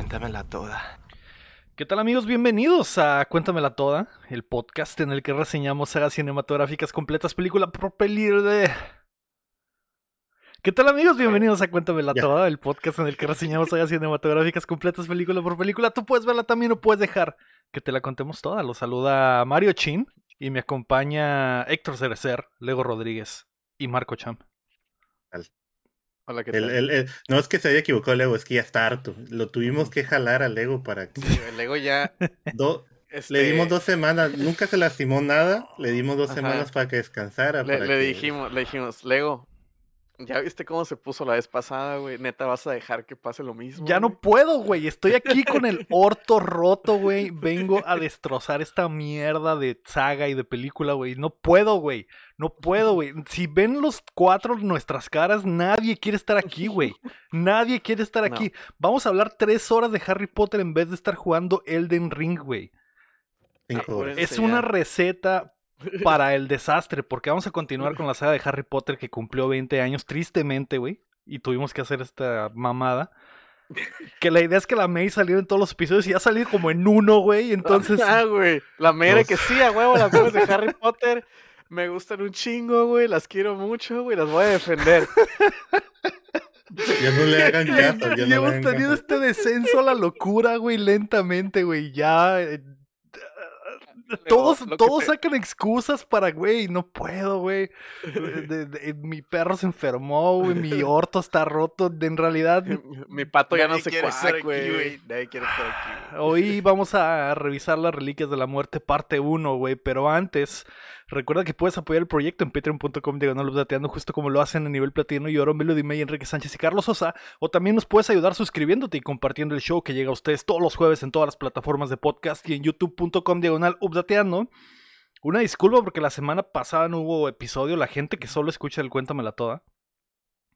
Cuéntamela toda. ¿Qué tal amigos? Bienvenidos a Cuéntamela Toda, el podcast en el que reseñamos sagas cinematográficas completas, película por película de... ¿Qué tal amigos? Bienvenidos a Cuéntamela Toda, el podcast en el que reseñamos sagas cinematográficas completas, película por película. Tú puedes verla también o puedes dejar que te la contemos toda. Lo saluda Mario Chin y me acompaña Héctor Cerecer, Lego Rodríguez y Marco Cham. Hola, ¿qué tal? no es que se haya equivocado Lego, es que ya está harto. Lo tuvimos que jalar al Lego para que... el Lego ya... Le dimos este dos semanas, nunca se lastimó nada, le dimos dos semanas para que descansara. Le, dijimos, le dijimos, Lego, ya viste cómo se puso la vez pasada, güey. Neta, vas a dejar que pase lo mismo. Ya no puedo, güey. Estoy aquí con el orto roto, güey. Vengo a destrozar esta mierda de saga y de película, güey. No puedo, güey. No puedo, güey. Si ven los cuatro nuestras caras, nadie quiere estar aquí, güey. Nadie quiere estar aquí. Vamos a hablar tres horas de Harry Potter en vez de estar jugando Elden Ring, güey. Es una receta para el desastre, porque vamos a continuar con la saga de Harry Potter que cumplió 20 años, tristemente, güey, y tuvimos que hacer esta mamada. Que la idea es que la May saliera en todos los episodios y ya salido como en uno, güey, entonces... Ah, güey, la May era que sí, a huevo, las cosas de Harry Potter me gustan un chingo, güey, las quiero mucho, güey, las voy a defender. Ya no le hagan caso, ya, hemos tenido este descenso a la locura, güey, lentamente, güey, ya... Eh, todos, todos sacan excusas para, güey, no puedo, güey. mi perro se enfermó, güey. Mi orto está roto. En realidad. Mi pato ya no se cuac, güey. Nadie quiere estar aquí. Hoy vamos a revisar las reliquias de la muerte, parte 1, güey. Pero antes, Recuerda que puedes apoyar el proyecto en patreon.com diagonal dateando justo como lo hacen a nivel platino y oro Melody May, Enrique Sánchez y Carlos Sosa. O también nos puedes ayudar suscribiéndote y compartiendo el show que llega a ustedes todos los jueves en todas las plataformas de podcast y en youtube.com diagonal updateando. Una disculpa porque la semana pasada no hubo episodio. La gente que solo escucha el Cuéntamela Toda.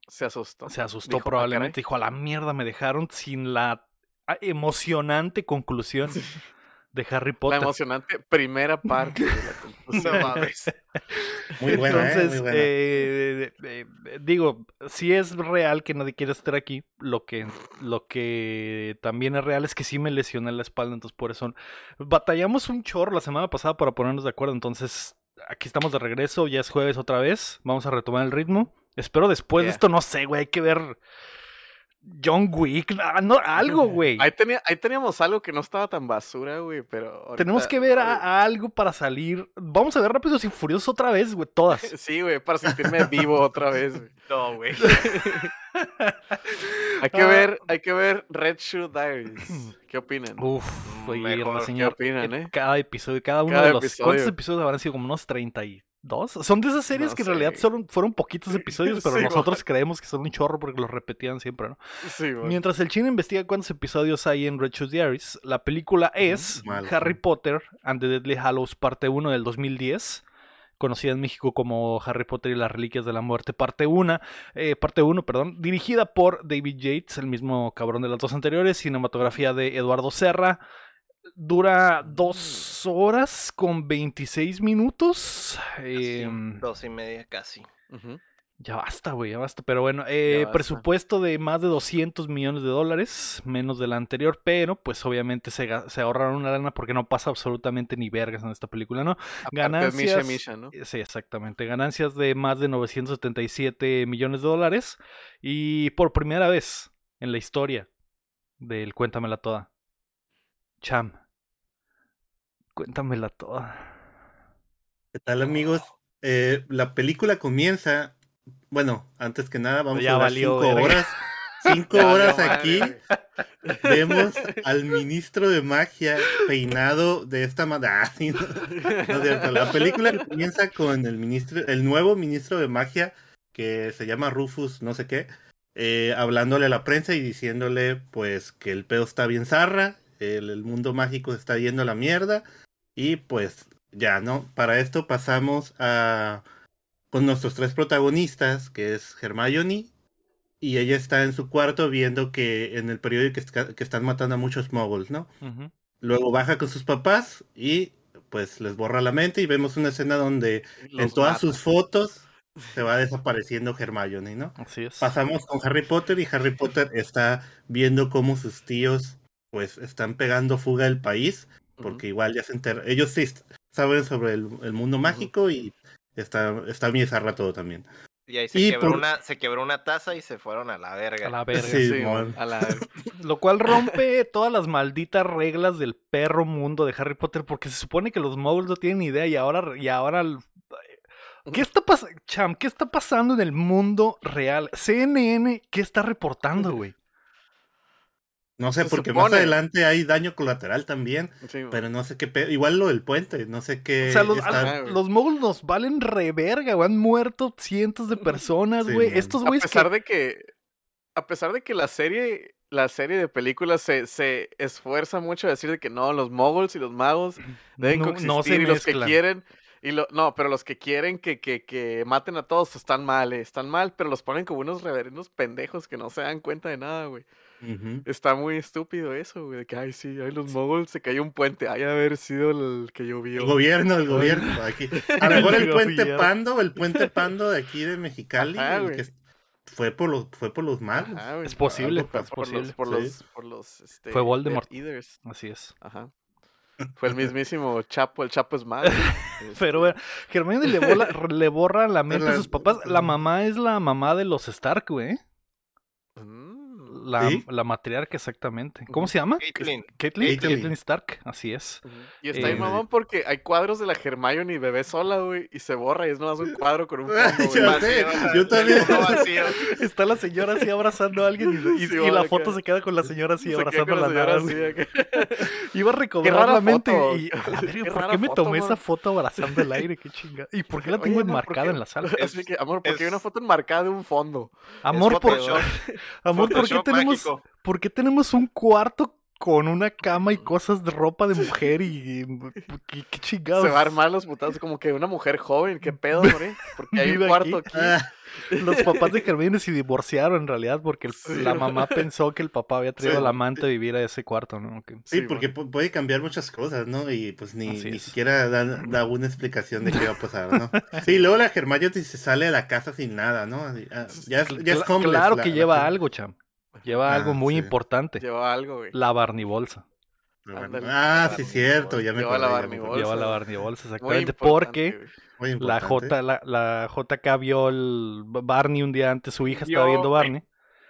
Se asustó. Se asustó ah, probablemente. Dijo, a la mierda, me dejaron sin la emocionante conclusión de Harry Potter. La emocionante primera parte de la Muy buena, ¿eh? Entonces, eh, eh, digo, si es real que nadie quiere estar aquí, lo que, lo que también es real es que sí me lesioné la espalda, entonces por eso batallamos un chorro la semana pasada para ponernos de acuerdo, entonces aquí estamos de regreso, ya es jueves otra vez, vamos a retomar el ritmo. Espero después de esto, no sé, güey, hay que ver John Wick, ah, no, algo, güey. Ahí, tenía, ahí teníamos algo que no estaba tan basura, güey, pero... Tenemos que ver a, algo para salir. Vamos a ver Rápidos y Furiosos otra vez, güey, todas. Sí, güey, para sentirme vivo otra vez, güey. No, güey. hay que ver, hay que ver Red Shoe Diaries. ¿Qué opinan? Uf, Mejor, ¿qué opinan, eh? Cada episodio, cada uno de los... ¿Cuántos episodios habrán sido? Como unos 30 y ¿Dos? Son de esas series que en realidad fueron, fueron poquitos episodios, pero nosotros creemos que son un chorro porque los repetían siempre, ¿no? Sí, Mientras el chino investiga cuántos episodios hay en Red Shoes Diaries, la película es Harry Potter and the Deadly Hallows parte 1 del 2010 conocida en México como Harry Potter y las Reliquias de la Muerte, parte 1, eh, parte 1, perdón, dirigida por David Yates, el mismo cabrón de las dos anteriores, cinematografía de Eduardo Serra, dura dos horas con 26 minutos. Em, dos y media casi. Ya basta, güey, ya basta. Pero bueno, eh, presupuesto de más de 200 millones de dólares, menos del anterior, pero pues obviamente se, se, ahorraron una lana porque no pasa absolutamente ni vergas en esta película, ¿no? Ganancias. Misha, ¿no? Sí, exactamente. Ganancias de más de 977 millones de dólares. Y por primera vez en la historia del Cuéntamela Toda, Cham, cuéntamela toda. ¿Qué tal amigos? Eh, la película comienza, bueno, antes que nada vamos a ver cinco horas. Cinco horas aquí vemos al ministro de magia peinado de esta manera. Ah, la película comienza con el ministro, el nuevo ministro de magia que se llama Rufus, no sé qué, eh, hablándole a la prensa y diciéndole pues que el pedo está bien zarra el, mundo mágico está yendo a la mierda. Y pues ya, ¿no? Para esto pasamos a con nuestros tres protagonistas, que es Hermione, y ella está en su cuarto viendo que en el periódico que, están matando a muchos moguls, ¿no? Luego baja con sus papás y pues les borra la mente y vemos una escena donde en todas sus fotos se va desapareciendo Hermione, ¿no? Así es. Pasamos con Harry Potter y Harry Potter está viendo cómo sus tíos pues están pegando fuga del país, porque igual ya se enterran. Ellos sí saben sobre el, mundo mágico y está, está bien zarra todo también. Y ahí se, quebró una, se quebró una taza y se fueron a la verga. A la verga, sí. a la... Lo cual rompe todas las malditas reglas del perro mundo de Harry Potter, porque se supone que los muggles no tienen idea y ahora, y ahora ¿Qué está pasando, Cham? ¿Qué está pasando en el mundo real? CNN, ¿qué está reportando, güey? No sé, porque más adelante hay daño colateral también, pero no sé qué Igual lo del puente, no sé qué. O sea, los, moguls nos valen reverga, güey. Han muerto cientos de personas, güey. Estos güeyes. A pesar de que. A pesar de que la serie. La serie de películas se, se esfuerza mucho a decir de que no, los moguls y los magos deben no, coexistir y los que quieren. Y lo, no, pero los que quieren que, que, que maten a todos están mal, eh, están mal, pero los ponen como unos reverendos pendejos que no se dan cuenta de nada, güey. Está muy estúpido eso, güey. De que, ay, sí, ay, los moguls se cayó un puente. Ay, haber sido el que llovió. El gobierno, el gobierno. Aquí. A lo mejor el puente Pando, el puente Pando de aquí de Mexicali, que fue por los, fue por los magos. es posible, es posible. Por los, por los, este, fue Voldemort. Así es. Ajá. Fue el mismísimo Chapo, el Chapo es malo. Pero bueno, Hermione le, le borra la mente a sus papás. La mamá es la mamá de los Stark, güey. La, la matriarca, exactamente. ¿Cómo se llama? Caitlyn. Caitlyn Stark, así es. Y está ahí eh, mamón porque hay cuadros de la Hermione y bebé sola, güey, y se borra y es nomás un cuadro con un fondo, yo, también. está la señora así abrazando a alguien y, la foto se queda con la señora así abrazando a la, nada. Iba a recobrar la mente y... ¿Por qué me tomé esa foto abrazando el aire? Qué chinga. ¿Y por qué la tengo enmarcada en la sala? amor, porque hay una foto enmarcada de un fondo. Amor, por... Amor, ¿por qué tenemos, ¿por qué tenemos un cuarto con una cama y cosas de ropa de mujer y, qué, chingados. Se va a armar los putados como que una mujer joven, qué pedo, Porque hay un cuarto aquí. Ah. Los papás de Germín se divorciaron en realidad porque la mamá pensó que el papá había traído al amante a vivir a ese cuarto, ¿no? Sí, porque puede cambiar muchas cosas, ¿no? Y pues ni, ni siquiera da, una explicación de qué va a pasar, ¿no? Sí, luego la Hermione se sale a la casa sin nada, ¿no? Ah, ya es, ya Claro que lleva algo, cham. Lleva algo ah, muy importante. Lleva algo, güey. La Barney bolsa. Ah, sí, cierto, ya me Lleva la Barney bolsa. Lleva la Barney bolsa, exactamente. Porque la, J, la, la JK vio el Barney un día antes, su hija estaba viendo Barney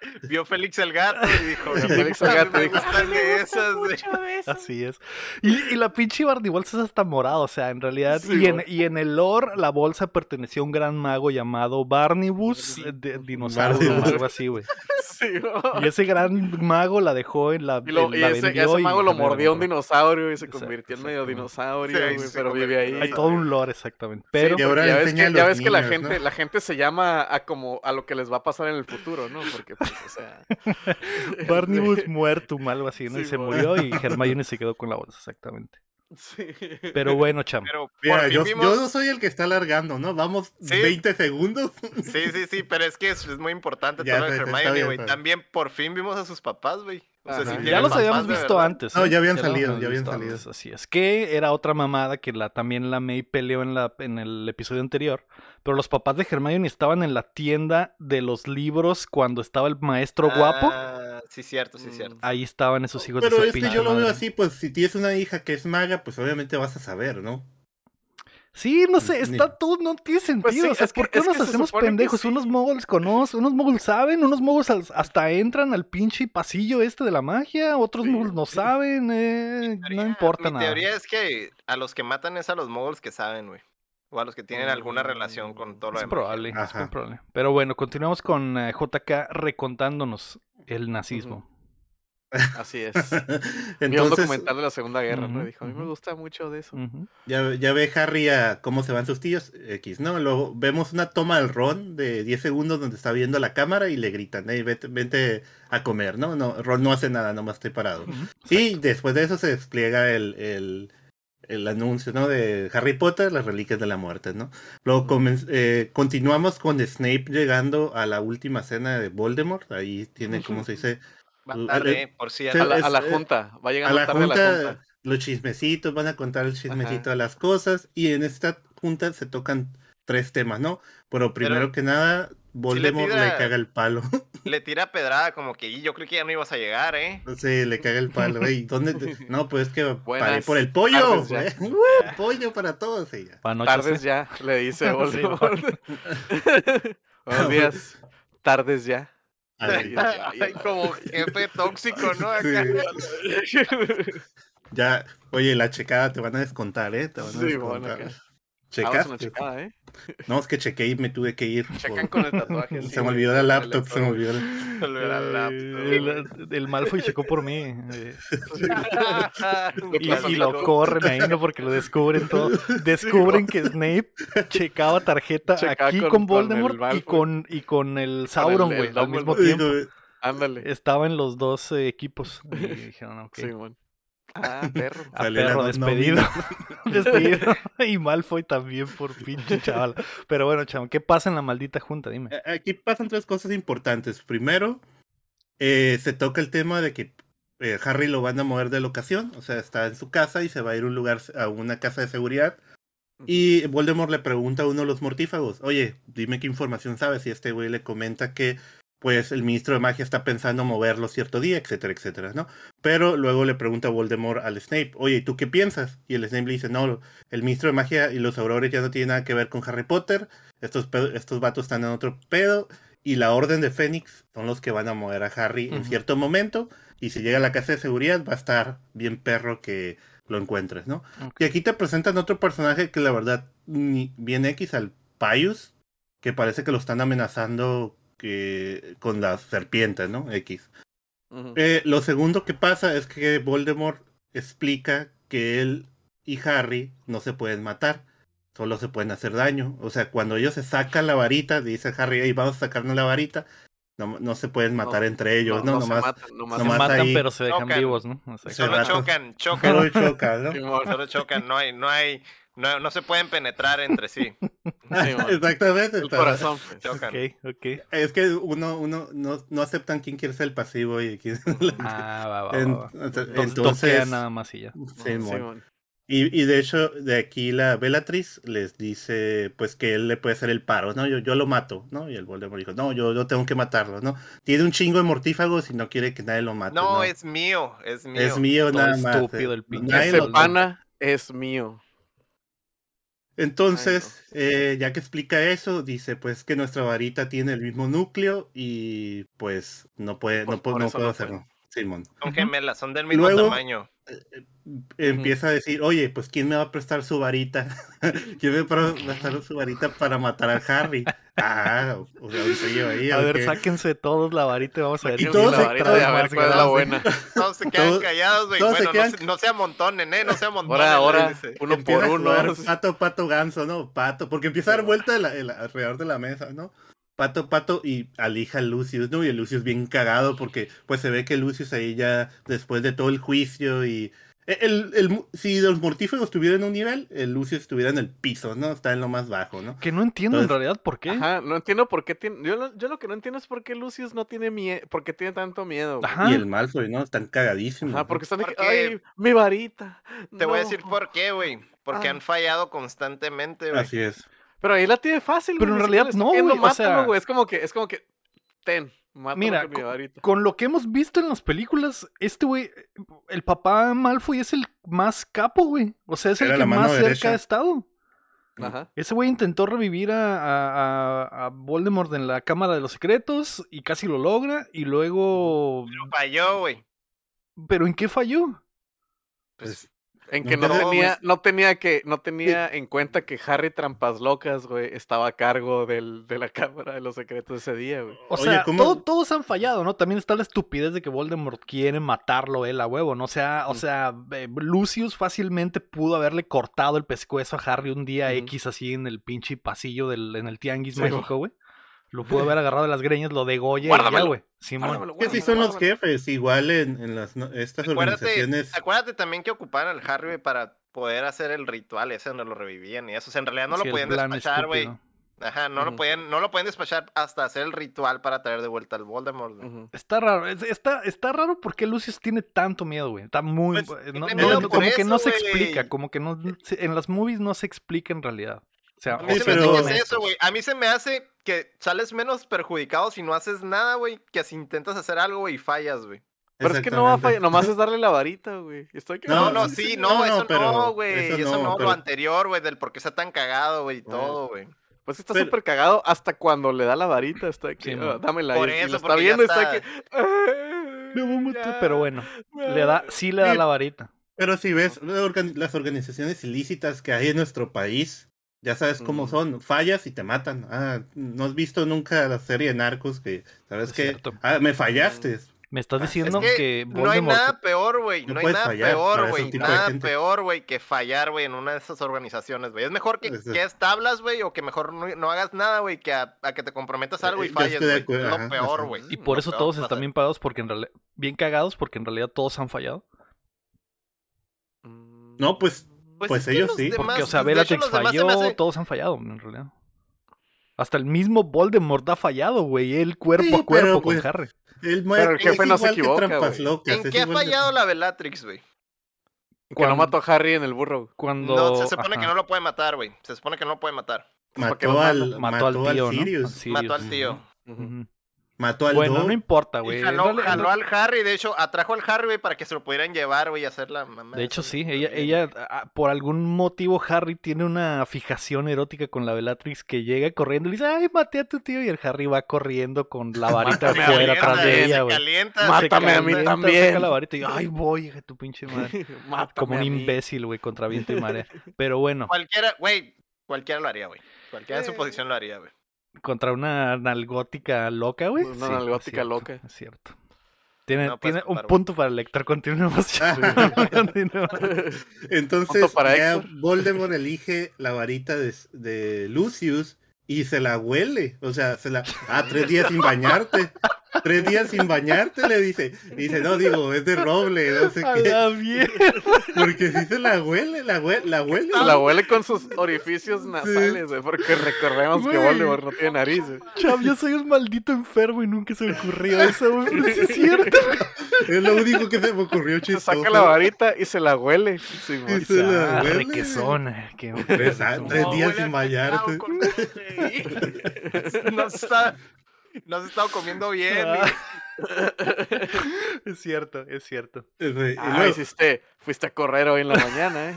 vio Félix el gato y dijo, Félix el gato dijo, esas, Así es. Y, la pinche Barney bolsa es hasta morado, o sea, en realidad, y, en, y, en, el lore, la bolsa perteneció a un gran mago llamado Barnibus, de, dinosaurio o algo así, güey. Sí, y ese gran mago la dejó en la. Y, lo, y ese, ese, mago lo mordió un dinosaurio y se convirtió en medio dinosaurio, güey, pero vive ahí. Hay todo un lore, exactamente. Pero ya ves que, ya ves que la gente, la gente se llama a como a lo que les va a pasar en el futuro, ¿no? Porque pues, o sea. Barney was muerto, algo así, ¿no? y se murió y Hermione se quedó con la bolsa, exactamente. Sí. Pero bueno, cham. Mira, yo, no soy el que está alargando, ¿no? Vamos 20 segundos. Sí, sí, sí, pero es que es, muy importante todo lo de Hermione, güey. También por fin vimos a sus papás, güey. Ya los habíamos visto antes. No, ya habían salido, ya habían salido. así es. Que era otra mamada que la, también la May peleó en, la, en el episodio anterior. Pero los papás de Hermione estaban en la tienda de los libros cuando estaba el maestro guapo. Ah, sí, cierto, sí, cierto. Ahí estaban esos hijos Pero de Pero es que yo lo veo así, pues si tienes una hija que es maga, pues obviamente vas a saber, ¿no? Sí, no sé, está todo, no tiene pues sentido. o sea, ¿por qué nos hacemos pendejos? Unos moguls conocen, unos moguls saben, unos moguls hasta entran al pinche pasillo este de la magia, otros moguls no saben, eh, no importa nada. Mi teoría es que a los que matan es a los moguls que saben, güey. O a los que tienen alguna relación con todo lo es Probable, es probable. Pero bueno, continuamos con eh, JK recontándonos el nazismo. Así es. Entonces, un documental de la Segunda Guerra, ¿no? Dijo, a mí me gusta mucho de eso. ya, ya ve Harry a cómo se van sus tíos, X, ¿no? Luego vemos una toma del Ron de 10 segundos donde está viendo la cámara y le gritan, hey, vete, a comer, ¿no? no Ron no hace nada, nomás estoy parado. Y después de eso se despliega el, el, el, anuncio, ¿no? De Harry Potter, las reliquias de la muerte, ¿no? Luego eh, continuamos con Snape llegando a la última cena de Voldemort, ahí tiene, ¿cómo se dice? Por si a, la, junta. Va a llegar a la, junta, Los chismecitos, van a contar el chismecito de las cosas. Y en esta junta se tocan tres temas, ¿no? Pero primero que nada, Voldemort le, caga el palo. Le tira pedrada como que yo creo que ya no ibas a llegar, ¿eh? Sí, le caga el palo. ¿dónde No, pues es que paré por el pollo. pollo para todos. ya. Tardes ya, le dice Voldemort. Buenos días. Tardes ya. Como jefe tóxico, ¿no? Ya, oye, la checada te van a descontar, ¿eh? Te van a sí, descontar. Bueno, ¿Checaste? ¿eh? No, es que chequé y me tuve que ir. Checan con el tatuaje. Se me olvidó la laptop, se me olvidó. La... El, el Malfoy checó por mí. Eh. y, lo corren ahí, ¿no? Porque lo descubren todo. Descubren que Snape checaba tarjeta aquí con, Voldemort y, con, y con el Sauron, güey, al mismo tiempo. Ándale. Estaba en los dos eh, equipos. Y dijeron, ok. Sí, bueno. Ah, perro. A perro despedido. despedido. y Malfoy también por pinche chaval. Pero bueno, chaval, ¿qué pasa en la maldita junta? Dime. Aquí pasan tres cosas importantes. Primero, eh, se toca el tema de que eh, Harry lo van a mover de locación. O sea, está en su casa y se va a ir a un lugar, a una casa de seguridad. Y Voldemort le pregunta a uno de los mortífagos, oye, dime qué información sabes. Y este güey le comenta que pues el ministro de magia está pensando moverlo cierto día, etcétera, etcétera, ¿no? Pero luego le pregunta Voldemort al Snape, oye, ¿tú qué piensas? Y el Snape le dice, no, el ministro de magia y los aurores ya no tienen nada que ver con Harry Potter, estos, estos vatos están en otro pedo, y la Orden de Fénix son los que van a mover a Harry en cierto momento, y si llega a la casa de seguridad va a estar bien perro que lo encuentres, ¿no? Y aquí te presentan otro personaje que la verdad, viene X al Pius, que parece que lo están amenazando con la serpiente, ¿no? X. Eh, lo segundo que pasa es que Voldemort explica que él y Harry no se pueden matar, solo se pueden hacer daño. O sea, cuando ellos se sacan la varita, dice Harry, hey, vamos a sacarnos la varita, no, no se pueden matar entre ellos, ¿no? No, matan, se matan, pero se dejan vivos, ¿no? solo chocan, chocan. Solo chocan, ¿no? solo chocan, no hay, no hay, no, no se pueden penetrar entre sí. Exactamente. El corazón. Pues. Okay, okay. Es que uno, uno no, no aceptan quién quiere ser el pasivo y quién. ah, va, va, va. Entonces. nada más y ya. Sí, y, y, de hecho, de aquí la Bellatrix les dice pues que él le puede hacer el paro, ¿no? Yo, yo lo mato, ¿no? Y el Voldemort dijo, no, yo, yo tengo que matarlo, ¿no? Tiene un chingo de mortífagos y no quiere que nadie lo mate. No, es mío, es mío. Es mío nada más. Estúpido el pinche. Ese pana es mío. Entonces, eh, ya que explica eso, dice pues que nuestra varita tiene el mismo núcleo y pues no puede, no, puede, no puedo hacerlo. Simón. Son gemelas, son del mismo tamaño. Eh, eh, empieza a decir, oye, pues ¿quién me va a prestar su varita? ¿Quién me va a prestar su varita para matar a Harry? Ah, o sea, yo ahí. A ver, sáquense todos la varita y vamos a ver. Y todos la varita de a ver cuál es la buena. Todos se quedan callados, güey. Bueno, no, no, se amontonen, ¿eh? No se amontonen. Ahora, ahora, uno por uno. Pato, pato, ganso, ¿no? Pato, porque empieza a dar vuelta alrededor de la mesa, ¿no? Pato, pato y alija a Lucius, ¿no? Y el Lucius bien cagado porque pues se ve que Lucius ahí ya después de todo el juicio y el, el, si los mortífagos estuvieran en un nivel, el Lucius estuviera en el piso, ¿no? Está en lo más bajo, ¿no? Que no entiendo en realidad por qué. Ajá, no entiendo por qué tiene. Yo, yo lo que no entiendo es por qué Lucius no tiene miedo. ¿Por qué tiene tanto miedo? Ajá. Y el Malfoy, ¿no? Están cagadísimos. Ajá, porque están de que, ¡ay, mi varita! Te voy a decir por qué, güey. Porque han ah. fallado constantemente, güey. Así es. Pero ahí la tiene fácil, Pero en realidad no, güey. O sea... Es como que, es como que, ten, Mira, con, lo que hemos visto en las películas, este güey, el papá Malfoy es el más capo, güey. O sea, es el que más cerca ha estado. Ajá. Ese güey intentó revivir a, a, Voldemort en la Cámara de los Secretos y casi lo logra. Y luego. Pero falló, güey. ¿Pero en qué falló? Pues en que no, tenía, no tenía que, no tenía en cuenta que Harry Trampas Locas, güey, estaba a cargo del, de la Cámara de los Secretos ese día, güey. O sea, todos han fallado, ¿no? También está la estupidez de que Voldemort quiere matarlo él a huevo, ¿no? O sea, o sea, eh, Lucius fácilmente pudo haberle cortado el pescuezo a Harry un día X así en el pinche pasillo del, en el tianguis mágico, güey. Lo pudo haber agarrado de las greñas, lo de Goya y güey. Simón. Que sí son los jefes, igual en, en las, estas organizaciones. Acuérdate también que ocuparon al Harry para poder hacer el ritual ese donde lo revivían y eso. O sea, en realidad no lo podían despachar, güey. Ajá, no, lo pueden, no lo pueden despachar hasta hacer el ritual para traer de vuelta al Voldemort. Está raro, está, está raro porque Lucius tiene tanto miedo, güey. Está muy... Pues, como que no se explica, como que no... En las movies no se explica en realidad. Sea, a mí, se me hace eso, güey. a mí se me hace que sales menos perjudicado si no haces nada, güey, que si intentas hacer algo, güey, y fallas, güey. Pero es que no va a fallar, nomás es darle la varita, güey. No, no, sí, no, eso no, güey. Eso, no, lo anterior, güey, del por qué está tan cagado, güey, y todo, güey. Pues está súper cagado hasta cuando le da la varita, está aquí, sí, ah, dámela. Por eso, lo está viendo, está, está aquí. pero bueno, le da, sí le da la varita. Pero si ves las organizaciones ilícitas que hay en nuestro país, ya sabes cómo son, fallas y te matan. Ah, no has visto nunca la serie de Narcos que, ¿sabes qué? Ah, me fallaste. Me estás ah, diciendo que, no hay nada peor, güey. No, hay nada peor, güey. Nada peor, güey, que fallar, güey, en una de esas organizaciones, güey. Es mejor que, que establas, güey, o que mejor no, hagas nada, güey, que a, que te comprometas algo y falles, güey. Es lo peor, güey. Y por eso todos están bien pagados, porque en realidad, bien cagados, porque en realidad todos han fallado. No, pues, pues, pues ellos sí. porque, o sea, Bellatrix falló, todos han fallado, en realidad. Hasta el mismo Voldemort ha fallado, güey. El cuerpo a cuerpo con pues, Harry. El Pero el jefe no se equivoca, ¿En qué ha fallado la Bellatrix, güey? Que no mató a Harry en el burro. Cuando... No, se supone que no lo puede matar, güey. Se supone que no lo puede matar. Mató, al, mató, al tío, Sirius. Mató al tío. Mató al Bueno, no importa, güey. Jaló, al Harry, de hecho, atrajo al Harry, güey, para que se lo pudieran llevar, güey, y hacer la mamá. De hecho, sí, ella, ella, por algún motivo, Harry tiene una fijación erótica con la Bellatrix que llega corriendo y le dice, ay, maté a tu tío, y el Harry va corriendo con la varita afuera atrás de ella, güey. Mátame a mí también. la varita y ay, voy, tu pinche madre. Como un imbécil, güey, contra viento y marea. Pero bueno. Cualquiera, güey, cualquiera lo haría, güey. Cualquiera en su posición lo haría, güey contra una nalgótica loca, güey. Una nalgótica loca. Es cierto. Tiene, pues, tiene un punto para el lector, continuemos. Entonces, ya Voldemort elige la varita de, de Lucius y se la huele. O sea, se la. Ah, tres días sin bañarte tres días sin bañarte, le dice. dice, no, digo, es de roble, no sé qué. Porque si se la huele, la huele, la huele. La huele con sus orificios nasales, güey, porque recordemos que Voldemort no tiene nariz. Chav, yo soy un maldito enfermo y nunca se me ocurrió eso, güey. es cierto. Es lo único que se me ocurrió, chistoso. Se saca la varita y se la huele. Sí, y se la huele. qué zona. Tres, días sin bañarte. No está... No has estado comiendo bien. Ah. es cierto, es cierto. Ah, hiciste, fuiste a correr hoy en la mañana, ¿eh?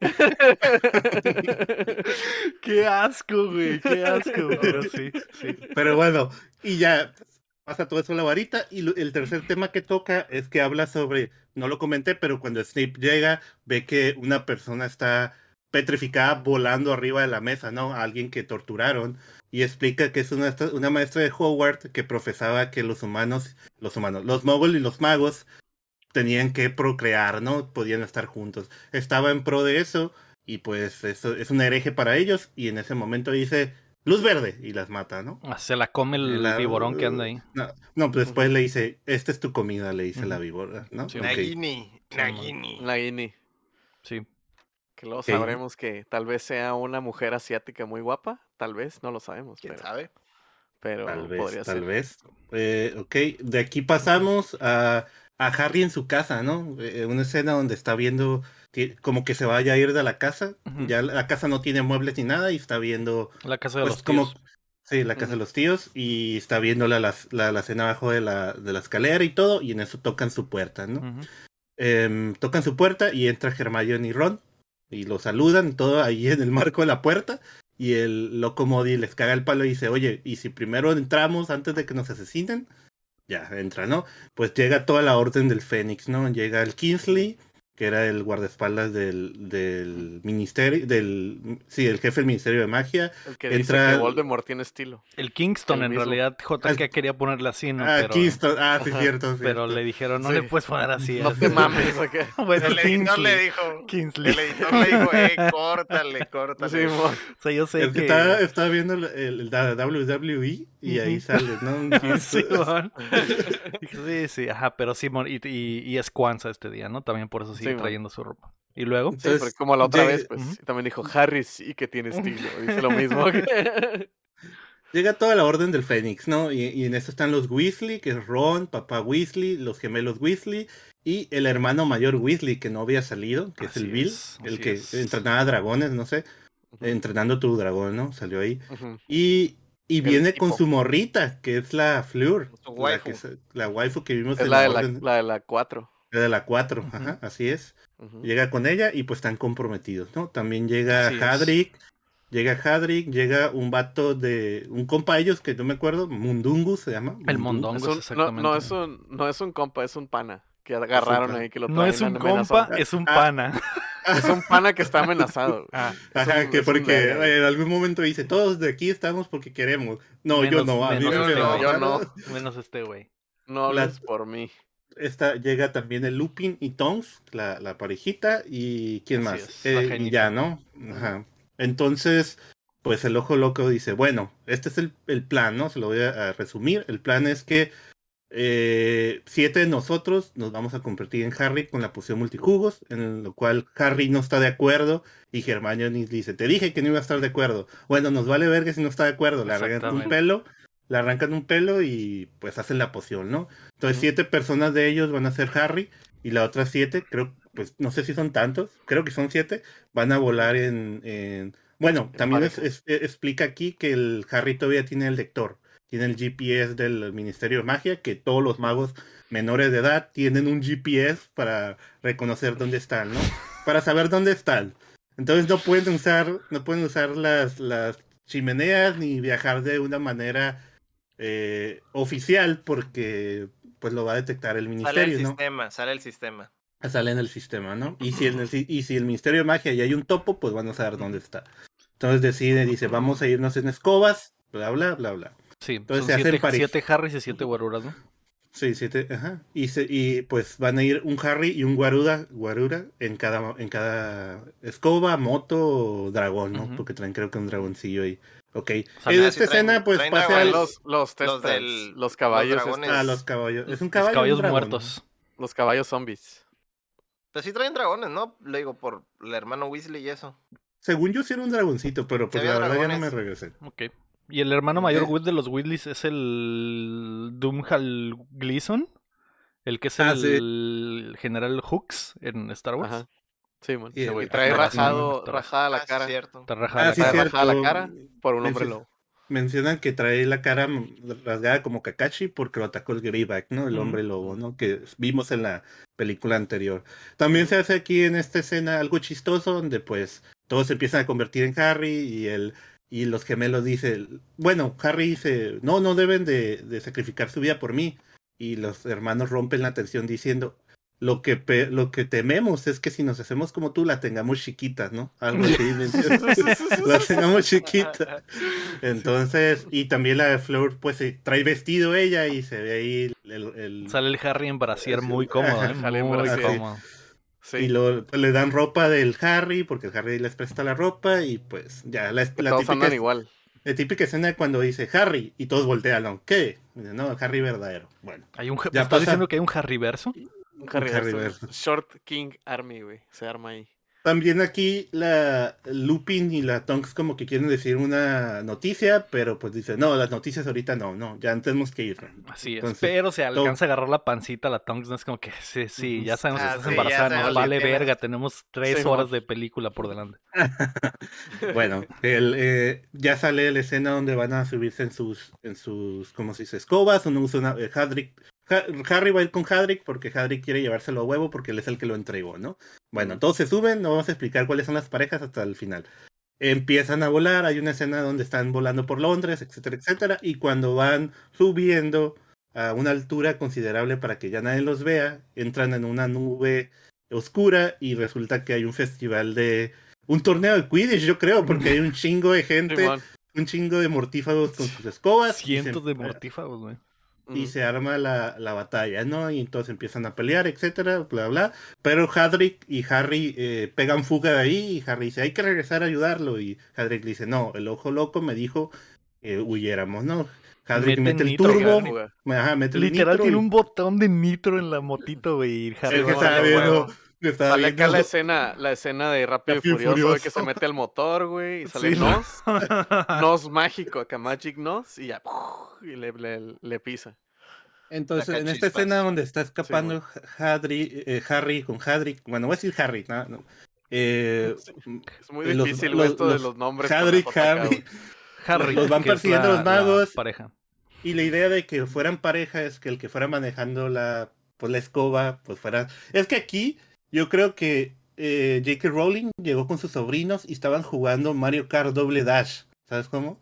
qué asco, güey, qué asco. Pero sí, sí. Pero bueno, y ya pasa todo eso la varita. Y el tercer tema que toca es que habla sobre, no lo comenté, pero cuando Snape llega, ve que una persona está petrificada volando arriba de la mesa, ¿no? alguien que torturaron y explica que es una, una maestra de Hogwarts que profesaba que los humanos, los humanos, los moguls y los magos tenían que procrear, ¿no? Podían estar juntos. Estaba en pro de eso y pues eso es un hereje para ellos y en ese momento dice luz verde y las mata, ¿no? Ah, se la come el viborón que anda ahí. No, no pues después le dice, esta es tu comida, le dice la víbora, ¿no? Nagini, Nagini. Nagini. Sí. Que luego sabremos que tal vez sea una mujer asiática muy guapa, tal vez, no lo sabemos. ¿Quién sabe? Pero tal vez, tal vez. Eh, ok, de aquí pasamos a, a, Harry en su casa, ¿no? Eh, una escena donde está viendo como que se vaya a ir de la casa. Ya la casa no tiene muebles ni nada y está viendo... La casa de pues, los tíos. Sí, la casa de los tíos y está viendo la, la, la, escena abajo de la, de la escalera y todo y en eso tocan su puerta, ¿no? Em, tocan su puerta y entra Hermione y Ron y lo saludan todo ahí en el marco de la puerta y el loco Modi les caga el palo y dice, oye, ¿y si primero entramos antes de que nos asesinen? Ya, entra, ¿no? Pues llega toda la orden del Fénix, ¿no? Llega el Kingsley, que era el guardaespaldas del, del ministerio, del, sí, el jefe del ministerio de magia. El que dice que Voldemort tiene estilo. El Kingston, en realidad, JK quería ponerle así, ¿no? Ah, Kingston, ah, sí, cierto. Pero le dijeron, no le puedes poner así. No te mames, bueno, el editor le dijo, Kingsley. el editor le dijo, eh, córtale, córtale. o sea, yo sé que... Estaba, estaba viendo el, el, WWE y ahí sale, ¿no? sí, sí, sí, ajá, pero Simón, y, y, y es Kwanzaa este día, ¿no? También por eso trayendo su ropa. Y luego. Sí, como la otra vez, pues también dijo Harry sí que tiene estilo. Dice lo mismo. Llega toda la orden del Fénix, ¿no? Y, y, en eso están los Weasley, que es Ron, papá Weasley, los gemelos Weasley y el hermano mayor Weasley, que no había salido, que es el Bill, el que entrenaba dragones, no sé. entrenando tu dragón, ¿no? Salió ahí. Y y viene con su morrita, que es la Fleur. La, que la waifu que vimos en la, de la, la, de la 4. La de la 4, ajá, así es. Llega con ella y pues están comprometidos, ¿no? También llega Hadrick, llega Hadrick, llega un vato de. un compa de ellos que no me acuerdo, Mundungus se llama. El Mundungus, exactamente. No, es un, no es un compa, es un pana que agarraron ahí, que lo No es un compa, es un ah. pana. Es un pana que está amenazado. Ah, Ajá, que porque en algún momento dice, todos de aquí estamos porque queremos. No, yo no, a menos este, no, yo no. Menos este güey. No hables por mí. Esta, llega también el Lupin y Tongs, la, la parejita, y ¿quién más? Eh, ya, ¿no? Ajá. Entonces, pues el ojo loco dice, bueno, este es el, el plan, ¿no? Se lo voy a resumir. El plan es que eh, siete de nosotros nos vamos a convertir en Harry con la poción multijugos, en lo cual Harry no está de acuerdo y Hermione dice, te dije que no iba a estar de acuerdo. Bueno, nos vale ver que si no está de acuerdo, le arrancan un pelo, le arrancan un pelo y pues hacen la poción, ¿no? Entonces siete personas de ellos van a ser Harry y las otras siete, creo, pues no sé si son tantos, creo que son siete, van a volar en... Bueno, también explica aquí que el Harry todavía tiene el lector tiene el GPS del Ministerio de Magia, que todos los magos menores de edad tienen un GPS para reconocer dónde están, ¿no? Para saber dónde están. Entonces no pueden usar, no pueden usar las, las chimeneas ni viajar de una manera eh, oficial porque pues lo va a detectar el ministerio, sale el sistema, sale el sistema. Sale en el sistema, ¿no? Y si, el, y si el Ministerio de Magia y hay un topo, pues van a saber dónde está. Entonces decide, dice, vamos a irnos en escobas, bla, bla, bla, bla. Sí, Entonces son siete, siete Harrys y siete guaruras, ¿no? Sí, siete, ajá. Y, se, y pues van a ir un Harry y un guaruda, guarura en cada, en cada escoba, moto o dragón, ¿no? Porque traen creo que un dragoncillo ahí. Ok. en esta escena, pues pasa los, los, los, los caballos. ah, los caballos. Es un caballo. Los caballos muertos. Los caballos zombies. Pues sí traen dragones, ¿no? Le digo, por el hermano Weasley y eso. Según yo sí era un dragoncito, pero pues la verdad ya no me regresé. Ok. Y el hermano mayor de los Weasleys es el Doomhal Gleason, el que es ah, el, general Hooks en Star Wars. Sí, man. trae rajado, rajada la cara. Cierto. Está rajada, la, cara por un hombre lobo. Mencionan que trae la cara rasgada como Kakashi porque lo atacó el Greyback, ¿no? El hombre lobo, ¿no? Que vimos en la película anterior. También se hace aquí en esta escena algo chistoso donde pues todos se empiezan a convertir en Harry y el y los gemelos dicen, bueno, Harry dice, no, no deben de, sacrificar su vida por mí. Y los hermanos rompen la tensión diciendo, lo que, lo que tememos es que si nos hacemos como tú, la tengamos chiquita, ¿no? Algo así, la tengamos chiquita. Entonces, y también la de Fleur, pues trae vestido ella y se ve ahí el... Sale el Harry en brasier muy cómodo, ¿eh? Muy cómodo. Y lo, le dan ropa del Harry, porque el Harry les presta la ropa y pues ya la, la típica, igual. La típica escena cuando dice Harry y todos voltean, ¿qué? No, Harry verdadero. Bueno. Hay un, ¿Estás diciendo que hay un Harry verso? Un Harry, verso. Short King Army, güey. Se arma ahí. También aquí la Lupin y la Tonks como que quieren decir una noticia, pero pues dice, no, las noticias ahorita no, no, ya tenemos que ir. Así es, pero se alcanza a agarrar la pancita la Tonks, no es como que, sí, sí, ya sabemos que ah, estás embarazada, nos vale verga, tenemos tres horas de película por delante. bueno, el, eh, ya sale la escena donde van a subirse en sus, en sus, ¿cómo se dice? Escobas, uno usa una, eh, Hadrick Harry va a ir con Hadrick porque Hadrick quiere llevárselo a huevo porque él es el que lo entregó, ¿no? Bueno, todos se suben, no vamos a explicar cuáles son las parejas hasta el final. Empiezan a volar, hay una escena donde están volando por Londres, etcétera, etcétera, y cuando van subiendo a una altura considerable para que ya nadie los vea, entran en una nube oscura y resulta que hay un festival de... Un torneo de Quidditch, yo creo, porque hay un chingo de gente, un chingo de mortífagos con sus escobas. Cientos de mortífagos, güey y se arma la, la, batalla, ¿no? Y entonces empiezan a pelear, etcétera, bla, bla. Pero Hadrick y Harry eh, pegan fuga de ahí y Harry dice, hay que regresar a ayudarlo. Y Hadrick dice, no, el ojo loco me dijo que huyéramos, ¿no? Hadrick mete, el turbo, ajá, mete Literal tiene un botón de nitro en la motito, güey. Harry sale acá la escena, la escena de Rápido y Furioso, que se mete al motor, güey, y sale Nos. Nos mágico, acá Magic Nos, y ya, y le, le, pisa. Entonces, en esta escena donde está escapando Harry, eh, Harry con Hadrick, bueno, voy a decir Harry, ¿no? Eh, es muy difícil esto de los nombres. Harry, Harry. Harry. Los van persiguiendo los magos. pareja. Y la idea de que fueran pareja es que el que fuera manejando la, pues, la escoba, pues fuera. Es que aquí yo creo que eh, J.K. Rowling llegó con sus sobrinos y estaban jugando Mario Kart Doble Dash. ¿Sabes cómo?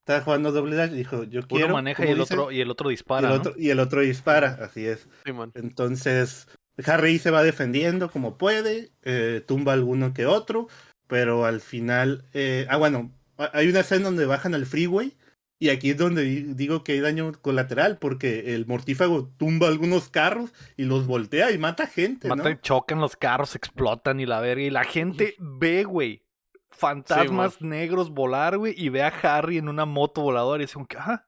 Estaba jugando Doble Dash y dijo, yo quiero... Uno maneja y el, otro, y el otro dispara, y el, otro, y el otro dispara, así es. Entonces, Harry se va defendiendo como puede, eh, tumba alguno que otro, pero al final... Eh, ah, bueno, hay una escena donde bajan al freeway y aquí es donde digo que hay daño colateral, porque el mortífago tumba algunos carros y los voltea y mata gente. Mata y chocan los carros, explotan y la verga. Y la gente ve, güey, fantasmas negros volar, güey, y ve a Harry en una moto voladora y dice, ah,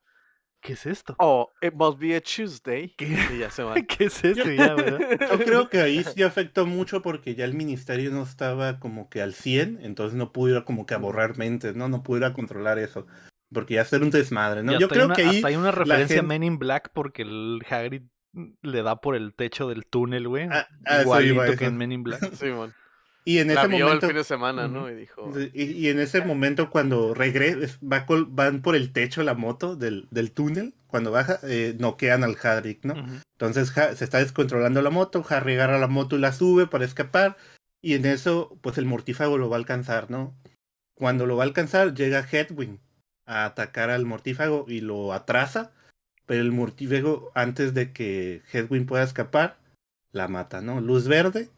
¿qué es esto? Oh, it must be a Tuesday. ¿Qué, ¿Qué es esto? Ya, Yo creo que ahí sí afectó mucho porque ya el ministerio no estaba como que al 100, entonces no pudo como que a borrar mentes, ¿no? No pudo controlar eso. Porque ya hacer un desmadre, ¿no? Yo creo que ahí. Hasta hay una referencia a Men in Black porque el Hagrid le da por el techo del túnel, güey. Ah, ah Igualito que en Men in Black. Sí, man. Y en ese momento. el fin de semana, ¿no? Y dijo. Y, en ese momento, cuando regresa, va van por el techo la moto del, del túnel, cuando baja, eh, noquean al Hagrid, ¿no? Entonces se está descontrolando la moto, Harry agarra la moto y la sube para escapar. Y en eso, pues el mortífago lo va a alcanzar, ¿no? Cuando lo va a alcanzar, llega Hedwig a atacar al mortífago y lo atrasa, pero el mortífago, antes de que Hedwin pueda escapar, la mata, ¿no? Luz verde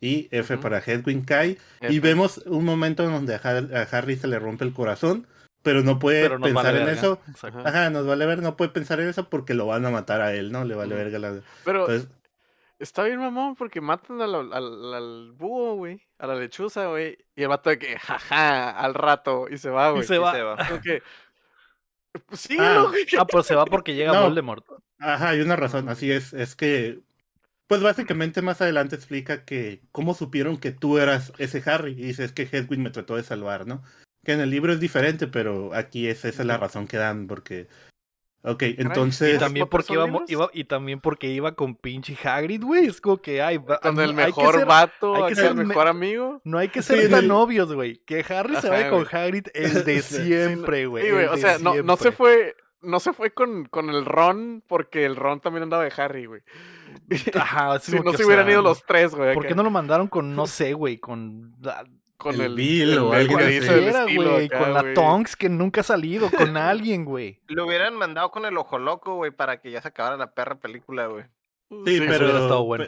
y F para Hedwin cae. Y vemos un momento donde a, Harry se le rompe el corazón, pero no puede pensar en eso. Ajá, nos vale ver, no puede pensar en eso porque lo van a matar a él, ¿no? Le vale verga la... Pero está bien, mamón, porque matan al, al, al búho, güey a la lechuza, güey. Y el vato de que, jaja, al rato. Y se va, güey. Y se va. pues sí, ah, güey. Ah, pues se va porque llega Voldemort. Ajá, hay una razón. Así es. Es que. Pues básicamente más adelante explica que cómo supieron que tú eras ese Harry. Y dices que Hedwig me trató de salvar, ¿no? Que en el libro es diferente, pero aquí es, esa es la razón que dan, porque Ok, entonces. Y también porque iba, y también porque iba con pinche Hagrid, güey. Es como que ay, con el mejor vato, hay que ser el mejor amigo. No hay que ser tan novios, güey. Que Harry se vaya con Hagrid el de siempre, güey. Sí, güey. O sea, no, no se fue. No se fue con, con el Ron porque el Ron también andaba de Harry, güey. Ajá, si no se hubieran ido los tres, güey. ¿Por qué no lo mandaron con, no sé, güey, con con el, Bill o alguien güey, con la Tonks que nunca ha salido, con alguien, güey. Lo hubieran mandado con el ojo loco, güey, para que ya se acabara la perra película, güey. Sí, pero, bueno.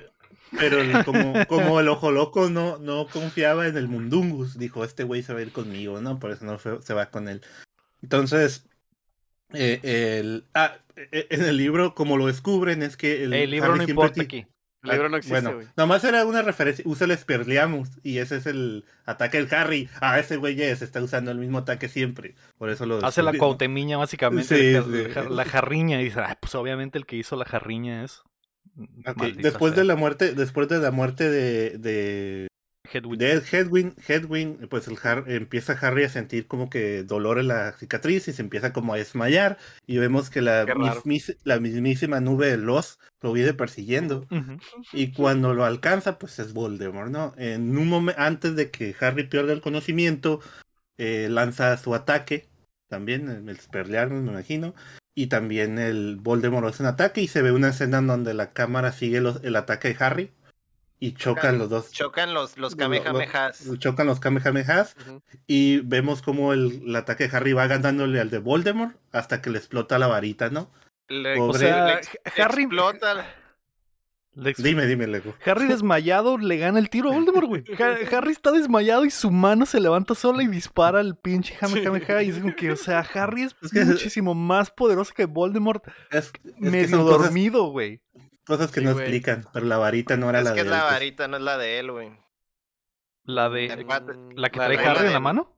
pero, como, como, el ojo loco no, no confiaba en el Mundungus, dijo, este güey se va a ir conmigo, ¿no? Por eso no se va con él. Entonces, eh, el, ah, e, en el libro, como lo descubren, es que el, el libro no importa aquí. El libro no existe, Bueno, nomás era una referencia. Usa el Esperliamus y ese es el ataque del Harry. Ah, ese güey ya se está usando el mismo ataque siempre. Por eso lo. Hace la cautemiña, básicamente. La jarriña. Y dice, ah, pues obviamente el que hizo la jarriña es. Después de la muerte, después de la muerte de, de Hedwin. Hedwin, pues el empieza Harry a sentir como que dolor en la cicatriz y se empieza como a desmayar. Y vemos que la, la mismísima nube de los lo viene persiguiendo. Y cuando lo alcanza pues es Voldemort, ¿no? En un momento antes de que Harry pierda el conocimiento eh, lanza su ataque también el Expelliarmus me imagino. Y también el Voldemort hace un ataque y se ve una escena en donde la cámara sigue el ataque de Harry y chocan, los dos. Chocan los, los Kamehamehas. chocan los Kamehamehas. Y vemos como el, ataque de Harry va ganándole al de Voldemort hasta que le explota la varita, ¿no? o sea, Harry. Explota. dime, dime, Lego. Harry desmayado le gana el tiro a Voldemort, güey. Harry está desmayado y su mano se levanta sola y dispara al pinche Kamehameha. Y es como que, o sea, Harry es, muchísimo más poderoso que Voldemort. Es, medio dormido, güey. Cosas que no explican, pero la varita no era la de él. Es que la varita, no es la de él, güey. ¿La de. ¿La que trae Harry en la mano?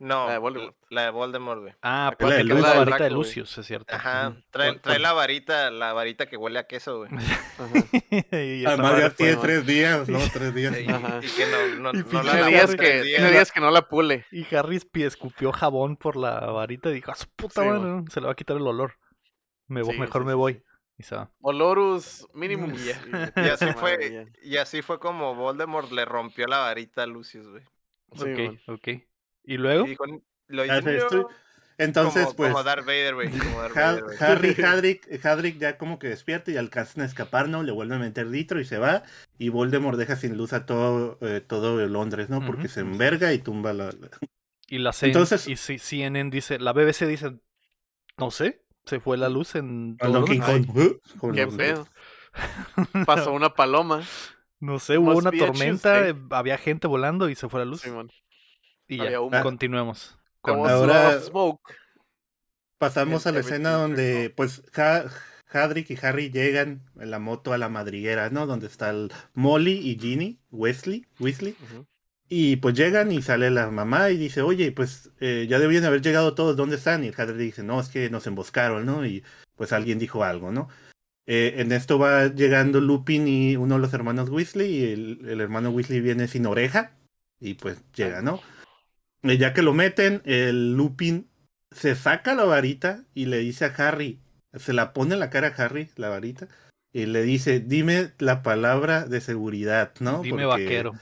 No, la de Voldemort, la de Voldemort güey. Ah, pues la, la varita de Lucius, es cierto. Ajá, trae, trae la varita, la varita que huele a queso, güey. Además ya tiene tres días, ¿no? Tres días. Ajá. Y, que no, no, no la días que, tiene días que no la pule. Y Harry escupió jabón por la varita y dijo, a su puta madre, se le va a quitar el olor. Me, mejor me voy. Y se va. Olorus minimum. Y, así fue, y así fue como Voldemort le rompió la varita a Lucius, güey. ok, ok. ¿Y luego? lo hizo entonces, pues. Como Darth Vader, güey. Harry, Hadrick, Hadrick ya como que despierta y alcanzan a escapar, ¿no? Le vuelve a meter litro y se va. Y Voldemort deja sin luz a todo, eh, todo Londres, ¿no? Porque se enverga y tumba la. Y la Entonces, y CNN dice, la BBC dice, no sé, se fue la luz en. Todo King Kong. Qué pedo. Pasó una paloma. No sé, hubo una tormenta, había gente volando y se fue la luz. y ya, continuemos. Ahora pasamos a la escena donde pues Hadrick y Harry llegan en la moto a la madriguera, ¿no? Donde está el Molly y Ginny, Wesley, Weasley. Y pues llegan y sale la mamá y dice, oye, pues eh, ya debían haber llegado todos, ¿dónde están? Y Hadrick dice, no, es que nos emboscaron, ¿no? Y pues alguien dijo algo, ¿no? Eh, en esto va llegando Lupin y uno de los hermanos Weasley y el, el hermano Weasley viene sin oreja y pues llega, ¿no? ya que lo meten, el Lupin se saca la varita y le dice a Harry, se la pone en la cara a Harry, la varita, y le dice, dime la palabra de seguridad, ¿no? Dime vaquero.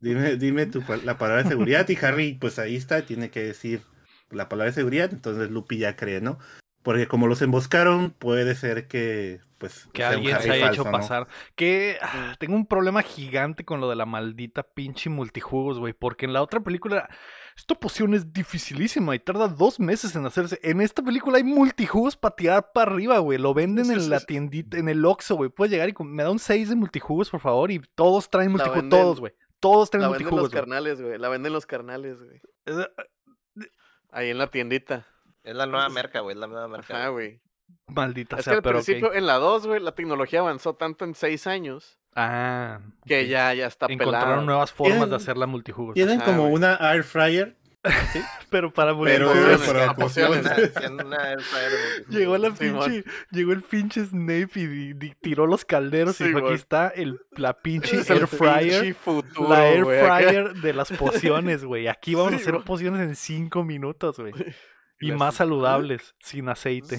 Dime, dime tu, la palabra de seguridad y Harry, pues ahí está, tiene que decir la palabra de seguridad, entonces Lupin ya cree, ¿no? Porque como los emboscaron, puede ser que pues que alguien se haya hecho pasar. Que ah, tengo un problema gigante con lo de la maldita pinche multijugos, güey. Porque en la otra película esta poción es dificilísima y tarda dos meses en hacerse. En esta película hay multijugos para tirar para arriba, güey. Lo venden en la tiendita, en el Oxxo, güey. Puedes llegar y me da un 6 de multijugos, por favor. Y todos traen multijugos, todos, güey. Todos traen multijugos. La venden los carnales, güey. La venden los carnales, güey. Ahí en la tiendita. Es la nueva merca, güey. Es la nueva merca. Ah, güey. Maldita es sea, que al principio, en la 2, güey, la tecnología avanzó tanto en 6 años Ah. Que ya, ya está Encontraron nuevas formas de hacer la multijugos. Tienen ah, como una air fryer. ¿Sí? pero para pero, llegó la pinche, llegó el pinche Snape y, tiró los calderos y aquí está el, la pinche air fryer. la air fryer de las pociones, güey. Aquí vamos a hacer pociones en 5 minutos, güey. Y más saludables, sin aceite.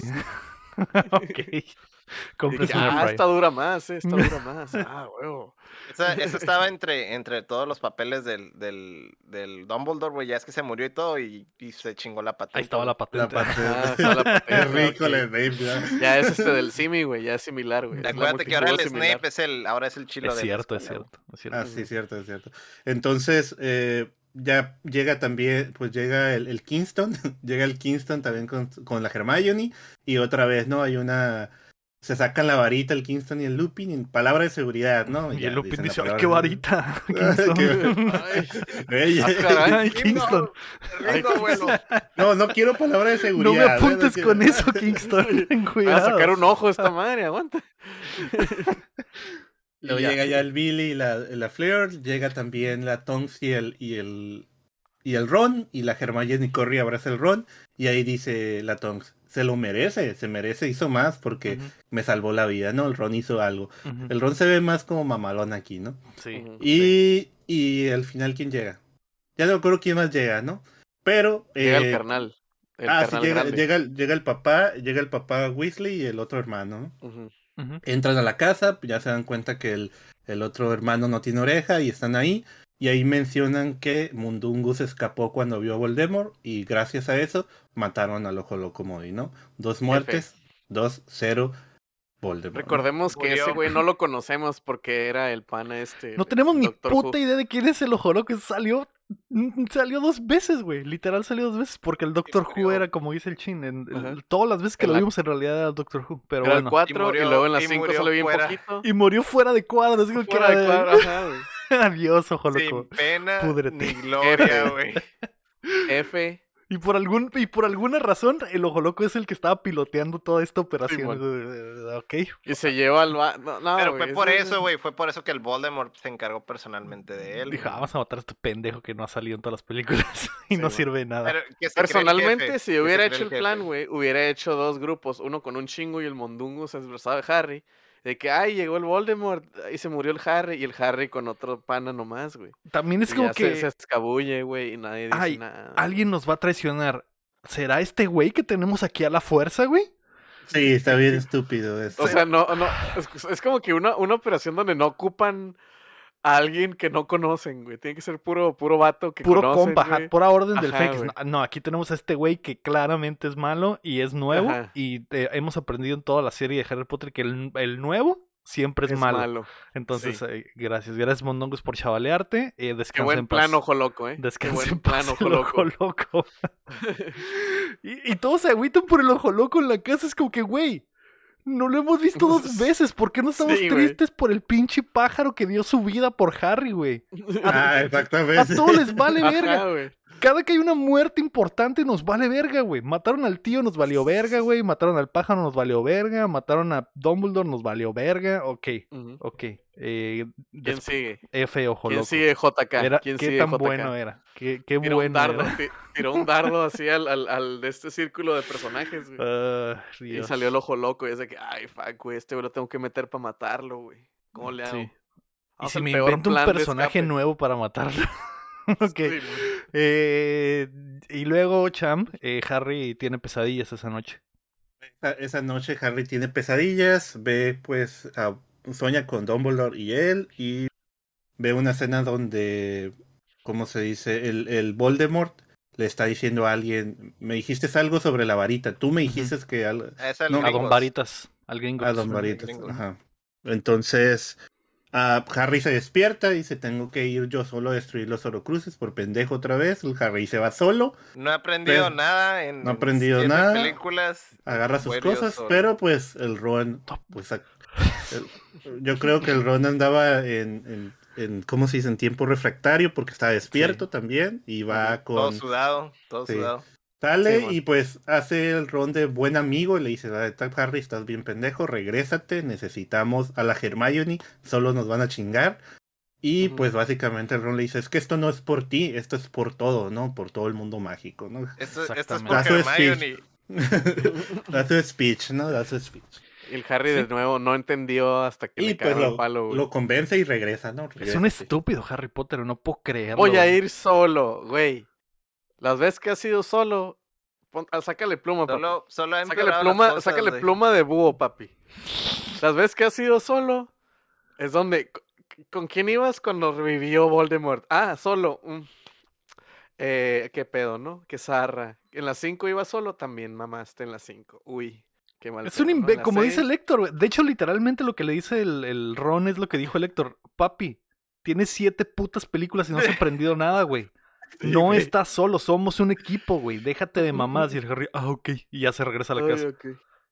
ok. ah, esta dura más, esta dura más. Ah, huevo. Esa, estaba entre, entre todos los papeles del, del, del Dumbledore, güey. Ya es que se murió y todo y, y se chingó la patente. Ahí estaba la patente. La patente. Ah, la patente. rico ya. ya. es este del Simi, güey. Ya es similar, güey. Acuérdate que ahora el Snape es el, ahora es el chilo es cierto, es cierto, es cierto. Ah, sí, cierto, es cierto. Entonces, eh, ya llega también, pues llega el, el Kingston, llega el Kingston también con, con la Hermione y otra vez, ¿no? Hay una se sacan la varita el Kingston y el Lupin en palabra de seguridad, ¿no? Y, el Lupin dice, ¡ay, qué varita! ay, Kingston. No, no quiero palabra de seguridad. No me ¿eh? apuntes con eso, Kingston. Cuidado. a sacar un ojo esta madre, aguanta. Luego llega ya el Billy y la, la Fleur, llega también la Tonks y el, y el, y el Ron, y la Hermione corre y abraza el Ron, y ahí dice la Tonks, se lo merece, se merece, hizo más porque me salvó la vida, ¿no? El Ron hizo algo. El Ron se ve más como mamalón aquí, ¿no? Sí. Y, y al final, ¿quién llega? Ya no recuerdo quién más llega, ¿no? Pero... Llega el eh, carnal. ah, sí, llega, llega, llega, el papá, llega el papá Weasley y el otro hermano, ¿no? Entran a la casa, ya se dan cuenta que el, el otro hermano no tiene oreja y están ahí. Y ahí mencionan que Mundungus escapó cuando vio a Voldemort y gracias a eso mataron al Ojo Locomodi, ¿no? Dos muertes, dos, cero, Voldemort. Recordemos que ese güey no lo conocemos porque era el pana este. No tenemos ni puta idea de quién es el Ojo Loco. Salió, mm, salió dos veces, güey. Literal salió dos veces porque el Doctor Who era, como dice el chin, en, todas las veces que lo vimos en realidad era el Doctor Who. Pero bueno. el 4 y, luego en las 5 se lo vi un poquito. Y murió fuera de cuadro. Es fuera de cuadro, ajá, güey. Adiós, ojo loco. Sin pena ni gloria, güey. F. Y por algún y por alguna razón el ojo loco es el que estaba piloteando toda esta operación. ok. Y se lleva al no, no, Pero fue por eso, güey, fue por eso que el Voldemort se encargó personalmente de él. Dijo, ah, vamos a matar a este pendejo que no ha salido en todas las películas y no sirve de nada. Personalmente, si hubiera hecho el plan, güey, hubiera hecho dos grupos, uno con un chingo y el mondungo se de Harry de que, ay, llegó el Voldemort y se murió el Harry y el Harry con otro pana nomás, güey. También es como que... Se, escabulle, güey, y nadie dice nada. Alguien nos va a traicionar. ¿Será este güey que tenemos aquí a la fuerza, güey? Sí, está bien estúpido eso. O sea, no, no, es, como que una, una operación donde no ocupan a alguien que no conocen, güey. Tiene que ser puro, puro vato que puro conocen, compa, pura orden del fake. No, aquí tenemos a este güey que claramente es malo y es nuevo. Y eh, hemos aprendido en toda la serie de Harry Potter que el, el nuevo siempre es, malo. Entonces, eh, gracias. Gracias, Mondongos, por chavalearte. Eh, Qué buen plan, ojo loco, ¿eh? Descansa Qué buen plan, ojo loco. y, y, todos se agüitan por el ojo loco en la casa. Es como que, güey, no lo hemos visto dos veces. ¿Por qué no estamos tristes por el pinche pájaro que dio su vida por Harry, güey? Ah, exactamente. A todos les vale verga. Cada que hay una muerte importante nos vale verga, güey. Mataron al tío, nos valió verga, güey. Mataron al pájaro, nos valió verga. Mataron a Dumbledore, nos valió verga. Ok, ok. Eh, ¿Quién sigue? F, ojo ¿Quién sigue JK? ¿Quién ¿Qué tan bueno era? ¿Qué, qué tiró bueno un dardo, Tiró un dardo así al, al, de este círculo de personajes, güey. Ah, y salió el ojo loco y es de que, ay, fuck, güey, este güey lo tengo que meter para matarlo, güey. ¿Cómo le hago? Y si me invento un personaje nuevo para matarlo. ok. Eh, y luego, Cham, eh, Harry tiene pesadillas esa noche. Esa, noche Harry tiene pesadillas, ve pues, a, sueña con Dumbledore y él, y ve una escena donde, ¿cómo se dice? El, el Voldemort le está diciendo a alguien, me dijiste algo sobre la varita, tú me dijiste que... Algo, no, a Don Varitas, alguien A Don Varitas, ajá. Entonces, Harry se despierta y dice, tengo que ir yo solo a destruir los Orocruces por pendejo otra vez. El Harry se va solo. No ha aprendido nada en No ha aprendido nada. películas. Agarra sus cosas, pero pues el Ron, pues yo creo que el Ron andaba en, en, ¿cómo se dice? En tiempo refractario porque está despierto también y va con... Todo sudado, todo sudado. Sale y pues hace el ron de buen amigo y le dice, Harry, estás bien pendejo, regrésate, necesitamos a la Hermione, solo nos van a chingar. Y pues básicamente el ron le dice, es que esto no es por ti, esto es por todo, ¿no? Por todo el mundo mágico, ¿no? Esto, es por Hermione. da su speech, ¿no? Da su speech. Y el Harry de nuevo no entendió hasta que le pues lo, palo, lo convence y regresa, ¿no? Es un estúpido Harry Potter, no puedo creerlo. Voy a ir solo, güey. Las veces que has ido solo, ah, sácale pluma, papi. Solo, sácale pluma, sácale pluma de búho, papi. Las veces que has ido solo, es donde. ¿Con quién ibas cuando revivió Voldemort? Ah, solo. Mm. Eh, qué pedo, ¿no? Qué zarra. En las 5 iba solo, también mamaste en las 5. Uy, qué mal. Es un imbécil, como dice el Héctor. De hecho, literalmente lo que le dice el, el Ron es lo que dijo el Héctor. Papi, tienes siete putas películas y no has aprendido nada, güey no estás solo, somos un equipo, güey. Déjate de mamás. Y el Harry, ah, ok. Y ya se regresa a la casa.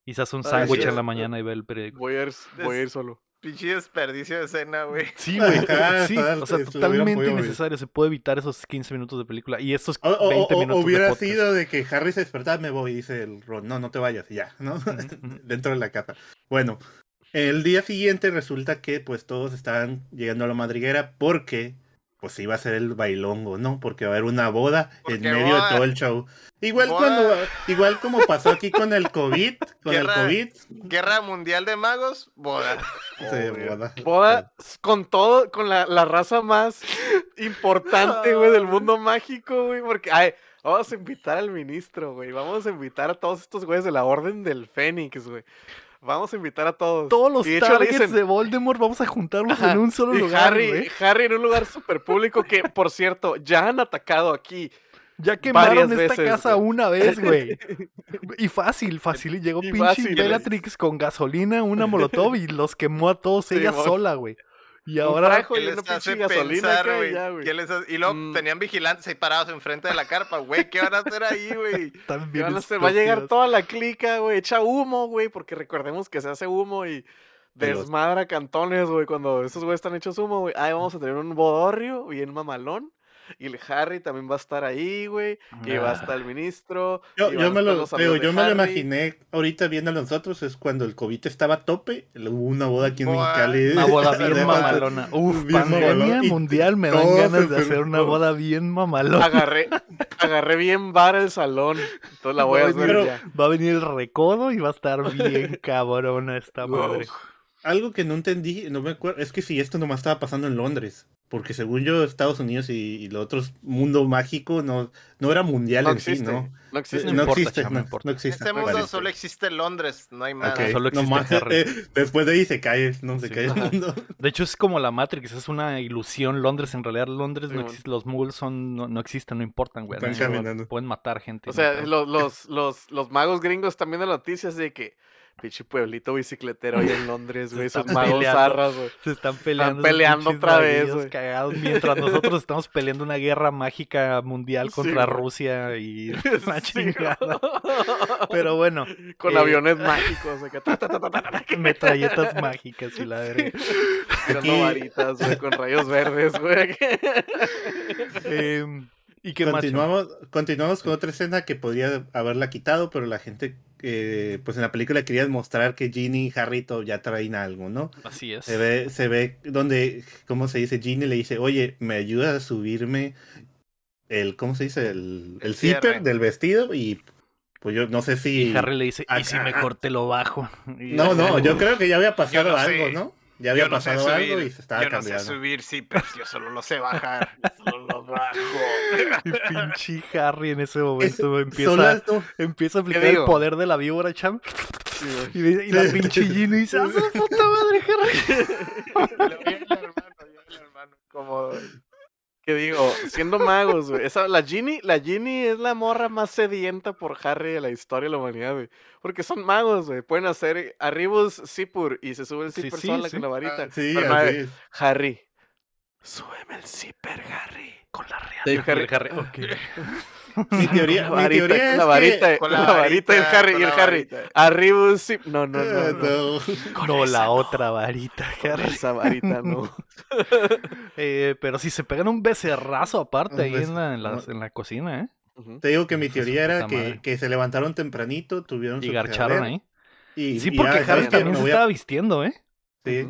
Y se hace un sándwich en la mañana y ve el periódico. Voy a ir, voy a ir solo. Pinche desperdicio de escena, güey. Sí, güey. sí, o sea, totalmente innecesario. Se puede evitar esos 15 minutos de película. Y estos 20 minutos o, hubiera sido de que Harry se despertaba, me voy, dice el Ron. No, no te vayas, ya, ¿no? Dentro de la casa. Bueno, el día siguiente resulta que pues todos estaban llegando a la madriguera porque pues iba a ser el bailongo, ¿no? Porque va a haber una boda en medio de todo el show. Igual cuando, igual como pasó aquí con el COVID, con el COVID. Guerra Mundial de Magos, boda. Sí, boda. Boda con todo, con la, la raza más importante, güey, del mundo mágico, güey, porque, ay, vamos a invitar al ministro, güey, vamos a invitar a todos estos güeyes de la Orden del Fénix, güey. Vamos a invitar a todos. Todos los targets de Voldemort vamos a juntarlos en un solo lugar. Harry, Harry en un lugar súper público que, por cierto, ya han atacado aquí. Ya quemaron esta casa una vez, güey. Y fácil, fácil. Llegó pinche Bellatrix con gasolina, una molotov y los quemó a todos ella sola, güey. Y ahora. ¿Qué les hace pensar, güey? Y luego mm. tenían vigilantes ahí parados enfrente de la carpa, güey. ¿Qué van a hacer ahí, güey? Va a llegar toda la clica, güey. Echa humo, güey. Porque recordemos que se hace humo y desmadra cantones, güey. Cuando esos güeyes están hechos humo, güey. Ahí vamos a tener un bodorrio bien mamalón. Y el Harry también va a estar ahí, güey. Y va a estar el ministro. Yo, me lo, yo me lo imaginé ahorita viendo a nosotros. Es cuando el COVID estaba a tope. Hubo una boda aquí en Mexicali. Una boda bien mamalona. Uf, pandemia mundial. Me dan ganas de hacer una boda bien mamalona. Agarré, agarré bien bar el salón. Entonces la voy a hacer Va a venir el recodo y va a estar bien cabrona esta madre. Algo que no entendí, no me acuerdo, es que si esto nomás estaba pasando en Londres. Porque según yo Estados Unidos y, los otros mundo mágico no, no era mundial en sí, ¿no? No existe. No, existe, no, existe. En este mundo solo existe Londres, no hay más. Solo existe eh, después de ahí se cae, no se cae el mundo. De hecho es como la Matrix, es una ilusión Londres, en realidad Londres no existe, los muggles son, no, existen, no importan, güey. Están caminando. Pueden matar gente. O sea, los, los, los, los magos gringos también de noticias de que Pinche pueblito bicicletero ahí en Londres, güey. Esos magos zarras, güey. Se están peleando. Están peleando otra vez, güey. Cagados mientras nosotros estamos peleando una guerra mágica mundial contra Rusia y una chingada. Pero bueno. Con aviones mágicos. Metralletas mágicas y la verga. Tirando varitas, güey, con rayos verdes, güey. eh, ¿Y qué continuamos, continuamos con otra escena que podría haberla quitado, pero la gente pues en la película quería mostrar que Ginny y Harrito ya traen algo, ¿no? Así es. Se ve, se ve donde, ¿cómo se dice? Ginny le dice, oye, ¿me ayuda a subirme el, ¿cómo se dice? El, el, zipper del vestido y pues yo no sé si... Y Harry le dice, ¿y si mejor te lo bajo? no, no, yo creo que ya había pasado algo, ¿no? Ya había pasado algo y se estaba cambiando. Yo no sé subir zippers, yo solo lo sé bajar. solo lo bajo. Y pinche Harry en ese momento empieza, empieza a aplicar el poder de la víbora, cham. y, y, la pinche Ginny dice, ¡ah, su puta madre, Harry! hermano, como que digo, siendo magos, güey. Esa, la Ginny, la Ginny es la morra más sedienta por Harry de la historia de la humanidad, güey. Porque son magos, güey. Pueden hacer arribos zipper y se sube el zipper sí, sola con la varita. Ah, sí, Harry, súbeme el zipper, Harry. Con la real. Harry, Harry. Okay. Mi teoría, mi teoría es la varita, con la, varita, y el Harry, y el Harry. Arriba sí. No, no, no. No, no. no la otra varita, Harry. Esa varita no. eh, pero si se pegan un becerrazo aparte ahí en la, en, la, en la cocina, ¿eh? Te digo que mi teoría era que, que, se levantaron tempranito, tuvieron y garcharon ahí. Y, sí, porque Harry también se estaba vistiendo, ¿eh? Sí.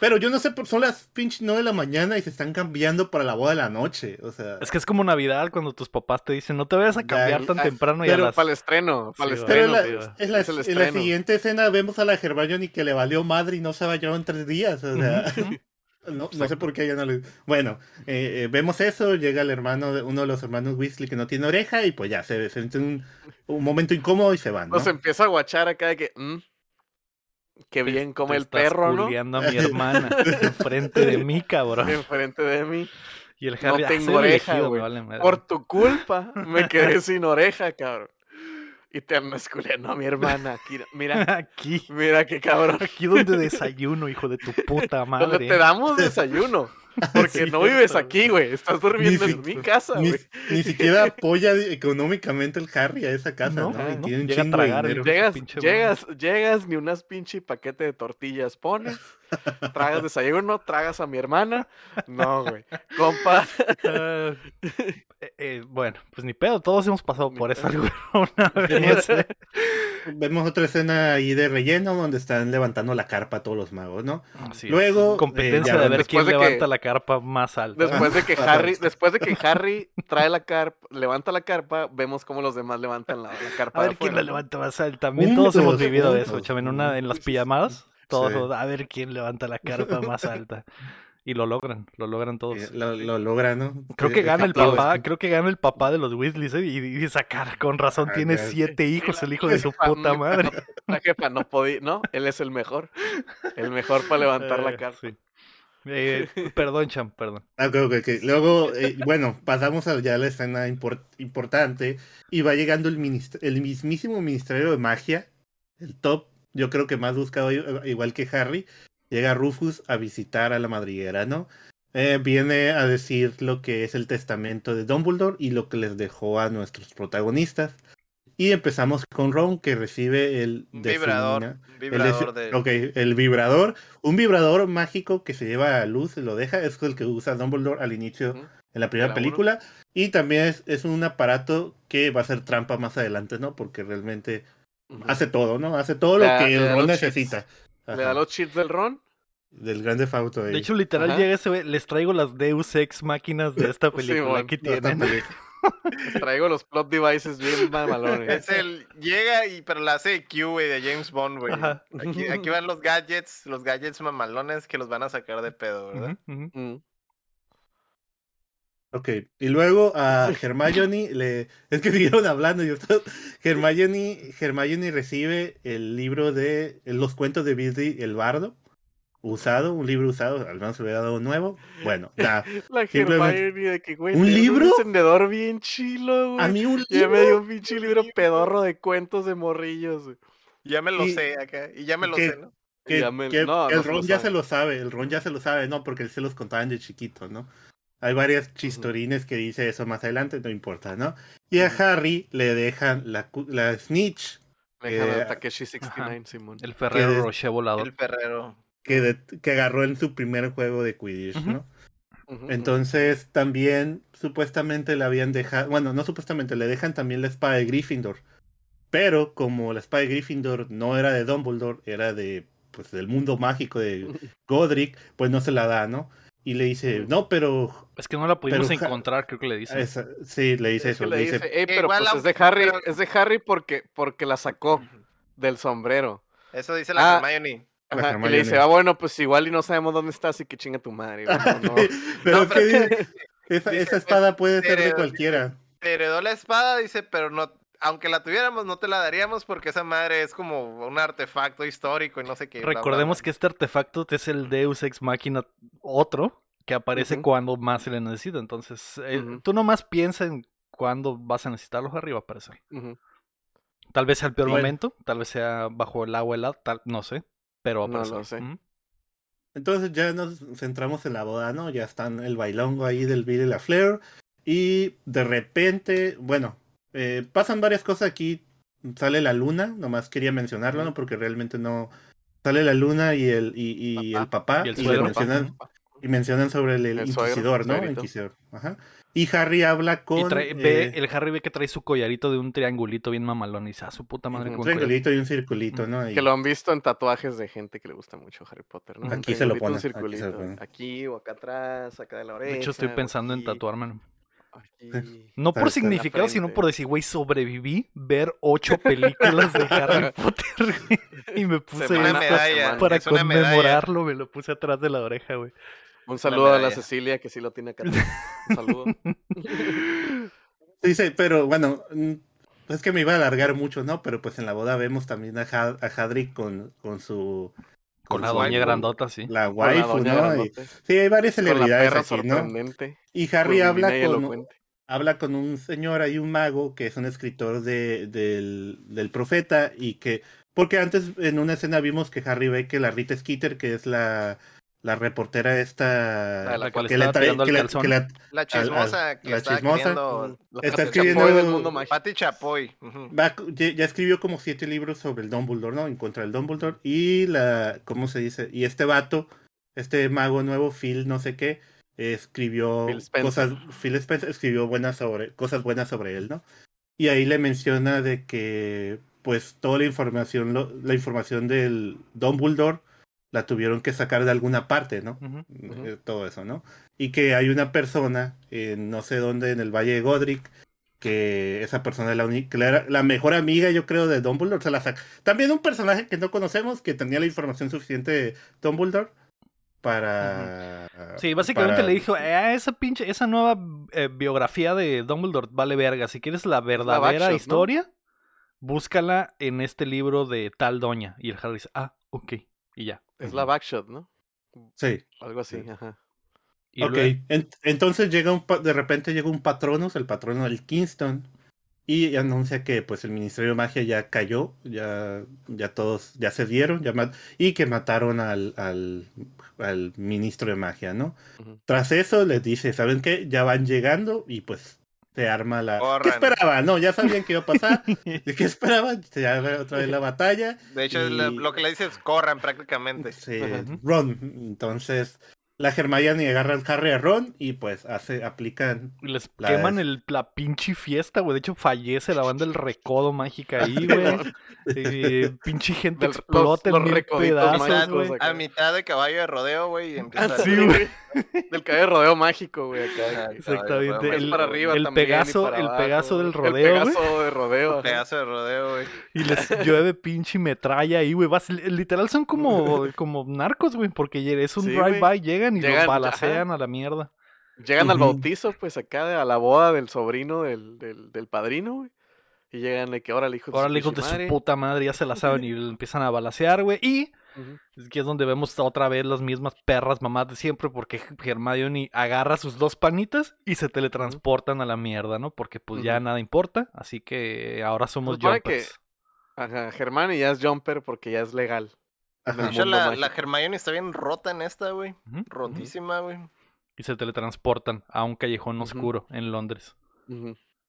Pero yo no sé, son las pinches 9 de la mañana y se están cambiando para la boda de la noche. O sea. Es que es como Navidad cuando tus papás te dicen, no te vayas a cambiar tan temprano y a las... para el estreno. Para el estreno. en, la, siguiente escena vemos a la Hermione que le valió madre y no se vayó en tres días. O sea. No, no, sé por qué ella no le. Bueno, eh, eh, vemos eso. Llega el hermano, uno de los hermanos Weasley que no tiene oreja, y pues ya se, siente un, un momento incómodo y se van. ¿no? Nos empieza a guachar acá de que. Mm, Qué bien come el perro, ¿no? a mi hermana enfrente de mí, cabrón. Enfrente de mí. Y el Harry no tengo oreja, güey. Por tu culpa me quedé sin oreja, cabrón. Y te andas culiando a mi hermana. Aquí, mira. Aquí. Mira qué cabrón. Aquí donde desayuno, hijo de tu puta madre. Donde te damos desayuno. Porque no vives aquí, güey. Estás durmiendo en mi casa, güey. Ni, siquiera apoya económicamente el Harry a esa casa, ¿no? ¿no? Llega a tragar. Llegas, llegas, llegas, ni unas pinche paquete de tortillas pones. Tragas desayuno, tragas a mi hermana. No, güey. Compa. Eh, eh, bueno, pues ni pedo. Todos hemos pasado por eso alguna vez. Vemos otra escena ahí de relleno donde están levantando la carpa todos los magos, ¿no? Así Luego. Eh, Competencia de ver quién levanta la carpa más alta. Después de que Harry, después de que Harry trae la carpa, levanta la carpa, vemos cómo los demás levantan la, carpa. A ver quién la levanta más alta. También todos hemos vivido eso, chaval, en, una, en las pijamadas. Todos, a ver quién levanta la carpa más alta. Y lo logran, lo logran todos. Lo, lo logran, ¿no? Creo que gana el papá, creo que gana el papá de los Weasleys ¿eh? y, y sacar, con razón, tiene siete hijos, el hijo de su puta madre. La jefa no podía, ¿no? Él es el mejor. El mejor para levantar la eh, carpa. Eh, perdón, Cham, perdón. Ah, Luego, eh, bueno, pasamos a ya la escena importante y va llegando el, el mismísimo Ministerio de Magia, el top, yo creo que más buscado igual que Harry, llega Rufus a visitar a la madriguera, ¿no? Eh, viene a decir lo que es el testamento de Dumbledore y lo que les dejó a nuestros protagonistas. Y empezamos con Ron, que recibe el vibrador. el, el vibrador. Un vibrador mágico que se lleva a luz, lo deja. Es el que usa Dumbledore al inicio en la primera película. Y también es, un aparato que va a ser trampa más adelante, ¿no? Porque realmente hace todo, ¿no? Hace todo lo que el Ron necesita. ¿Le da los cheats del Ron? Del grande Fauto. De hecho, literal llega ese, les traigo las Deus Ex máquinas de esta película. Aquí tienen. Les traigo los plot devices bien mamalones. Es el llega y pero la hace Q, güey, de James Bond, güey. Aquí, van los gadgets, los gadgets mamalones que los van a sacar de pedo, ¿verdad? Mm. Ok, y luego a Hermione le... Es que siguieron hablando y Hermione, Hermione recibe el libro de los cuentos de Billy el Bardo, usado, un libro usado, al menos se le había dado nuevo. Bueno, da. La Hermione de que, güey, ¿Un libro? Un encendedor bien chilo, güey. A mí un libro. Ya me dio un pinche libro pedorro de cuentos de morrillos, güey. Ya me lo sé acá, y ya me lo sé, ¿no? Que, el Ron ya se lo sabe, el Ron ya se lo sabe, no, porque él se los contaban de chiquito, ¿no? Hay varias chistorines que dice eso más adelante, no importa, ¿no? Y a Harry le dejan la, la snitch. Le dejan a Takeshi 69, Simón. El Ferrero Rocher volador. El Ferrero. Que, que agarró en su primer juego de Quidditch, ¿no? Entonces también supuestamente le habían dejado, bueno, no supuestamente, le dejan también la espada de Gryffindor. Pero como la espada de Gryffindor no era de Dumbledore, era de pues del mundo mágico de Godric, pues no se la da, ¿no? Y le dice, no, pero... Es que no la pudimos encontrar, creo que le dice. sí, le dice eso. le dice, pero pues es de Harry, es de Harry porque, porque la sacó del sombrero. Eso dice la ah, Hermione. y le dice, ah, bueno, pues igual y no sabemos dónde está, así que chinga tu madre. pero, ¿qué dice? Esa, esa, espada puede ser de cualquiera. Te heredó la espada, dice, pero no, aunque la tuviéramos, no te la daríamos porque esa madre es como un artefacto histórico y no sé qué. Recordemos que este artefacto es el Deus Ex Machina otro que aparece cuando más se le necesita. Entonces, eh, tú nomás piensa en cuándo vas a necesitarlos arriba aparecer. Tal vez sea el peor momento, tal vez sea bajo el agua helada, tal, no sé, pero no lo sé. Entonces ya nos centramos en la boda, ¿no? Ya están el bailongo ahí del Bill y la Flair. Y de repente, bueno, eh, pasan varias cosas aquí. Sale la luna, nomás quería mencionarlo, ¿no? Porque realmente no. Sale la luna y el, y, el papá. Y, le mencionan, y mencionan sobre el, inquisidor, ¿no? Inquisidor. Ajá. Y Harry habla con. ve, eh, el Harry ve que trae su collarito de un triangulito bien mamalón y dice, a ah, su puta madre. Un triangulito y un circulito, ¿no? Que lo han visto en tatuajes de gente que le gusta mucho Harry Potter, ¿no? Aquí se lo pone. Aquí, o acá atrás, acá de la oreja. De hecho, estoy pensando en tatuármelo. No por significado, sino por decir, güey, sobreviví ver ocho películas de Harry Potter, Y me puse para conmemorarlo, me lo puse atrás de la oreja, güey. Un saludo a la Cecilia, que sí lo tiene acá. Un saludo. Dice, pero bueno, mm, es que me iba a alargar mucho, ¿no? Pero pues en la boda vemos también a, Hadrick con, con su con, la doña grandota, sí. La waifu, ¿no? sí, hay varias celebridades aquí, ¿no? Y Harry habla con, habla con un señor ahí, un mago, que es un escritor de, del, del profeta y que... Porque antes en una escena vimos que Harry ve que la Rita Skeeter, que es la la reportera esta la, que, le trae, que, la, que la, la chismosa que la está chismosa está escribiendo del mundo Patti Chapoy ya, escribió como siete libros sobre el Dumbledore no en contra del Dumbledore y la cómo se dice y este vato este mago nuevo Phil no sé qué escribió cosas Phil Spencer escribió buenas sobre cosas buenas sobre él no y ahí le menciona de que pues toda la información la información del Dumbledore la tuvieron que sacar de alguna parte, ¿no? Eh, todo eso, ¿no? Y que hay una persona, en no sé dónde, en el Valle de Godric, que esa persona es la, única, la, la mejor amiga, yo creo, de Dumbledore, se la saca. También un personaje que no conocemos, que tenía la información suficiente de Dumbledore para... Sí, básicamente le dijo, eh, esa pinche, esa nueva eh, biografía de Dumbledore vale verga, si quieres la verdadera historia, búscala en este libro de tal doña. Y el Harry dice, ah, ok, y ya. Es la backshot, ¿no? Sí. Algo así, ajá. ok, entonces llega un de repente llega un patronos, el patrono del Kingston, y anuncia que pues el Ministerio de Magia ya cayó, ya, ya todos, ya se dieron, ya y que mataron al, al, al, ministro de magia, ¿no? Tras eso les dice, ¿saben qué? Ya van llegando y pues se arma la... ¿Qué esperaban? No, ya sabían que iba a pasar. ¿Qué esperaban? Se arma otra vez la batalla. De hecho, lo que le dices es corran prácticamente. Sí, Ron. Entonces, la Hermione agarra al Harry a Ron y pues hace, aplican. Les queman el, la pinche fiesta, güey. De hecho, fallece la banda del recodo mágica ahí, güey. eh, pinche gente explota en mil pedazos, güey. A mitad de caballo de rodeo, güey. Empieza sí, güey. Del caballo de rodeo mágico, güey. Exactamente. El, para arriba el Pegaso, el Pegaso del rodeo, El Pegaso de rodeo. El Pegaso de rodeo, güey. Y les llueve pinche metralla ahí, güey. Literal son como, como narcos, güey. Porque es un drive-by, llega y los balacean a la mierda. Llegan al bautizo, pues acá a la boda del sobrino del, del, del padrino, güey. Y llegan de que ahora el hijo de, ahora su, hijo de su puta madre ya se la saben y empiezan a balasear, güey. Y aquí es donde vemos otra vez las mismas perras mamás de siempre porque Hermione agarra sus dos panitas y se teletransportan a la mierda, ¿no? Porque pues ya nada importa, así que ahora somos jumpers. Que, ajá, Hermione ya es jumper porque ya es legal. De hecho, la, la Hermione está bien rota en esta, güey. Rotísima, güey. Y se teletransportan a un callejón oscuro en Londres.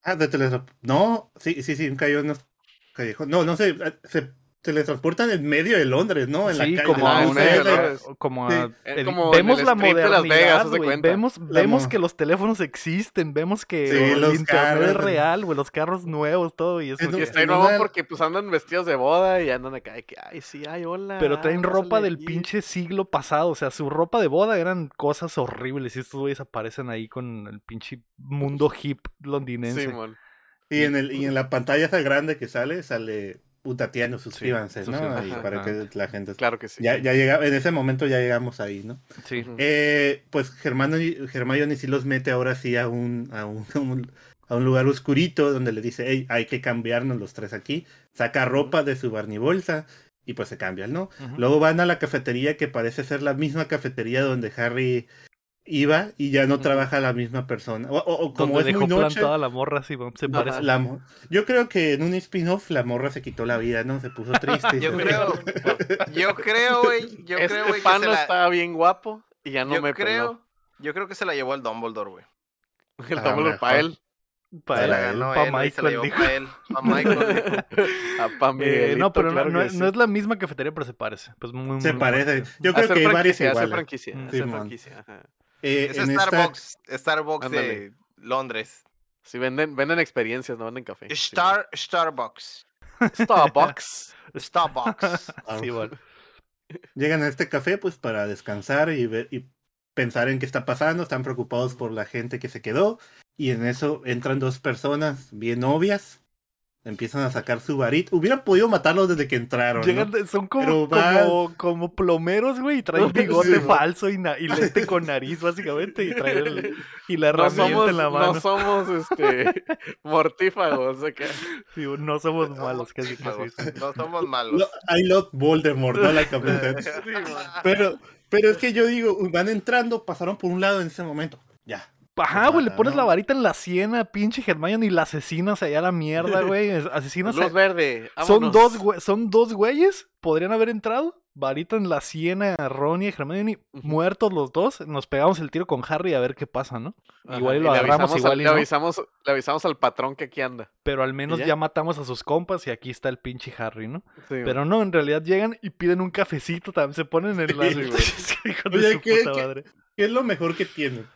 Ah, de teletransporte. No, sí, sí, sí, un callejón. No, no sé, se teletransportan en medio de Londres, ¿no? En sí, la como a como, vemos la modernidad, vemos, vemos que los teléfonos existen, vemos que el internet es real, güey, los carros nuevos, todo y eso. Y está nuevo porque pues andan vestidos de boda y andan acá, que, ay, sí, ay, hola. Pero traen ropa del pinche siglo pasado, o sea, su ropa de boda eran cosas horribles y estos güeyes aparecen ahí con el pinche mundo hip londinense. Sí, Y en, el, y en la pantalla esa grande que sale, sale Tatiano, suscríbanse, ¿no? para que la gente. Claro que sí. Ya, ya llega, en ese momento ya llegamos ahí, ¿no? Sí. Eh, pues Hermione sí los mete ahora sí a un, a un, a un lugar oscurito donde le dice, hey, hay que cambiarnos los tres aquí. Saca ropa de su barnibolsa y pues se cambian, ¿no? Luego van a la cafetería que parece ser la misma cafetería donde Harry iba y ya no trabaja la misma persona. O, como es muy noche, la morra, sí, se parece. yo creo que en un spin-off la morra se quitó la vida, ¿no? Se puso triste. yo, creo, yo creo, güey. Yo este creo, güey. que la... estaba bien guapo y ya no yo me creo. Yo creo que se la llevó el Dumbledore, güey. El Dumbledore para él. Para él, ganó pa Michael, se la llevó para él. Pa Michael. a eh, no, pero no, no, es la misma cafetería, pero se parece. Pues muy, se parece. Yo creo que hay varias iguales. Hace franquicia. Hace franquicia. Ajá. Eh, es Starbucks, Starbucks de Londres. Sí, venden, venden experiencias, no venden café. Star, Starbucks. Starbucks. Starbucks. sí, Llegan a este café pues para descansar y, ver, y pensar en qué está pasando, están preocupados por la gente que se quedó y en eso entran dos personas bien obvias empiezan a sacar su varita. Hubieran podido matarlos desde que entraron. Son como, como, plomeros, güey, y traen bigote falso y, y, lente con nariz, básicamente, y traen el, y la herramienta en la mano. No somos este, mortífagos. Sí, no somos malos, casi No somos malos. I love Voldemort, no la pero, pero es que yo digo, van entrando, pasaron por un lado en ese momento. Ya, Ajá, güey, le pones la varita en la siena, pinche Hermione, y la asesinas allá a la mierda, güey. Asesinas Luz verde. Son dos, son dos güeyes, podrían haber entrado. Varita en la siena, Ron y Hermione, muertos los dos. Nos pegamos el tiro con Harry a ver qué pasa, ¿no? Igual y lo agarramos, igual y le, avisamos, le avisamos al patrón que aquí anda. Pero al menos ya? matamos a sus compas y aquí está el pinche Harry, ¿no? Pero no, en realidad llegan y piden un cafecito, también se ponen en la... Sí, ¿qué, es lo mejor que tienen?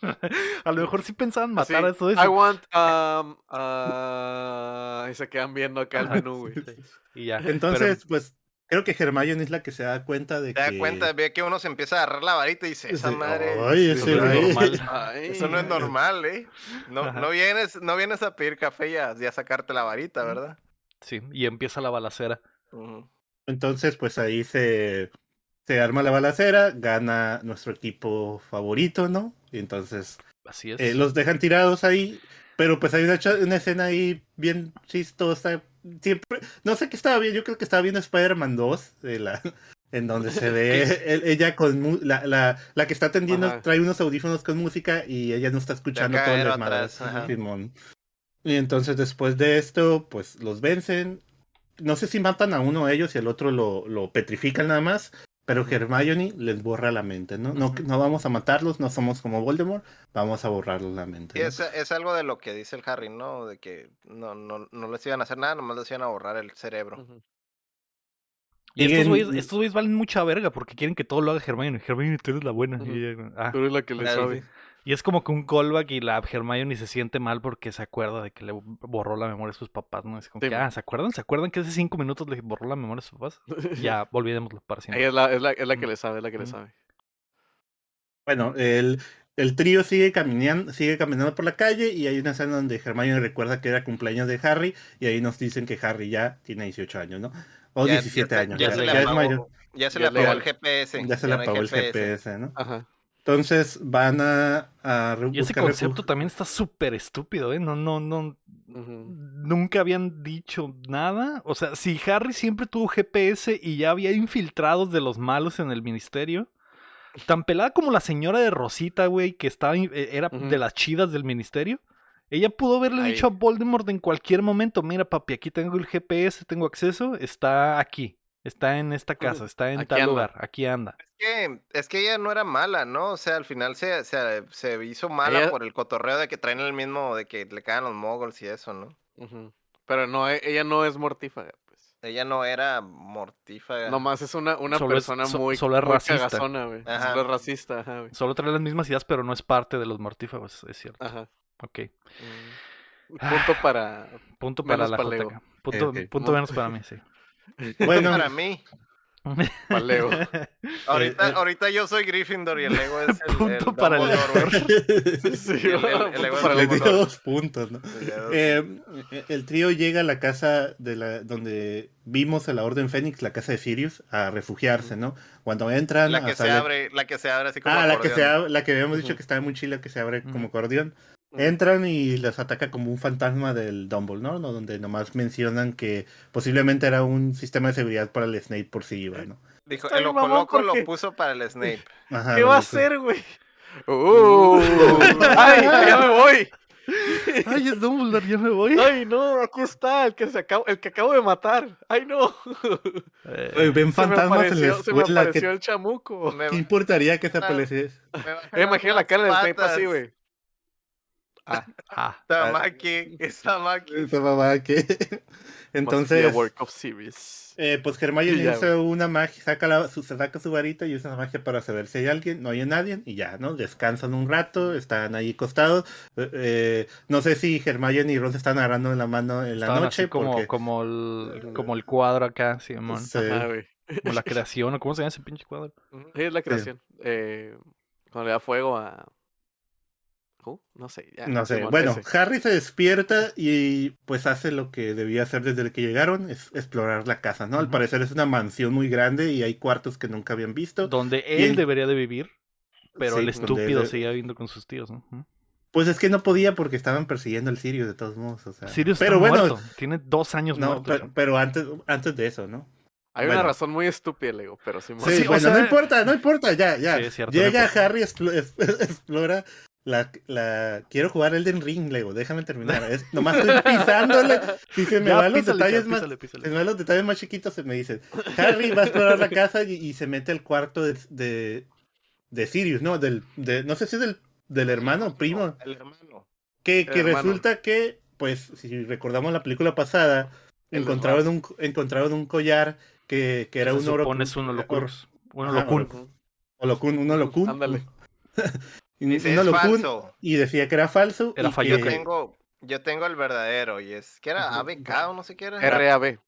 a lo mejor sí pensaban matar a eso. I want, um, uh, y se quedan viendo acá el menú, güey. Y ya. Entonces, pues, creo que Hermione es la que se da cuenta de que... Se da cuenta, ve que uno se empieza a agarrar la varita y dice, esa madre... eso, no es normal. eso no es normal, ¿eh? No, no, vienes, no vienes a pedir café y a, a, sacarte la varita, ¿verdad? Sí, y empieza la balacera. Entonces, pues ahí se se arma la balacera, gana nuestro equipo favorito, ¿no? Y entonces Así es. Eh, los dejan tirados ahí, pero pues hay una, una, escena ahí bien chistosa. Siempre, no sé qué estaba bien, yo creo que estaba viendo Spider-Man 2, de la, en donde se ve ella con la, la, la que está atendiendo, trae unos audífonos con música y ella no está escuchando todo el desmadre. Y entonces después de esto, pues los vencen. No sé si matan a uno de ellos y al otro lo, lo petrifican nada más. Pero Hermione les borra la mente, ¿no? No, no vamos a matarlos, no somos como Voldemort, vamos a borrarles la mente. es, es, algo de lo que dice el Harry, ¿no? De que no, no, no les iban a hacer nada, nomás les iban a borrar el cerebro. Y, estos güeyes, estos valen mucha verga porque quieren que todo lo haga Hermione. Hermione, tú eres la buena. Ah. Tú eres la que le sabe. Y es como que un callback y la Hermione se siente mal porque se acuerda de que le borró la memoria a sus papás, ¿no? Es como que, ah, ¿se acuerdan? ¿Se acuerdan que hace cinco minutos le borró la memoria a sus papás? ya, volvídemoslo para siempre. es la, es, la, es la que le sabe, es la que le sabe. Bueno, el, el trío sigue caminando, sigue caminando por la calle y hay una escena donde Hermione recuerda que era cumpleaños de Harry y ahí nos dicen que Harry ya tiene 18 años, ¿no? O 17 años. Ya, se le apagó, ya, se le apagó el GPS. Ya se le apagó el GPS, ¿no? Ajá. Entonces van a, a Y ese concepto también está súper estúpido, ¿eh? No, no, no. Nunca habían dicho nada. O sea, si Harry siempre tuvo GPS y ya había infiltrados de los malos en el ministerio, tan pelada como la señora de Rosita, güey, que estaba, eh, era de las chidas del ministerio. Ella pudo haberle dicho a Voldemort en cualquier momento, mira papi, aquí tengo el GPS, tengo acceso, está aquí. Está en esta casa, está en tal lugar, aquí anda. Es que, es que ella no era mala, ¿no? O sea, al final se, se, se hizo mala por el cotorreo de que traen el mismo, de que le caen los moguls y eso, ¿no? Pero no, e, ella no es mortífaga, pues. Ella no era mortífaga. Nomás es una, una persona muy, solo es racista. Solo es racista, ajá, Solo trae las mismas ideas, pero no es parte de los mortífagos, es cierto. Ajá. Ok. Mm. Punto para... Punto para la Punto, punto menos para mí, sí. Bueno, para mí. Lego. Ahorita, ahorita yo soy Gryffindor y el Lego es el, punto para el sí, el, Le dio dos puntos, ¿no? Eh, el trío llega a la casa de la donde vimos a la Orden Fénix, la casa de Sirius, a refugiarse, ¿no? Cuando entran. La que se abre, la que se abre así como. Ah, la que se la que habíamos dicho que estaba muy chila, que se abre como acordeón. Entran y les ataca como un fantasma del Dumble, ¿no? Donde nomás mencionan que posiblemente era un sistema de seguridad para el Snape por si iba, ¿no? Dijo, el ojo loco lo puso para el Snape. ¿Qué va a hacer, güey? Uh, ¡Ay, ya me voy! ¡Ay, es Dumbledore, ya me voy! ¡Ay, no! Aquí está, el que, se acabo, el que acabo de matar. ¡Ay, no! Eh, ven fantasmas en la Se me apareció el chamuco. ¿Qué importaría que se apareciese? Me imagino la cara del Snape así, güey. Ah, ah, Tamaki, Tamaki. Tamaki. Entonces, eh, pues Hermione usa una magia, saca su, se saca su varita y usa la magia para saber si hay alguien, no hay nadie y ya, ¿no? Descansan un rato, están ahí acostados. Eh, eh, no sé si Hermione y Ron se están agarrando en la mano en la noche. como, como, el, como el cuadro acá, Simón. Como la creación, o cómo se llama ese pinche cuadro. es la creación. cuando le da fuego a no sé. no sé. Bueno, Harry se despierta y pues hace lo que debía hacer desde que llegaron, es explorar la casa, ¿no? Al parecer es una mansión muy grande y hay cuartos que nunca habían visto. Donde él debería de vivir, pero el estúpido seguía viviendo con sus tíos, ¿no? Pues es que no podía porque estaban persiguiendo al Sirius de todos modos. O sea. Sirius pero está bueno, muerto. tiene dos años no, Pero, antes, antes de eso, ¿no? Hay una razón muy estúpida, Lego, pero sí, sí, bueno, no importa, no importa, ya, ya. Llega Harry, explora la, la, quiero jugar Elden Ring, Lego, déjame terminar. Es, nomás estoy pisándole. Si se me van los detalles más. los detalles más chiquitos, se me dice. Harry va a explorar la casa y, se mete al cuarto de, de, de, Sirius, ¿no? Del, de, no sé si es del, del hermano primo. El hermano. Que, que resulta que, pues, si recordamos la película pasada, encontraron un, encontraron un collar que, que era un oro. Pones un holocun. Un holocun. Un holocun. Ándale. Y, es falso. y decía que era falso. Era Yo tengo, yo tengo el verdadero y es que era ABK o no sé qué era. RAB.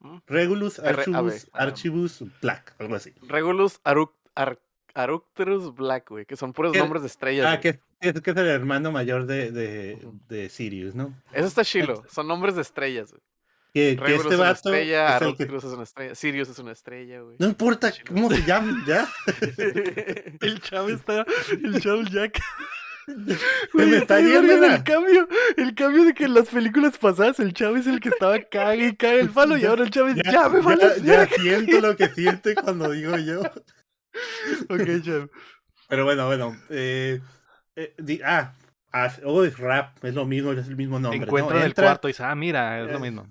¿Mm? Regulus Archibus. Archibus Black, algo así. Regulus Arcturus Black, güey, que son puros nombres de estrellas. Ah, que, es, que es el hermano mayor de, de, de Sirius, ¿no? Eso está chilo, son nombres de estrellas, güey. Que, que este vato. Estrella, es, que... es una estrella, Sirius es una estrella, güey. No importa cómo se llama, ya. el chavo está. El chavo Jack. me está yendo el cambio, el cambio de que en las películas pasadas el chavo es el que estaba cague y cague el palo y ahora el chavo es ya, me ya, ya, siento lo que siente cuando digo yo. ok, chavo. Pero bueno, bueno. Eh, eh, ah, oh, es rap, es lo mismo, es el mismo nombre. Encuentra en el cuarto y dice, ah, mira, es lo mismo.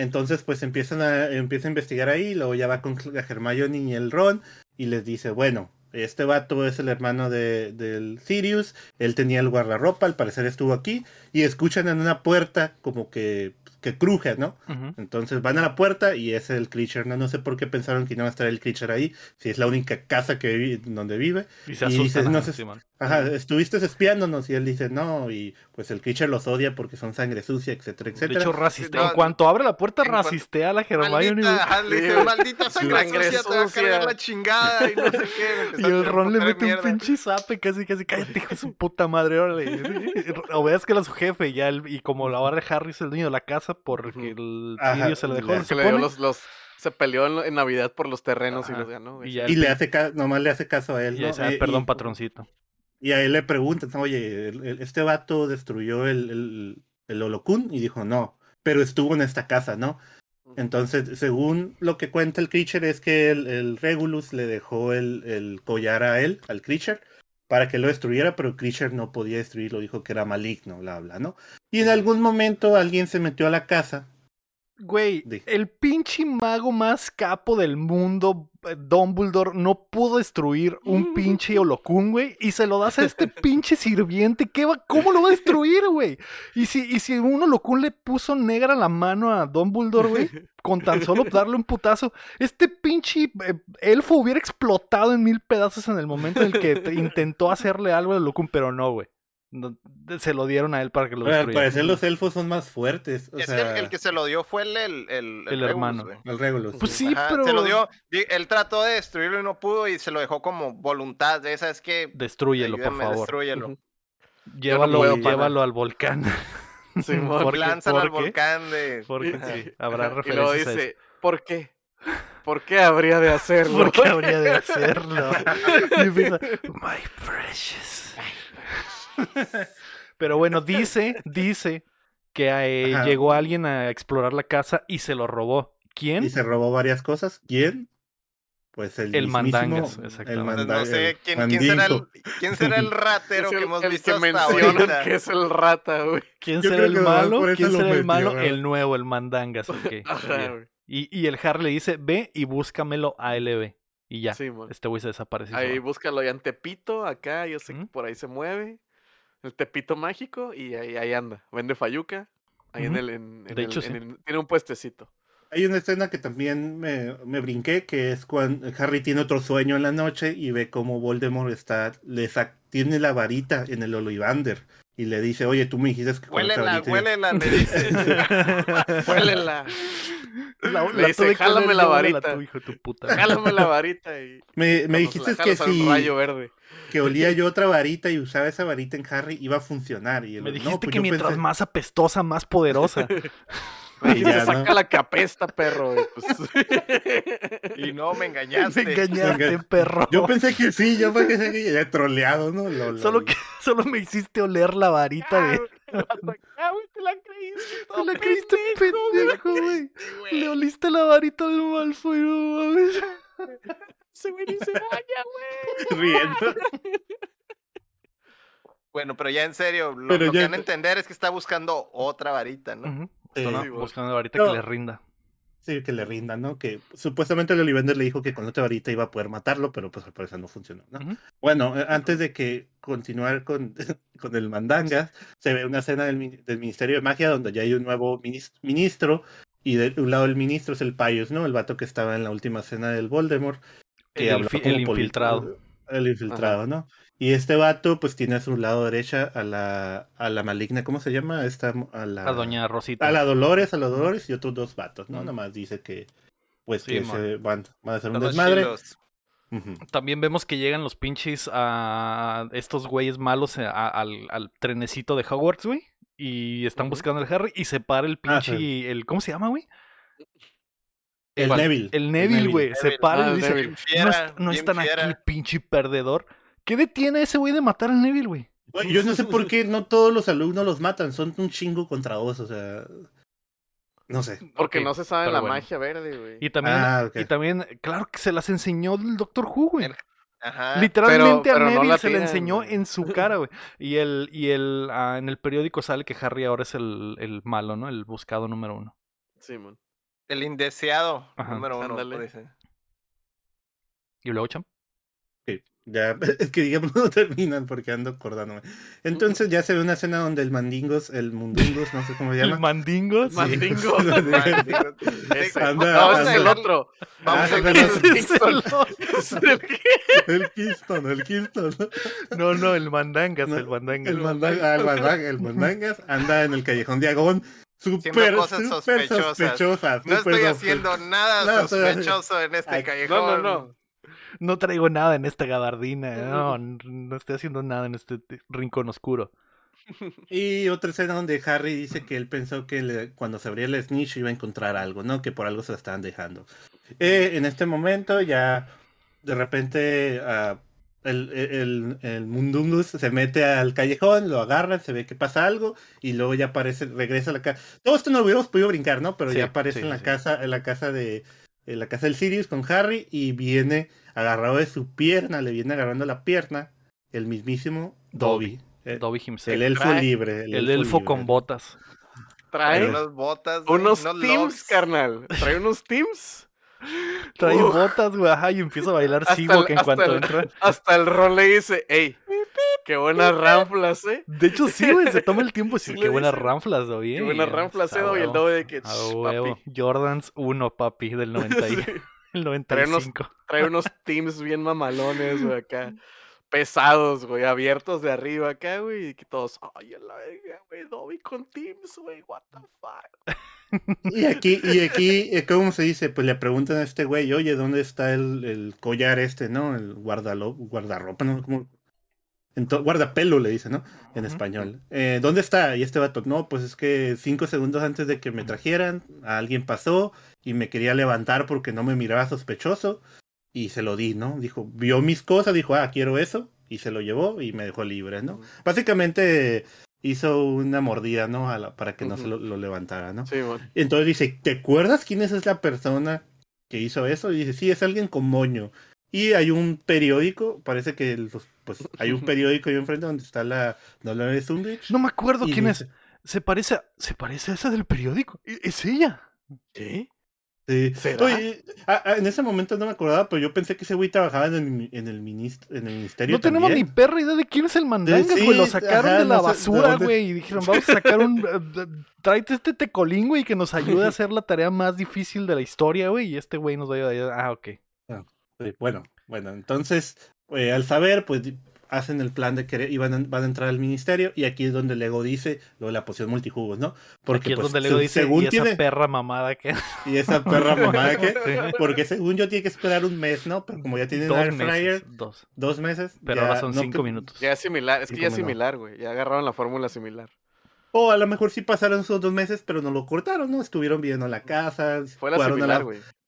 Entonces, pues empiezan a, empieza a investigar ahí, luego ya va con la y el Ron, y les dice, bueno, este vato es el hermano de, del Sirius, él tenía el guardarropa, al parecer estuvo aquí, y escuchan en una puerta como que que cruje, ¿no? Entonces van a la puerta y es el creature, ¿no? No sé por qué pensaron que no va a estar el creature ahí, si es la única casa que vive, donde vive. Y se asusta. no sé, ajá, estuviste espiándonos y él dice no, y pues el creature los odia porque son sangre sucia, etcétera, etcétera. De hecho, rasistea. en cuanto abre la puerta, rasistea a la Hermione. Maldita, le dice, maldita sangre, sucia, te va a cargar la chingada y no sé qué. y el Ron le mete un pinche zape casi, casi, cállate, hijo de su puta madre, órale. o veas que era su jefe ya, y como la barra Harry es el dueño de la casa, porque el se lo dejó. Se le dio los, los, se peleó en, Navidad por los terrenos y los ganó. Y, le hace nomás le hace caso a él. Y eh, perdón, patroncito. Y a él le preguntan, oye, este vato destruyó el, el, el Holocún y dijo, no, pero estuvo en esta casa, ¿no? Entonces, según lo que cuenta el Creature, es que el, Regulus le dejó el, el, collar a él, al Creature, para que lo destruyera, pero Creature no podía destruirlo, dijo que era maligno, bla, bla, ¿no? Y en algún momento alguien se metió a la casa Güey, el pinche mago más capo del mundo, eh, Dumbledore, no pudo destruir un pinche holocún, güey, y se lo das a este pinche sirviente. ¿Qué va, ¿Cómo lo va a destruir, güey? Y si, y si un holocún le puso negra la mano a Dumbledore, güey, con tan solo darle un putazo, este pinche eh, elfo hubiera explotado en mil pedazos en el momento en el que intentó hacerle algo al holocún, pero no, güey se lo dieron a él para que lo destruyera. Al parecer los elfos son más fuertes. es el, que se lo dio fue el, el, el, hermano. El Regulus. Pues sí, pero. Se lo dio. Él trató de destruirlo y no pudo y se lo dejó como voluntad. De esa es que. Destruyelo, por favor. Destruyelo. Llévalo, llévalo al volcán. Sí, Lánzalo al volcán de. Porque sí, habrá referencias. Y lo dice, ¿por qué? ¿Por qué habría de hacerlo? ¿Por qué habría de hacerlo? My precious. Pero bueno, dice, dice que eh, llegó alguien a explorar la casa y se lo robó. ¿Quién? Y se robó varias cosas. ¿Quién? Pues el, el mandangas, exactamente. no sé ¿quién, será el, quién, será el, ratero que hemos visto hasta ahorita. que es el rata, güey. ¿Quién será el malo? ¿Quién será el malo? El nuevo, el mandangas. y, y el Har le dice, ve y búscamelo a LB. Y ya, este güey se desapareció. Ahí búscalo allá en Tepito, acá, yo sé que por ahí se mueve el Tepito Mágico y ahí, ahí anda. Vende Fayuca. Ahí en el. En, de hecho, tiene un puestecito. Hay una escena que también me, me, brinqué, que es cuando Harry tiene otro sueño en la noche y ve cómo Voldemort está, le tiene la varita en el Ollivander y le dice, oye, tú me dijiste que Huélela, huélela, me dice. huélela. La, le dice, jálame la varita. Tu hijo, tu puta. Jálame la varita. Y me, me dijiste que si... Rayo verde que olía yo otra varita y usaba esa varita en Harry, iba a funcionar. Y Me dijiste pues que mientras más apestosa, más poderosa. Y ya, se saca la capesta, perro. Pues. y no, me engañaste. Me engañaste, perro. Yo pensé que sí, yo pensé que ya troleado, ¿no? solo, que, solo me hiciste oler la varita de. Ah, te la creíste. Te la creíste, pendejo, güey. Le oliste la varita al Malfoy, no mames. Se me dice vaya, güey. Riendo. Bueno, pero ya en serio, lo, que van a entender es que está buscando otra varita, ¿no? Buscando una varita que le rinda. Sí, que le rinda, ¿no? Que supuestamente el Ollivander le dijo que con otra varita iba a poder matarlo, pero pues al parecer no funcionó, ¿no? Bueno, eh, antes de que continuar con, con el mandanga, se ve una escena del, del, Ministerio de Magia donde ya hay un nuevo ministro y de un lado el ministro es el Pius, ¿no? El vato que estaba en la última escena del Voldemort. Que el, el infiltrado. El infiltrado, ¿no? Y este vato, pues tiene a su lado derecha a la, a la maligna, ¿cómo se llama? Esta, a la. A Doña Rosita. A la Dolores, a los Dolores y otros dos vatos, ¿no? Nada más dice que, pues, que se van, a hacer un desmadre. También vemos que llegan los pinches a estos güeyes malos al, al, trenecito de Hogwarts, güey. Y están buscando al Harry y se para el ah, pinche. el, ¿Cómo se llama, güey? El Neville. El Neville, güey. Se para y ah, dice: No, están aquí, pinche perdedor. ¿Qué detiene a ese güey de matar al Neville, güey? Yo no sé por qué no todos los alumnos los matan. Son un chingo contra vos, o sea. No sé. Porque no se sabe la magia verde, güey. Y también, ah, y también, claro que se las enseñó el Doctor Who, güey. Ajá. Literalmente a Neville se le enseñó en su cara, güey. Y el, y el ah, en el periódico sale que Harry ahora es el, el malo, ¿no? El buscado número uno. Simón. El indeseado número uno. ¿Y luego, Champ? Ya, es que digamos no terminan porque ando acordándome. Entonces ya se ve una escena donde el Mandingos, el Mundingos, no sé cómo se llama. ¿El Mandingos? Mandingos. anda, no, es el otro. Vamos ah, a ver el Kingston. El Kingston, el Kingston. No, no, el Mandangas, el Mandangas. El, mandangas, ah, el, mandangas, el Mandangas anda en el Callejón de Agón Súper, sospechosas. No estoy haciendo nada sospechoso en este callejón. No, no, no no traigo nada en esta gabardina. No, no estoy haciendo nada en este rincón oscuro. Y otra escena donde Harry dice que él pensó que cuando se abría el snitch iba a encontrar algo, ¿no? Que por algo se lo estaban dejando. Eh, en este momento ya de repente uh, el, el, el, Mundungus se mete al callejón, lo agarran, se ve que pasa algo y luego ya aparece, regresa a la casa. Todo esto no lo hubiéramos podido brincar, ¿no? Pero ya aparece en la casa, en la casa de en la casa del Sirius con Harry y viene agarrado de su pierna, le viene agarrando la pierna el mismísimo Dobby. Eh, Dobby himself. El elfo libre. El, elfo, con botas. Trae unas botas, unos teams, carnal. Trae unos teams. Trae botas, güey, y empieza a bailar que en cuanto entra. Hasta el rol le dice, ey, qué buenas ranflas, eh. De hecho, sí, güey, se toma el tiempo y dice, qué buenas ranflas, güey. Qué buenas ranflas, eh, y el doble de que, a. Jordans 1, papi, del 90 el 95. Trae unos, trae unos teams bien mamalones, güey, acá pesados, güey, abiertos de arriba acá, güey, y que todos, ay, en la verga, güey, Dobby con Teams, güey, what the fuck. Y aquí, y aquí, eh, ¿cómo se dice? Pues le preguntan a este güey, oye, ¿dónde está el, el collar este, no? El guardalo, guardarropa, ¿no? Como, guardapelo le dice, ¿no? En español. Eh, ¿Dónde está? Y este vato, no, pues es que cinco segundos antes de que me trajeran, alguien pasó y me quería levantar porque no me miraba sospechoso y se lo di, ¿no? Dijo, vio mis cosas, dijo, ah, quiero eso, y se lo llevó y me dejó libre, ¿no? Básicamente hizo una mordida, ¿no? para que no se lo, levantara, ¿no? Sí, bueno. Entonces dice, ¿te acuerdas quién es esa persona que hizo eso? Y dice, sí, es alguien con moño. Y hay un periódico, parece que pues hay un periódico ahí enfrente donde está la Dolores Umbridge. No me acuerdo quién es. Se parece, a, se parece a esa del periódico. ¿E-, ¿Es ella? ¿Qué? Sí. en ese momento no me acordaba, pero yo pensé que ese güey trabajaba en el, en el, ministerio. No tenemos ni perra idea de quién es el mandanga, güey. lo sacaron de la basura, güey. Y dijeron, vamos a sacar un. Eh, tráete este tecolín, güey, que nos ayude a hacer la tarea más difícil de la historia, güey. Y este güey nos va a ayudar. Ah, ok. Ah, bueno, bueno, entonces, eh, al saber, pues hacen el plan de que iban van a entrar al ministerio y aquí es donde Lego dice lo de la poción multijugos, ¿no? Porque aquí es pues, donde Lego dice según y esa perra mamada que y esa perra mamada que porque según yo tiene que esperar un mes, ¿no? Pero como ya tienen dos air fryer, dos. dos meses, pero ahora son cinco minutos. Ya es similar, es que ya es similar, güey, ya agarraron la fórmula similar. O a lo mejor sí pasaron esos dos meses, pero no lo cortaron, ¿no? Estuvieron viendo la casa, fue la similar,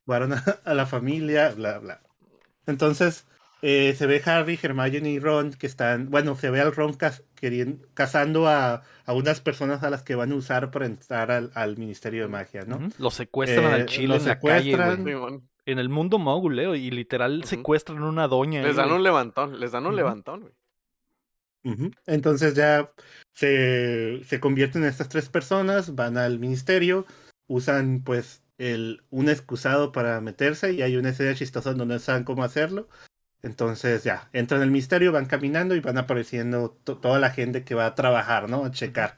a, a la familia, bla, bla. Entonces, eh, se ve Harry, Hermione y Ron que están, bueno, se ve al Ron cazando a, a, unas personas a las que van a usar para entrar al, Ministerio de Magia, ¿no? Los secuestran al eh, chile en la calle, En el mundo mogul, eh, y literal secuestran a una doña. Les dan un levantón, les dan un levantón, güey. Entonces ya se, se convierten en estas tres personas, van al ministerio, usan pues el, un excusado para meterse y hay una escena chistosa donde no saben cómo hacerlo entonces ya, entran en el misterio, van caminando y van apareciendo toda la gente que va a trabajar, ¿no? A checar.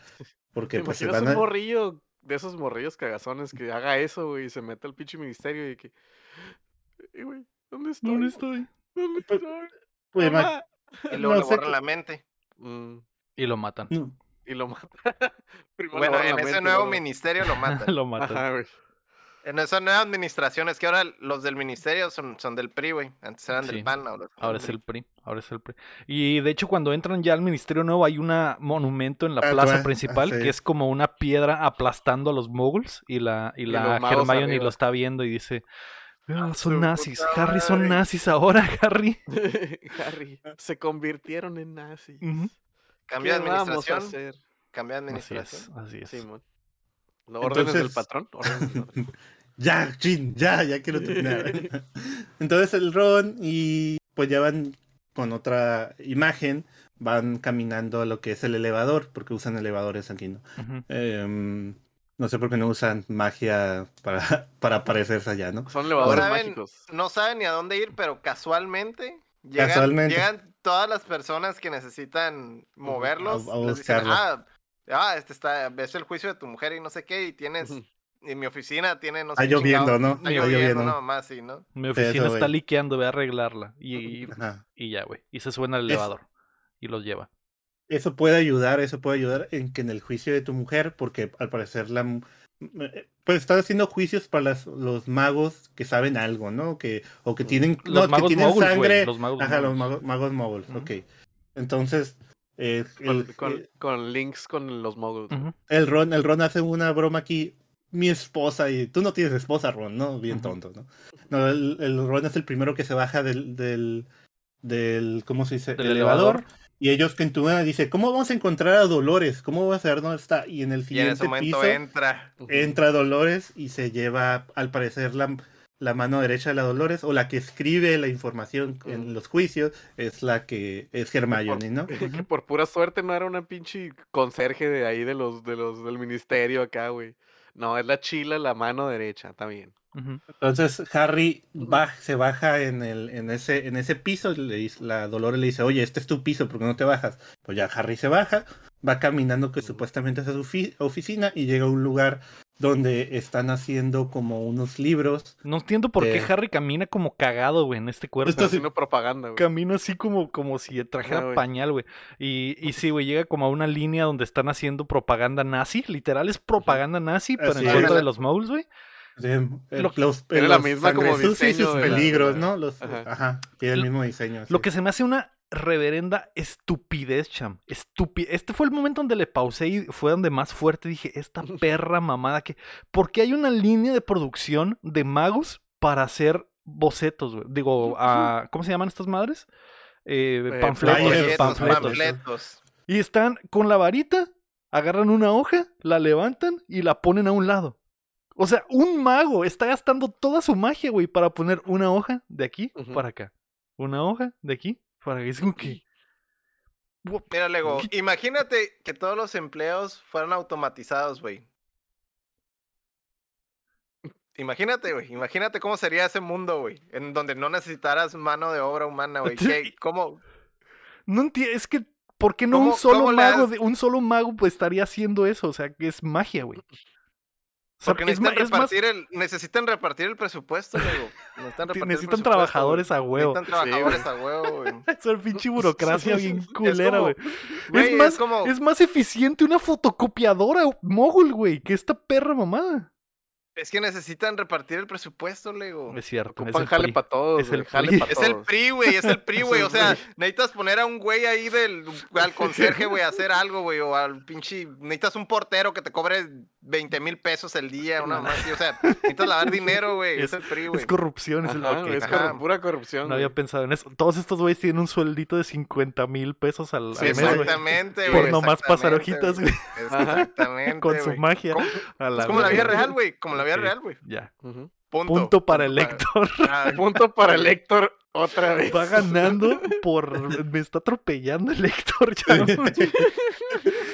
Porque pues se van a... un morrillo de esos morrillos cagazones que haga eso, güey, y se mete al pinche ministerio y que... güey, ¿dónde estoy? ¿Dónde estoy? ¿Dónde pues, estoy? Pues, y luego le borran la mente. Mm. Y lo matan. Y lo matan. bueno, en ese nuevo ministerio lo matan. lo matan. En esa nueva administración, es que ahora los del ministerio son, son del PRI, güey. Antes eran del PAN, ahora, ahora es el PRI. Ahora es el PRI. Y de hecho, cuando entran ya al ministerio nuevo, hay un monumento en la ah, plaza principal que es como una piedra aplastando a los moguls. Y la, y la Hermione lo está viendo y dice: ah, Son nazis. Harry, son nazis ahora, Harry. Harry, se convirtieron en nazis. De administración. Cambia de administración. Así es. Así es. órdenes del patrón. ya, chin, ya, ya quiero terminar. Entonces el Ron y pues ya van con otra imagen, van caminando a lo que es el elevador, porque usan elevadores aquí, ¿no? Em, no sé por qué no usan magia para, para aparecerse allá, ¿no? Son elevadores mágicos. No saben ni a dónde ir, pero casualmente llegan, llegan todas las personas que necesitan moverlos. A, ah, este está, ves el juicio de tu mujer y no sé qué, y tienes en mi oficina tiene, no sé. Está lloviendo, ¿no? Está lloviendo, no, más sí, ¿no? Mi oficina está liqueando, voy a arreglarla. Y, y, ya, güey. Y se suena el elevador. Y los lleva. Eso puede ayudar, eso puede ayudar en que en el juicio de tu mujer, porque al parecer la eh, pues está haciendo juicios para los magos que saben algo, ¿no? Que, o que tienen, los no, que tienen sangre. Los magos Ajá, los magos, magos móviles, ok. Entonces, eh, con, links con los moguls. El Ron, el Ron hace una broma aquí mi esposa y tú no tienes esposa, Ron, ¿no? Bien tonto, ¿no? No, el, el, Ron es el primero que se baja del, del, del ¿cómo se dice? Del elevador. Y ellos que una dice, ¿cómo vamos a encontrar a Dolores? ¿Cómo vamos a saber dónde está? Y en el siguiente piso entra. entra Dolores y se lleva, al parecer, la, la mano derecha de la Dolores, o la que escribe la información en los juicios, es la que es Hermione, ¿no? Que por pura suerte no era una pinche conserje de ahí de los, de los del ministerio acá, güey. No, es la chila, la mano derecha, está bien. Entonces Harry se baja en, el, en, ese, en ese piso, le dice, la Dolores le dice, oye, este es tu piso, ¿por qué no te bajas? Pues ya Harry se baja, va caminando que supuestamente es a su oficina y llega a un lugar donde están haciendo como unos libros. No entiendo por qué Harry camina como cagado, güey, en este cuerpo. Está haciendo propaganda, güey. Camina así como, como si trajera pañal, güey. Y, y sí, güey, llega como a una línea donde están haciendo propaganda nazi. Literal es propaganda nazi, pero en contra de los moles, güey. Sí, los, la misma como diseño sus peligros, ¿no? Los, ajá. tiene el mismo diseño. Lo que se me hace una reverenda estupidez, cham. Estupidez. Este fue el momento donde le pausé y fue donde más fuerte dije, esta perra mamada que... Porque hay una línea de producción de magos para hacer bocetos, güey. Digo, ¿cómo se llaman estas madres? Eh, eh panfletos, panfletos. Y están con la varita, agarran una hoja, la levantan y la ponen a un lado. O sea, un mago está gastando toda su magia, güey, para poner una hoja de aquí para acá. Una hoja de aquí para que es como que. Mira, Lego, imagínate que todos los empleos fueran automatizados, güey. Imagínate, güey. Imagínate cómo sería ese mundo, güey. En donde no necesitaras mano de obra humana, güey. ¿Cómo? No entiendo. Es que, ¿por qué no un solo mago, un solo mago pues, estaría haciendo eso? O sea, que es magia, güey. Porque necesitan, repartir el, necesitan repartir el presupuesto, Necesitan, trabajadores a huevo. Necesitan trabajadores a huevo, güey. Es el pinche burocracia bien culera, güey. Es, más, es más eficiente una fotocopiadora mogul, güey, que esta perra mamada. Es que necesitan repartir el presupuesto, Lego. Es cierto. Ocupan jale para todos. Es el, jale es el PRI, güey. Es el PRI, güey. O sea, necesitas poner a un güey ahí del, al conserje, güey, a hacer algo, güey. O al pinche. Necesitas un portero que te cobre 20 mil pesos el día, una más. O sea, necesitas lavar dinero, güey. Es, el PRI, güey. Es corrupción, es, es pura corrupción. No había pensado en eso. Todos estos güeyes tienen un sueldito de 50 mil pesos al, sí, mes. Exactamente, güey. Por nomás pasar hojitas, güey. Exactamente. Con su magia. es como la vida real, güey. Como la vida real, güey. Ya. Punto. para el Héctor. Ah, punto para el Héctor otra vez. Va ganando por. Me está atropellando el Héctor.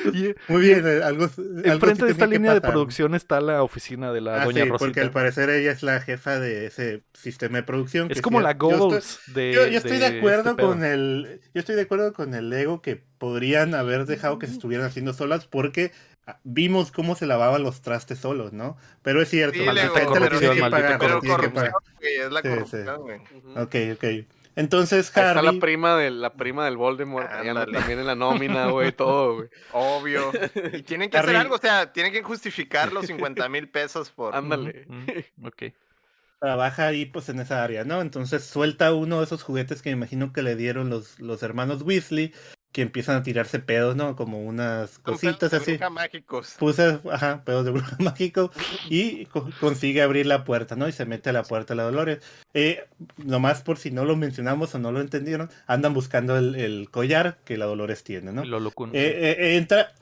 Muy bien, eh, algo. Enfrente de esta línea de producción está la oficina de la ah, doña sí, Porque al parecer ella es la jefa de ese sistema de producción. Es como la Goals de. Yo, estoy de, acuerdo este con el. Yo estoy de acuerdo con el Lego que podrían haber dejado que se estuvieran haciendo solas porque vimos cómo se lavaban los trastes solos, ¿no? Pero es cierto, sí, la corrupción, que pagar, pero corrupción, es la corrupción, güey. Ok, ok. Entonces, Harry... está la prima, de, la prima del Voldemort, también en la nómina, güey, todo, güey. Obvio. Y tienen que hacer algo, o sea, tienen que justificar los 50 mil pesos por... Ándale. ok. Trabaja ahí, pues, en esa área, ¿no? Entonces suelta uno de esos juguetes que me imagino que le dieron los, los hermanos Weasley que empiezan a tirarse pedos, ¿no? Como unas cositas así. De mágicos. Puse, ajá, pedos de bruja mágico y consigue abrir la puerta, ¿no? Y se mete a la puerta de la Dolores. Eh, nomás por si no lo mencionamos o no lo entendieron, andan buscando el, collar que la Dolores tiene, ¿no? Lo eh, eh, entra,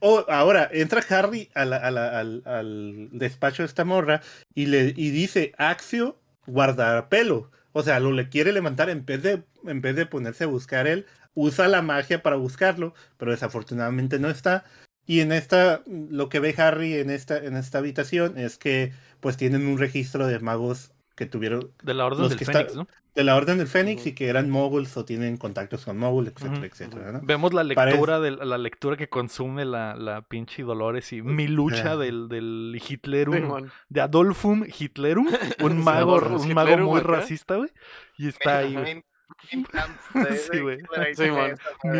oh, ahora, entra Harry al, al, despacho de esta morra y le y dice, Axio, guardar pelo. O sea, lo le quiere levantar en vez de, en vez de ponerse a buscar él, usa la magia para buscarlo, pero desafortunadamente no está. Y en esta, lo que ve Harry en esta, en esta habitación es que pues tienen un registro de magos que tuvieron... De la Orden del Fénix, ¿no? De la Orden del Fénix y que eran moguls o tienen contactos con moguls, etcétera, etcétera. Vemos la lectura, de, la lectura que consume la, la pinche Dolores y mi lucha del, del Hitlerum, de Adolfum Hitlerum, un mago, un mago muy racista, güey. Y está ahí, sí, güey.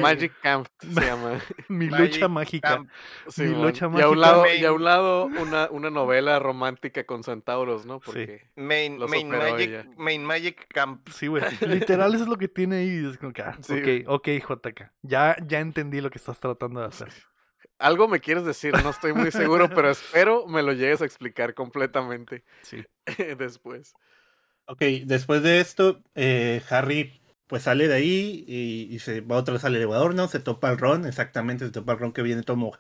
Magic Camp se llama. Mi lucha mágica. Mi lucha mágica. Y a un lado, y a un lado una, una novela romántica con centauros, ¿no? Porque sí. Main, main, Magic, main Magic Camp. Sí, güey. Literal, eso es lo que tiene ahí. Es como que, ah, ok, ok, JK. Ya, ya entendí lo que estás tratando de hacer. algo me quieres decir, no estoy muy seguro, pero espero me lo llegues a explicar completamente. Sí. después. Ok, después de esto, eh, Harry pues sale de ahí y, se va otra vez al elevador, ¿no? Se topa el Ron, exactamente, se topa el Ron que viene todo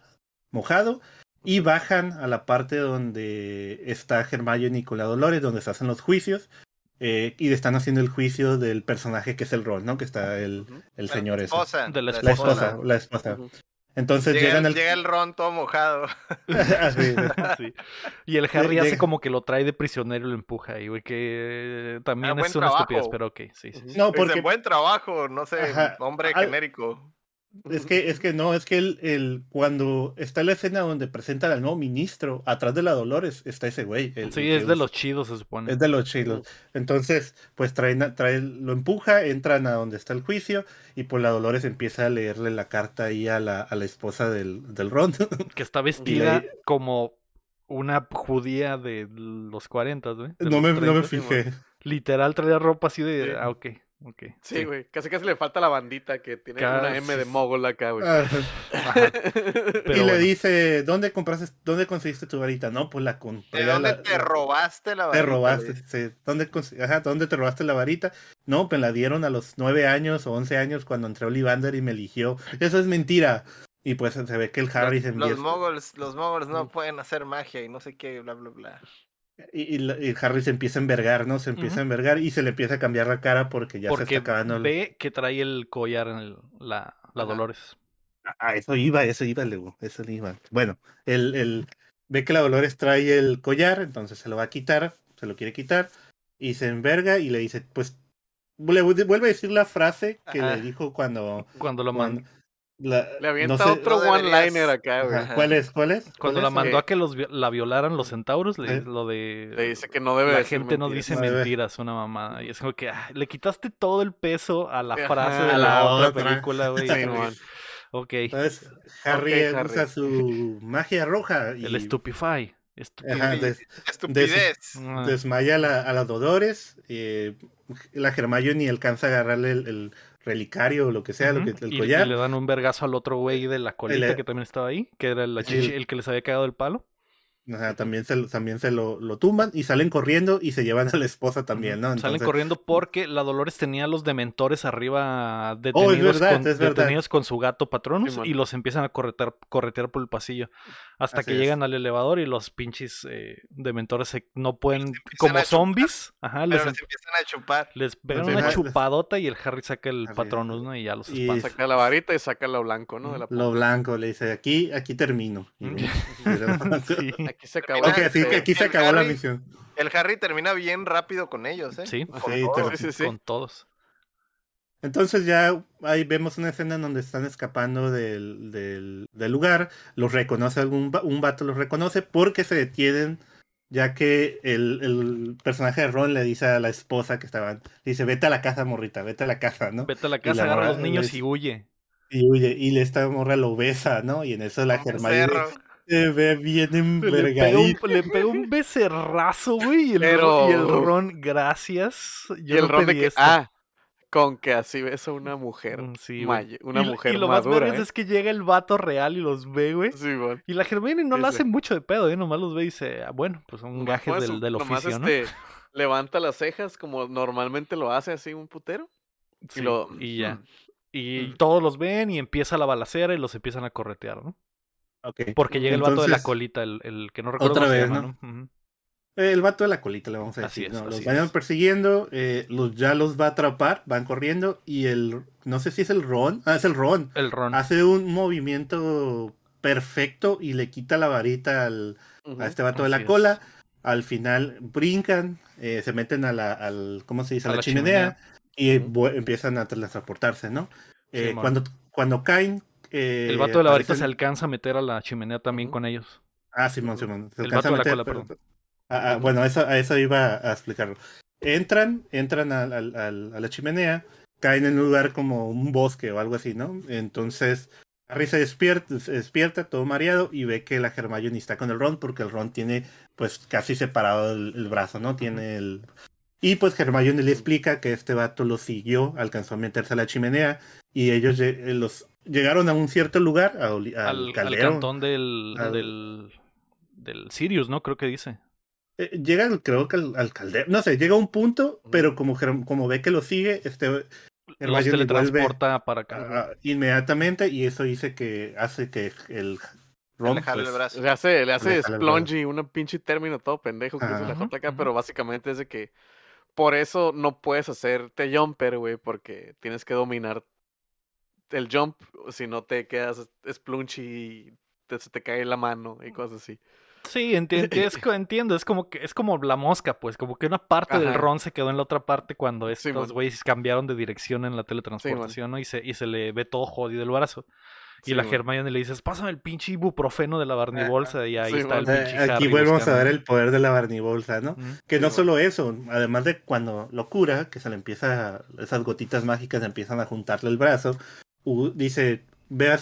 mojado. Y bajan a la parte donde está Hermione y con la Dolores, donde se hacen los juicios. Eh, y están haciendo el juicio del personaje que es el Ron, ¿no? Que está el, el señor ese. De la esposa. La esposa. Entonces llega, llegan el, Llega el Ron todo mojado. Y el Harry hace como que lo trae de prisionero y lo empuja. Y güey, que también ah, es una estupidez, pero ok, sí, sí. No, porque... buen trabajo, no sé, hombre genérico. Es que, es que no, es que el, el, cuando está la escena donde presentan al nuevo ministro, atrás de la Dolores está ese güey. sí, es de los chidos, se supone. Es de los chidos. Entonces, pues traen, traen, lo empuja, entran a donde está el juicio, y pues la Dolores empieza a leerle la carta ahí a la, a la esposa del, del Ron. Que está vestida como una judía de los 40, güey. No me, no me fijé. Literal traía ropa así de. Ah, ok. Sí, güey. Casi casi le falta la bandita que tiene una M de mogol acá, güey. y le dice, ¿dónde compraste, dónde conseguiste tu varita? No, pues la compré. ¿De dónde te robaste la varita? Te robaste, sí. ¿Dónde, Ajá, ¿Dónde te robaste la varita? No, pues la dieron a los nueve años o once años cuando entró Olivander y me eligió. Eso es mentira. Y pues se ve que el Harry se Los moguls, los moguls no pueden hacer magia y no sé qué, bla, bla, bla. Y, Harry se empieza a envergar, ¿no? Se empieza a envergar y se le empieza a cambiar la cara porque ya se está acabando. Ve que trae el collar en la, la Dolores. Ah, eso iba, eso iba, Luego, eso iba. Bueno, el, el, ve que la Dolores trae el collar, entonces se lo va a quitar, se lo quiere quitar y se enverga y le dice, pues, le vuelve a decir la frase que le dijo cuando... Cuando lo le avienta otro one-liner acá, güey. ¿Cuál es? ¿Cuál es? Cuando la mandó a que los, la violaran los centauros, le, lo de... Le dice que no debe La gente no dice mentiras, una mamada. Y es como que ah, le quitaste todo el peso a la frase de la, otra, película, güey. Sí, ok. Entonces, Harry usa su magia roja. Y... El Stupefy. Estupidez. Ah. desmaya a, la, a las Dodores. Eh, la Hermione alcanza a agarrarle el relicario o lo que sea, lo que, el collar. Y le dan un vergazo al otro güey de la colita que también estaba ahí, que era el, el que les había cagado el palo. También se, también se lo, lo, tumban y salen corriendo y se llevan a la esposa también, ¿no? Salen corriendo porque la Dolores tenía los dementores arriba oh, detenidos, con, su gato Patronus y los empiezan a corretear, corretear por el pasillo. Hasta que llegan al elevador y los pinches eh, dementores se, no pueden, como zombies, ajá, les, em empiezan a chupar. Les pegan una chupadota y el Harry saca el Patronus, ¿no? Y ya los y Saca la varita y saca lo blanco, ¿no? lo blanco, le dice, aquí, aquí termino. sí. Aquí se acabó, aquí se acabó la misión. El Harry termina bien rápido con ellos, ¿eh? Sí, con, todos, con todos. Entonces ya ahí vemos una escena en donde están escapando del, del, del lugar, los reconoce algún un vato los reconoce porque se detienen ya que el, el, personaje de Ron le dice a la esposa que estaban, dice, vete a la casa, morrita, vete a la casa, ¿no? Vete a la casa, agarra a los niños y huye. Y huye, y le esta morra lo besa, ¿no? Y en eso la Germán se ve bien envergadito. Le pega un, becerrazo, güey. Y el, Pero... y el Ron, gracias. Yo y el Ron de que, ah, con que así ves a una mujer. Mm, sí, una mujer y lo más ¿eh? es que llega el vato real y los ve, güey. Sí, bueno. Y la Germán no lo hace mucho de pedo, ¿eh? Nomás los ve y dice, ah, bueno, pues son gajes del, del oficio, ¿no? Este, levanta las cejas como normalmente lo hace así un putero. y, lo... y ya. Mm, y mm. todos los ven y empieza la balacera y los empiezan a corretear, ¿no? Porque llega el vato de la colita, el, el que no recuerdo otra vez, ¿no? El vato de la colita, le vamos a decir. los vayan persiguiendo, eh, los, ya los va a atrapar, van corriendo y el, no sé si es el Ron, ah, es el Ron. El Ron. Hace un movimiento perfecto y le quita la varita al, a este vato de la cola. Al final brincan, eh, se meten a la, al, ¿cómo se dice? A, la, chimenea, y empiezan a transportarse, ¿no? Eh, cuando, cuando caen, eh, el vato de la varita se alcanza a meter a la chimenea también con ellos. Ah, Simón, Simón. Se el vato de la cola, perdón. Ah, ah, bueno, eso, a eso iba a explicarlo. Entran, entran a, la chimenea, caen en un lugar como un bosque o algo así, ¿no? Entonces, Harry se despierta, se despierta todo mareado y ve que la Hermione está con el Ron porque el Ron tiene pues casi separado el, brazo, ¿no? Tiene el... Y pues Hermione le explica que este vato lo siguió, alcanzó a meterse a la chimenea y ellos, los, llegaron a un cierto lugar, al, al, cantón del, del, del Sirius, ¿no? Creo que dice. Eh, llega, creo que al, caldero, no sé, llega a un punto, pero como, como ve que lo sigue, este el teletransporta para acá. inmediatamente, y eso dice que hace que el Rom, pues, le hace, le hace splungy, un pinche término todo pendejo que dice la JK, pero básicamente es de que por eso no puedes hacerte jumper, güey, porque tienes que dominar el jump, si no te quedas splunchy y te, se te cae la mano y cosas así. Sí, entiendo, es, entiendo, es como que es como la mosca, pues, como que una parte del ron se quedó en la otra parte cuando estos güeyes cambiaron de dirección en la teletransportación, ¿no? Y se, y se le ve todo jodido el brazo. Y la Hermione le dices, pásame el pinche ibuprofeno de la Barnibolsa y ahí está el pinche Aquí volvemos a ver el poder de la Barnibolsa, ¿no? Que no solo eso, además de cuando lo cura, que se le empieza, esas gotitas mágicas empiezan a juntarle el brazo, dice, Ve,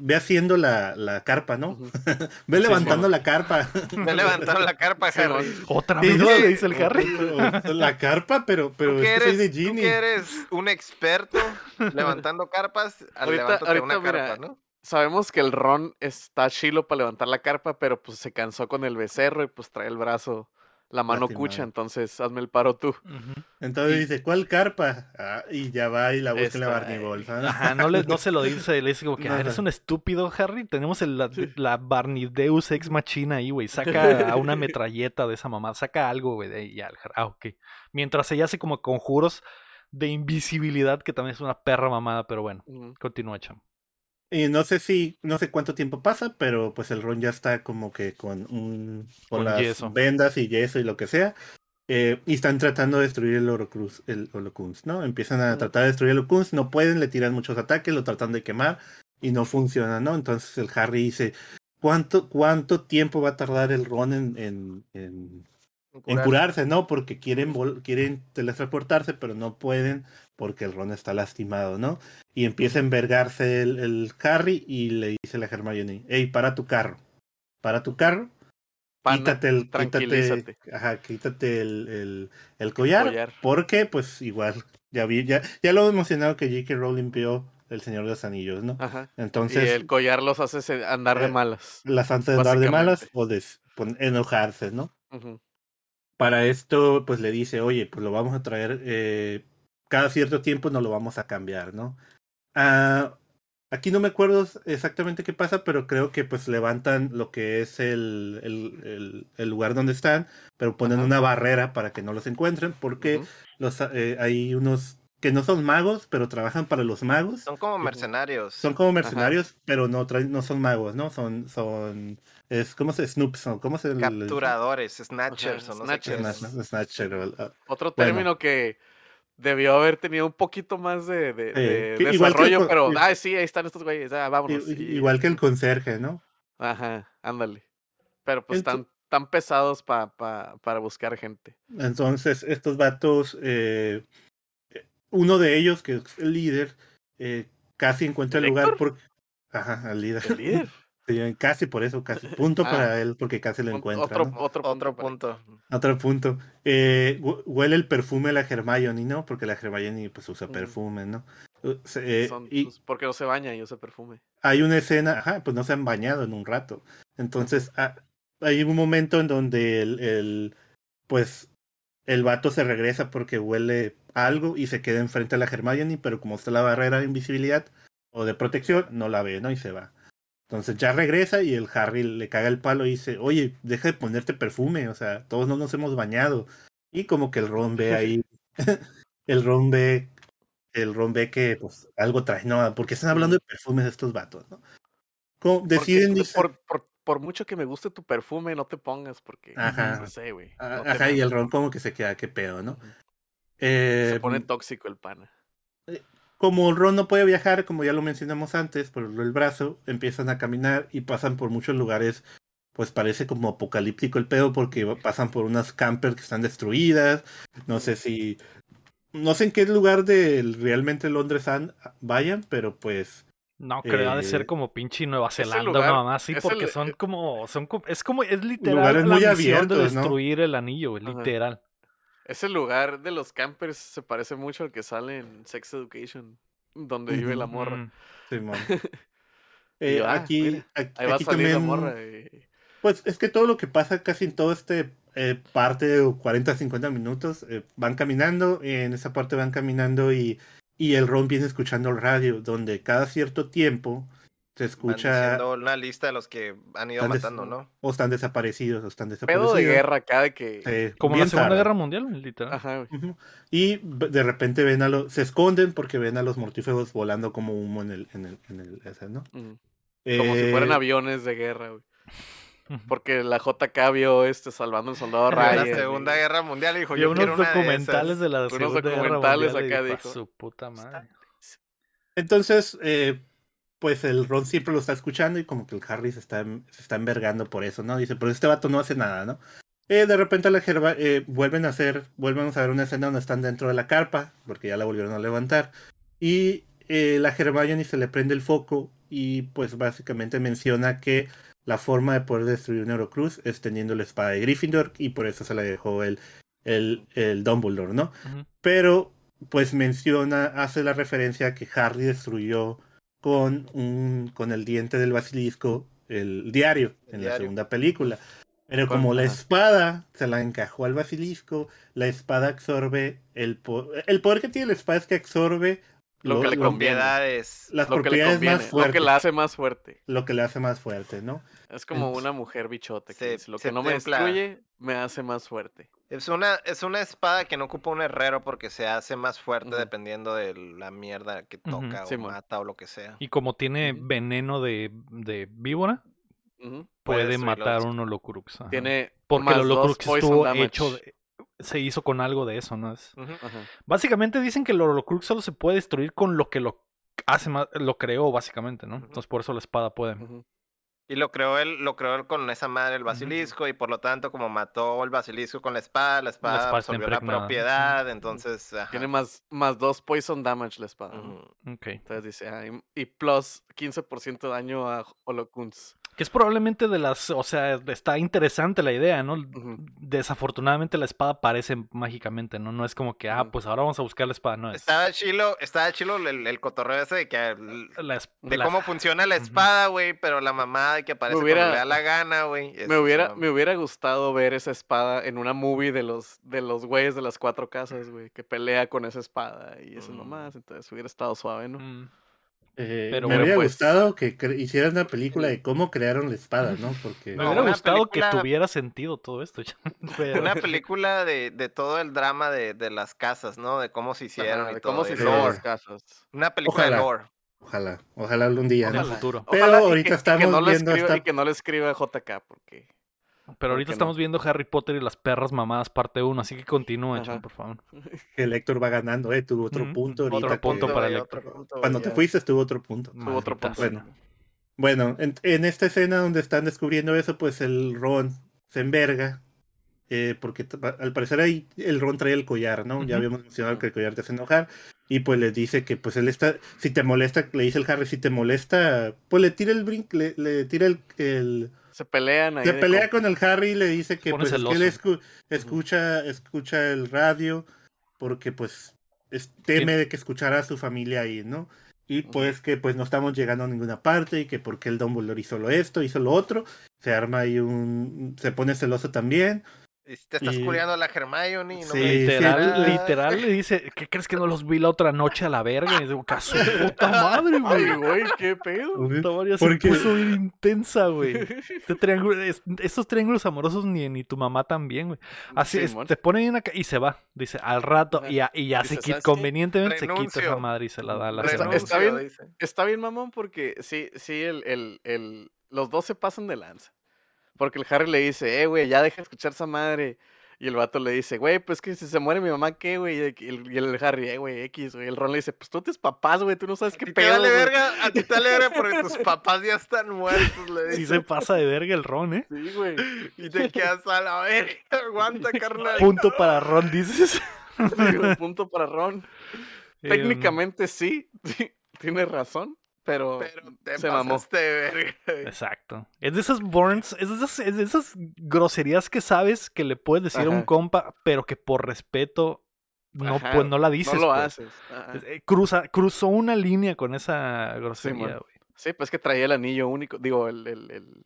ve, haciendo la, la, carpa, ¿no? ve levantando la carpa. ve levantando la carpa, Harry. Otra vez le dice el Harry. La carpa, pero, pero ¿Tú que eres, de Ginny. Tú que eres un experto levantando carpas, ahorita, ahorita una carpa, ¿no? Sabemos que el Ron está chilo para levantar la carpa, pero pues se cansó con el becerro y pues trae el brazo la mano cucha, entonces hazme el paro tú. Entonces dice, ¿cuál carpa? Ah, y ya va y la busca en la Barney Bolsa. Ajá, no, le, no se lo dice, le dice como que, eres un estúpido, Harry. Tenemos el, la, la Barney Deus Ex Machina ahí, güey. Saca a una metralleta de esa mamá, saca algo, güey, de ahí. Ah, ok. Mientras ella hace como conjuros de invisibilidad, que también es una perra mamada, pero bueno, continúa, chamo. Y no sé si, no sé cuánto tiempo pasa, pero pues el Ron ya está como que con un con, las vendas y yeso y lo que sea. Eh, y están tratando de destruir el Horocruz, el Holocuns, ¿no? Empiezan a tratar de destruir el Holocuns, no pueden, le tiran muchos ataques, lo tratan de quemar y no funciona, ¿no? Entonces el Harry dice, ¿cuánto, cuánto tiempo va a tardar el Ron en, en, en, en curarse, ¿no? Porque quieren, quieren teletransportarse, pero no pueden porque el Ron está lastimado, ¿no? Y empieza a envergarse el, el Harry y le dice a la Hermione, hey, para tu carro, para tu carro, quítate el, quítate, ajá, quítate el, el, collar, porque pues igual, ya vi, ya, ya lo he mencionado que J.K. Rowling vio el Señor de los Anillos, ¿no? Ajá. Entonces. Y el collar los hace andar de eh, malas. Las hace andar de malas o de enojarse, ¿no? Para esto, pues le dice, oye, pues lo vamos a traer eh, cada cierto tiempo no lo vamos a cambiar, ¿no? Ah, aquí no me acuerdo exactamente qué pasa, pero creo que pues levantan lo que es el, el, el, lugar donde están, pero ponen una barrera para que no los encuentren, porque los, eh, hay unos que no son magos, pero trabajan para los magos. Son como mercenarios. Son como mercenarios, pero no no son magos, ¿no? Son, son, es, ¿cómo se, Snoops? ¿Cómo se? Capturadores, snatchers, o no Snatcher. Otro término que debió haber tenido un poquito más de, de, desarrollo, pero, ah, sí, ahí están estos güeyes, ah, vámonos. Igual que el conserje, ¿no? Ajá, ándale. Pero pues están tan pesados pa, pa, para buscar gente. Entonces, estos vatos, eh, uno de ellos, que es el líder, eh, casi encuentra el lugar porque... Ajá, el líder. ¿El líder? Casi por eso, casi. Punto ah. para él porque casi lo encuentra. Otro, otro, otro punto. Otro punto. Eh, huele el perfume de la Hermione, ¿no? Porque la Hermione pues usa perfume, ¿no? Eh, y pues, porque no se baña y usa perfume. Hay una escena, ajá, pues no se han bañado en un rato. Entonces, ah, hay un momento en donde el, el, pues, el vato se regresa porque huele algo y se queda enfrente a la Hermione, pero como está la barrera de invisibilidad o de protección, no la ve, ¿no? Y se va. Entonces ya regresa y el Harry le caga el palo y dice, oye, deja de ponerte perfume, o sea, todos no nos hemos bañado. Y como que el Ron ve ahí, el Ron ve, el Ron ve que pues algo trae, no, porque están hablando de perfumes de estos vatos, ¿no? deciden por, por, por, mucho que me guste tu perfume, no te pongas porque ajá, no sé, güey. ajá, y el Ron como que se queda, qué pedo, ¿no? se pone em, tóxico el pana. Eh, como Ron no puede viajar, como ya lo mencionamos antes, por el brazo, empiezan a caminar y pasan por muchos lugares, pues parece como apocalíptico el pedo porque pasan por unas campers que están destruidas, no sé si... No sé en qué lugar de realmente Londres vayan, pero pues... No, creo de ser eh, como pinche Nueva Zelanda o nada más, sí, porque son como, son es como, es literal la misión de destruir el anillo, literal. Ese lugar de los campers se parece mucho al que sale en Sex Education. donde vive la morra. Sí, eh, ah, aquí, aquí, también, Pues es que todo lo que pasa casi en todo este eh, parte de 40 50 minutos eh, van caminando, en esa parte van caminando y, y el Ron viene escuchando el radio, donde cada cierto tiempo se escucha. una lista de los que han ido matando, ¿no? O están desaparecidos, o están desaparecidos. Pedo de guerra cada que. Como la Segunda Guerra Mundial, literal. Ajá, Y de repente ven a los. Se esconden porque ven a los mortífagos volando como humo en el. En el, en el ese, ¿no? Como si fueran eh, aviones de guerra, güey. Porque la JK vio este salvando al soldado Ryan. La Segunda Guerra Mundial dijo, y yo unos documentales de, la Segunda documentales Guerra Mundial. acá dijo. Su puta madre. Entonces, eh, pues el Ron siempre lo está escuchando y como que el Harry se está, se está envergando por eso, ¿no? Dice, pero este vato no hace nada, ¿no? Eh, de repente la Gerva, eh, vuelven a hacer, vuelven a ver una escena donde están dentro de la carpa, porque ya la volvieron a levantar, y eh, la Hermione se le prende el foco y pues básicamente menciona que la forma de poder destruir un Eurocruz es teniendo la espada de Gryffindor y por eso se la dejó el, el, el Dumbledore, ¿no? Pero pues menciona, hace la referencia a que Harry destruyó con, un, con el diente del basilisco, el diario, en la segunda película. Pero como la espada se la encajó al basilisco, la espada absorbe el poder. El poder que tiene la espada es que absorbe lo, que le conviene. Las propiedades más fuertes. Lo que la hace más fuerte. Lo que le hace más fuerte, ¿no? Es como una mujer bichote que lo que no me destruye me hace más fuerte. Es una, es una espada que no ocupa un herrero porque se hace más fuerte dependiendo de la mierda que toca o mata o lo que sea. Y como tiene veneno de, de víbora, puede matar un Holocrux. Tiene porque el Holocrux estuvo hecho se hizo con algo de eso, ¿no? Es... Básicamente dicen que el Holocrux solo se puede destruir con lo que lo hace más, lo creó básicamente, ¿no? Entonces por eso la espada puede. Y lo creó él, lo creó él con esa madre el basilisco, y por lo tanto, como mató el basilisco con la espada, la espada, absorbió la propiedad, entonces. Tiene más, más dos poison damage la espada. Entonces dice, ah, y, plus 15% de daño a Holocuns. Que es probablemente de las, o sea, está interesante la idea, ¿no? Desafortunadamente la espada aparece mágicamente, ¿no? No es como que, ah, pues ahora vamos a buscar la espada, no es. Estaba chilo, estaba chilo el, cotorreo ese de que de cómo funciona la espada, güey, pero la mamá de que aparece me hubiera, le da la gana, güey. Me hubiera, me hubiera gustado ver esa espada en una movie de los, de los güeyes de las cuatro casas, güey, que pelea con esa espada y eso nomás, entonces hubiera estado suave, ¿no? Eh, me hubiera pues gustado que hicieras una película de cómo crearon la espada, ¿no? Porque me hubiera gustado que tuviera sentido todo esto. Una película de, de, todo el drama de, de, las casas, ¿no? De cómo se hicieron y de cómo se hicieron las casas. Una película de lore. Ojalá, ojalá algún día. Futuro. Pero ahorita estamos que no viendo escriba, y que no le escriba JK porque pero ahorita estamos viendo Harry Potter y las perras mamadas parte 1, así que continúa, por favor. El Héctor va ganando, eh, tuvo otro punto ahorita. Otro punto para el Héctor. Cuando te fuiste tuvo otro punto. Tuvo otro punto. Bueno, bueno en, esta escena donde están descubriendo eso, pues el Ron se enverga. Eh, porque al parecer ahí el Ron trae el collar, ¿no? Ya habíamos mencionado que el collar te hace enojar. Y pues le dice que pues él está, si te molesta, le dice el Harry, si te molesta, pues le tira el brinco, le, le tira el se pelean ahí. Se pelea con el Harry y le dice que, pues, él escucha, escucha el radio porque pues teme de que escuchara a su familia ahí, ¿no? Y pues que pues no estamos llegando a ninguna parte y que porque el Dumbledore hizo lo esto, hizo lo otro, se arma ahí un... se pone celoso también te estás y... a la Hermione. No literal, literal le dice, ¿qué crees que no los vi la otra noche a la verga? Y digo, caso puta madre, güey. güey, qué pedo. Esta se puso bien intensa, güey. Este triángulo, estos triángulos amorosos ni, ni tu mamá también, güey. Así es, se pone bien acá y se va. Dice, al rato, y ya, y ya se quita, convenientemente se quita esa madre y se la da a la está, está, bien, está bien, mamón, porque sí, sí, el, el, el, los dos se pasan de lanza. Porque el Harry le dice, eh, güey, ya deja de escuchar esa madre. Y el vato le dice, güey, pues que si se muere mi mamá, ¿qué, güey? Y el, Harry, eh, güey, X, güey. El Ron le dice, pues tú tienes papás, güey, tú no sabes qué pedo. Te dale verga, a ti te dale verga porque tus papás ya están muertos, le dice. Sí se pasa de verga el Ron, ¿eh? Sí, güey. Y te quedas a la verga, aguanta, carnal. Punto para Ron, dices. punto para Ron. Eh, Técnicamente sí, sí, tienes razón pero, se mamó. Verga. Exacto. Es de esas burns, es de esas, groserías que sabes que le puedes decir a un compa, pero que por respeto no, pues, no la dices. No lo pues. haces. Eh, cruza, cruzó una línea con esa grosería, güey. Sí, pues que traía el anillo único, digo, el... el, el,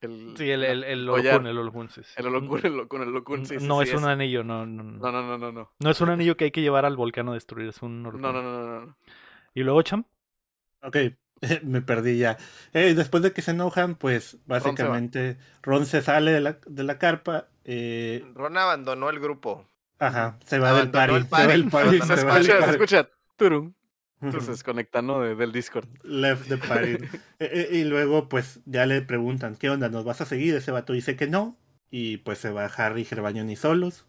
el sí, el, el, el Olokun, el Olokun, sí, El Olokun, el Olokun, el Olokun, sí, No es un anillo, no, no, no. No, no, no, no, no. es un anillo que hay que llevar al volcán a destruir, es un Olokun. No, no, no, no, no. ¿Y luego, Cham? Ok, me perdí ya. Eh, después de que se enojan, pues básicamente Ron se, sale de la, de la carpa. Eh... Ron abandonó el grupo. Ajá, se va del party. Se va del party. Se, escucha, se escucha. Turum. Entonces conectando del Discord. Left the party. E, e, y, luego, pues, ya le preguntan, ¿qué onda? ¿Nos vas a seguir? Ese vato dice que no. Y pues se va Harry y solos.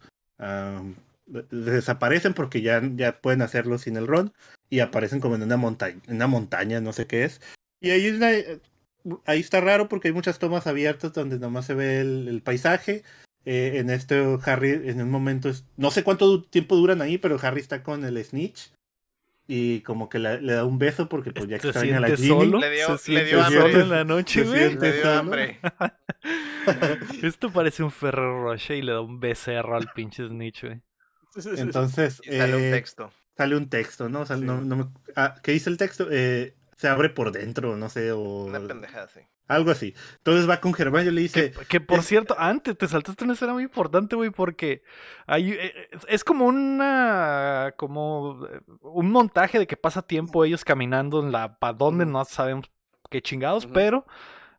Desaparecen porque ya, ya pueden hacerlo sin el Ron. Y aparecen como en una montaña, en una montaña, no sé qué es. Y ahí, ahí está raro porque hay muchas tomas abiertas donde nomás se ve el, paisaje. Eh, en este Harry, en un momento, no sé cuánto tiempo duran ahí, pero Harry está con el Snitch y como que le, da un beso porque pues ya extraña a la Ginny. Le dio, le dio hambre. en la noche, güey. Le dio hambre. Esto parece un Ferrero Rocher y le da un becerro al pinche Snitch, güey. Entonces. sale un eh, texto. Sale un texto, ¿no? no, no me... ah, ¿Qué dice el texto? Eh, se abre por dentro, no sé, o... Una pendejada, sí. Algo así. Entonces va con Germán y le dice... Que, por cierto, antes te saltaste una escena muy importante, güey, porque hay, eh, es como una... como un montaje de que pasa tiempo ellos caminando en la... para donde no sabemos qué chingados, pero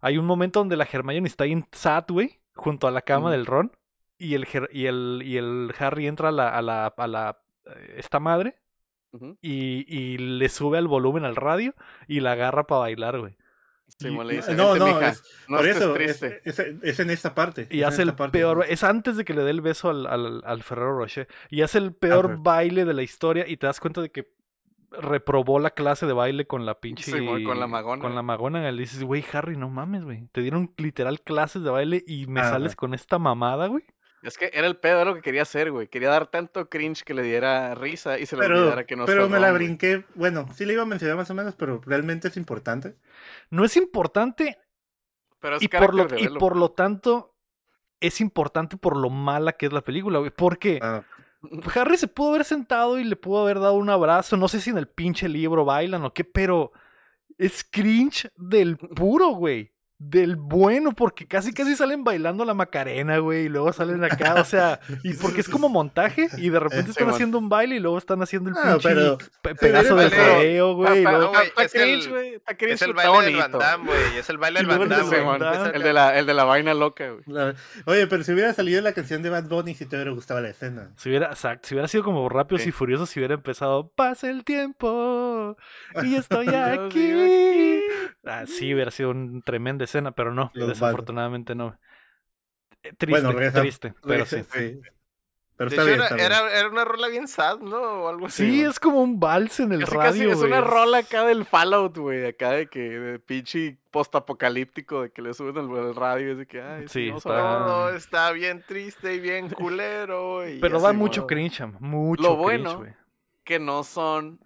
hay un momento donde la Hermione está ahí en Sat, güey, junto a la cama del Ron, y el, y el, y el Harry entra a la, a la, a la eh, esta madre, y, y le sube al volumen al radio y la agarra para bailar, güey. no, no, es, por eso, es, es, en esta parte. Y hace el peor, es antes de que le dé el beso al, al, al Ferrero Rocher. Y hace el peor baile de la historia y te das cuenta de que reprobó la clase de baile con la pinche. con la magona. Con la magona. Le dices, güey, Harry, no mames, güey. Te dieron literal clases de baile y me sales con esta mamada, güey. Es que era el pedo de lo que quería hacer, güey. Quería dar tanto cringe que le diera risa y se le olvidara que no Pero me la brinqué. Bueno, sí le iba a mencionar más o menos, pero realmente es importante. No es importante. Pero es y, por lo, y por lo tanto, es importante por lo mala que es la película, güey. Porque ah. Harry se pudo haber sentado y le pudo haber dado un abrazo. No sé si en el pinche libro bailan o qué, pero es cringe del puro, güey del bueno, porque casi casi salen bailando la Macarena, güey, y luego salen acá, o sea, y porque es como montaje, y de repente están haciendo un baile y luego están haciendo el ah, pinche pedazo de feo, güey. Es el baile del Van güey, es el baile del Van El de la, el de la vaina loca, güey. Oye, pero si hubiera salido la canción de Bad Bunny, si te hubiera gustado la escena. Si hubiera, exacto, si hubiera sido como Rápidos y Furiosos, si hubiera empezado, pasa el tiempo, y estoy aquí. Ah, sí, hubiera sido un tremendo escena, pero no, desafortunadamente no. Eh, triste, triste, pero sí. Pero era, era, una rola bien sad, ¿no? O algo así. Sí, es como un vals en el radio. es una rola acá del Fallout, güey. Acá de que de pinche post-apocalíptico, de que le suben el, radio. Es de que, ay, sí, está... está bien triste y bien culero. Pero da mucho cringe, mucho Lo bueno que no son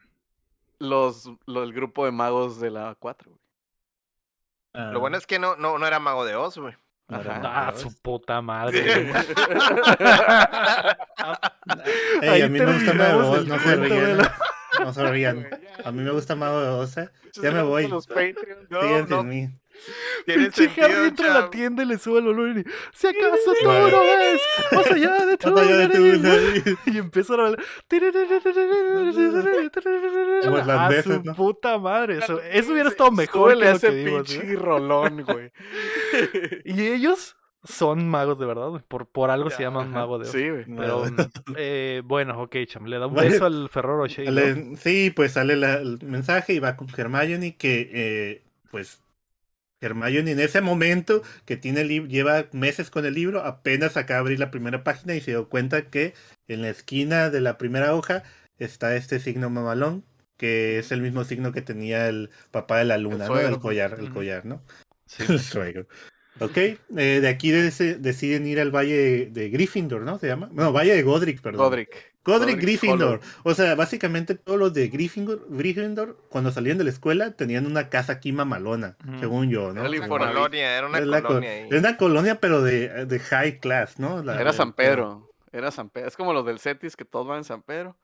los, los, el grupo de magos de la 4, güey. Lo bueno es que no, no, no era mago de Oz, güey. Ah, su puta madre. Ey, a mí me gusta Mago de Oz, no se rían. No se rían. A mí me gusta Mago de Oz. ¿eh? Ya me voy. Fíjense en mí. Pinche Harry entra a la tienda y le sube el olor y si acaso tú no ves. Más allá de tu vida y empieza a hablar. A su puta madre. Eso, eso hubiera estado mejor que ese pinche rolón güey. Y ellos son magos de verdad, por, por algo se llaman mago de Sí, güey. Pero eh, bueno, ok, cham, le da un beso al Ferrero. Sí, pues sale el mensaje y va con Hermione que eh, pues Hermione en ese momento que tiene lleva meses con el libro, apenas acaba de abrir la primera página y se dio cuenta que en la esquina de la primera hoja está este signo mamalón, que es el mismo signo que tenía el papá de la luna, ¿no? El collar, el collar, ¿no? Sí. el Ok, eh, de aquí deciden ir al valle de Gryffindor, ¿no? Se llama. No, valle de Godric, perdón. Godric. Godric, Gryffindor. O sea, básicamente todos los de Gryffindor, Gryffindor, cuando salían de la escuela, tenían una casa aquí mamalona, según yo, ¿no? Era, colonia, era una colonia. Era una colonia, pero de, de high class, ¿no? era San Pedro. Era San Pedro. Es como los del Cetis, que todos van en San Pedro.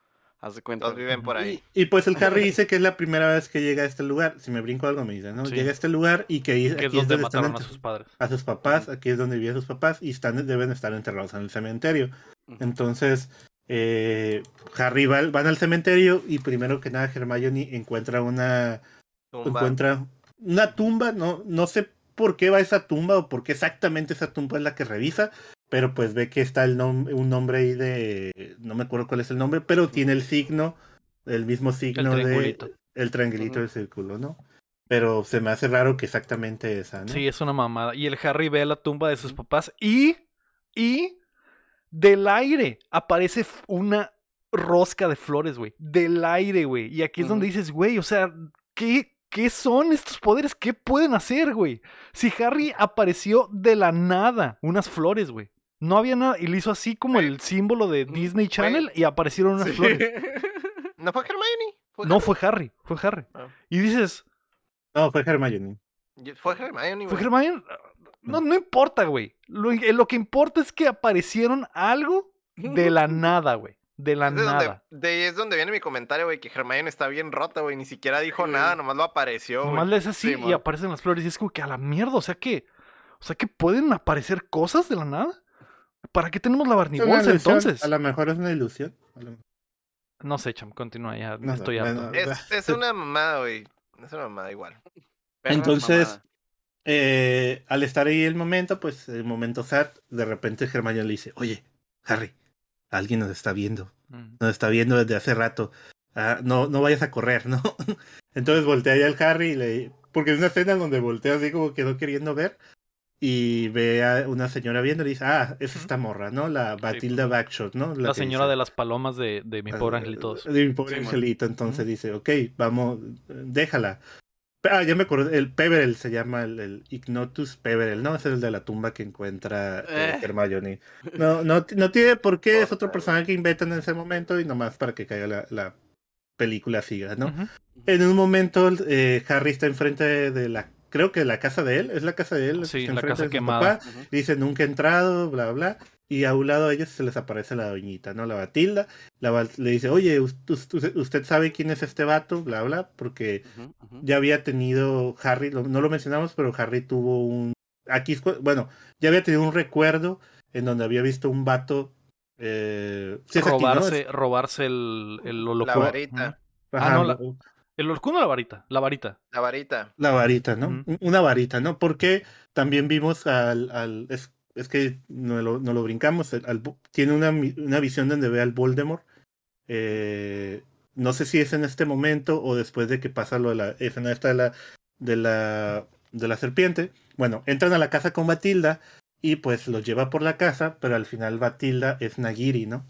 Haz de cuenta. Todos viven por ahí. Y, pues el Harry dice que es la primera vez que llega a este lugar. Si me brinco algo me dice, ¿no? Llega a este lugar y que, aquí es donde, mataron a sus padres. A sus papás, aquí es donde vivían sus papás y están, deben estar enterrados en el cementerio. Entonces, eh, Harry va, van al cementerio y primero que nada Hermione encuentra una... Encuentra una tumba, no, no sé por qué va esa tumba o por qué exactamente esa tumba es la que revisa, pero pues ve que está el nombre, un nombre ahí de, no me acuerdo cuál es el nombre, pero tiene el signo, el mismo signo el de el triangulito del círculo, ¿no? Pero se me hace raro que exactamente esa, ¿no? Sí, es una mamada. Y el Harry ve la tumba de sus papás y, y del aire aparece una rosca de flores, güey. Del aire, güey. Y aquí es donde dices, güey, o sea, ¿qué, ¿qué son estos poderes? ¿Qué pueden hacer, güey? Si Harry apareció de la nada, unas flores, güey. No había nada. Y le hizo así como el símbolo de Disney Channel y aparecieron unas flores. ¿No fue Hermione? no, fue Harry. Fue Harry. Ah. Y dices. No, fue Hermione. Fue Hermione, Fue Hermione. No, no importa, güey. Lo, eh, lo que importa es que aparecieron algo de la nada, güey. De la nada. de es donde viene mi comentario, güey, que Hermione está bien rota, güey. Ni siquiera dijo nada, nomás lo apareció. Nomás le es así y aparecen las flores. Y es como que a la mierda, o sea que. O sea que pueden aparecer cosas de la nada. ¿Para qué tenemos la barnibolsa entonces? A lo mejor es una ilusión. No sé, cham, continúa ya. estoy harto. es, una mamada, güey. Es una mamada igual. entonces, eh, al estar ahí el momento, pues el momento sad, de repente Hermione le dice, oye, Harry, alguien nos está viendo. Mm. Nos está viendo desde hace rato. Ah, no, no vayas a correr, ¿no? Entonces voltea ahí al Harry y le... Porque es una escena donde voltea así como quedó queriendo ver y ve a una señora viendo y dice, ah, es esta morra, ¿no? La Batilda Backshot, ¿no? La, señora de las palomas de, de mi pobre ah, angelito. De mi pobre angelito, entonces dice, ok, vamos, déjala. Ah, ya me acordé, el Peverell se llama el, Ignotus Peverell, ¿no? Ese es el de la tumba que encuentra eh. eh. Hermione. No, no, no tiene por qué, es otro personaje que inventan en ese momento y nomás para que caiga la, la película siga, ¿no? En un momento eh, Harry está enfrente de la creo que la casa de él, es la casa de él. Sí, la casa quemada. Dice, nunca he entrado, bla, bla. Y a un lado de ellos se les aparece la doñita, ¿no? La Batilda. La, le dice, oye, usted, sabe quién es este vato, bla, bla, porque ya había tenido Harry, no lo mencionamos, pero Harry tuvo un... Aquí, bueno, ya había tenido un recuerdo en donde había visto un vato... Eh, robarse, robarse el, el La varita. ah, no, la, ¿El orcuno o la varita? La varita. La varita. La varita, ¿no? Una varita, ¿no? Porque también vimos al. al es, es, que no lo, no lo brincamos. tiene una, una, visión donde ve al Voldemort. Eh, no sé si es en este momento o después de que pasa lo de la escena esta de la, de la, de la serpiente. Bueno, entran a la casa con Batilda y pues los lleva por la casa, pero al final Batilda es Nagiri, ¿no?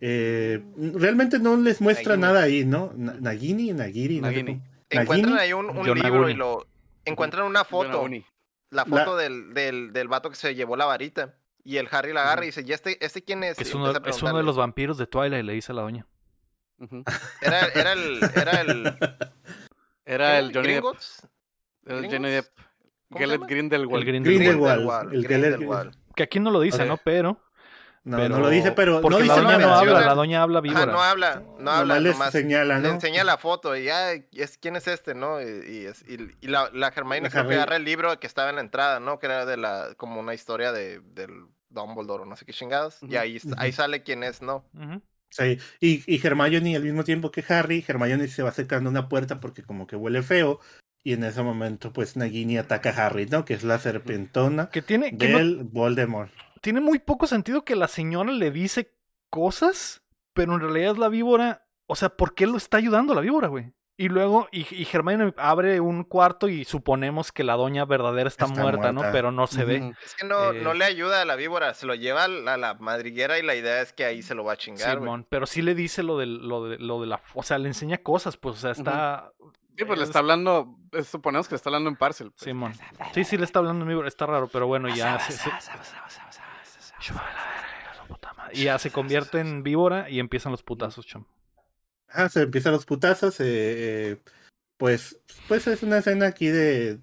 Eh, realmente no les muestra nada ahí, ¿no? Nagini, Nagiri. Nagini. Encuentran ahí un, libro y lo. Encuentran una foto. La foto Del, del, del vato que se llevó la varita. Y el Harry la agarra y dice, ¿y este, este quién es? Es uno, es uno de los vampiros de Twilight, le dice a la doña. era, era el. Era el. Era el Johnny Depp. El Johnny Depp. Grindelwald. El Grindelwald. El Grindelwald. Que aquí no lo dice, ¿no? Pero. No, no lo dice, pero no dice la doña no habla, la doña habla víbora. no habla, no habla, le señala, ¿no? Le enseña la foto y ya, es, ¿quién es este, no? Y, y, y la, la Hermione creo que agarra el libro que estaba en la entrada, ¿no? Que era de la, como una historia de, del Dumbledore o no sé qué chingados. Y ahí, ahí sale quién es, ¿no? Sí, y, y Hermione al mismo tiempo que Harry, Hermione se va acercando a una puerta porque como que huele feo. Y en ese momento, pues Nagini ataca a Harry, ¿no? Que es la serpentona que tiene, del Voldemort tiene muy poco sentido que la señora le dice cosas, pero en realidad es la víbora. O sea, ¿por qué lo está ayudando la víbora, güey? Y luego, y, y abre un cuarto y suponemos que la doña verdadera está, muerta, ¿no? Pero no se ve. Es que no, no eh, le ayuda a la víbora, se lo lleva a la, madriguera y la idea es que ahí se lo va a chingar. Simón, pero sí le dice lo de, lo, de, lo de la. O sea, le enseña cosas, pues, o sea, está. Sí, pues le está hablando, suponemos que le está hablando en parcel. Pues. Simón. Sí, sí, le está hablando en víbora, está raro, pero bueno, ya. Y ya se convierte en víbora y empiezan los putazos, chum. Ah, se empiezan los putazos. Eh, eh, pues, pues es una escena aquí de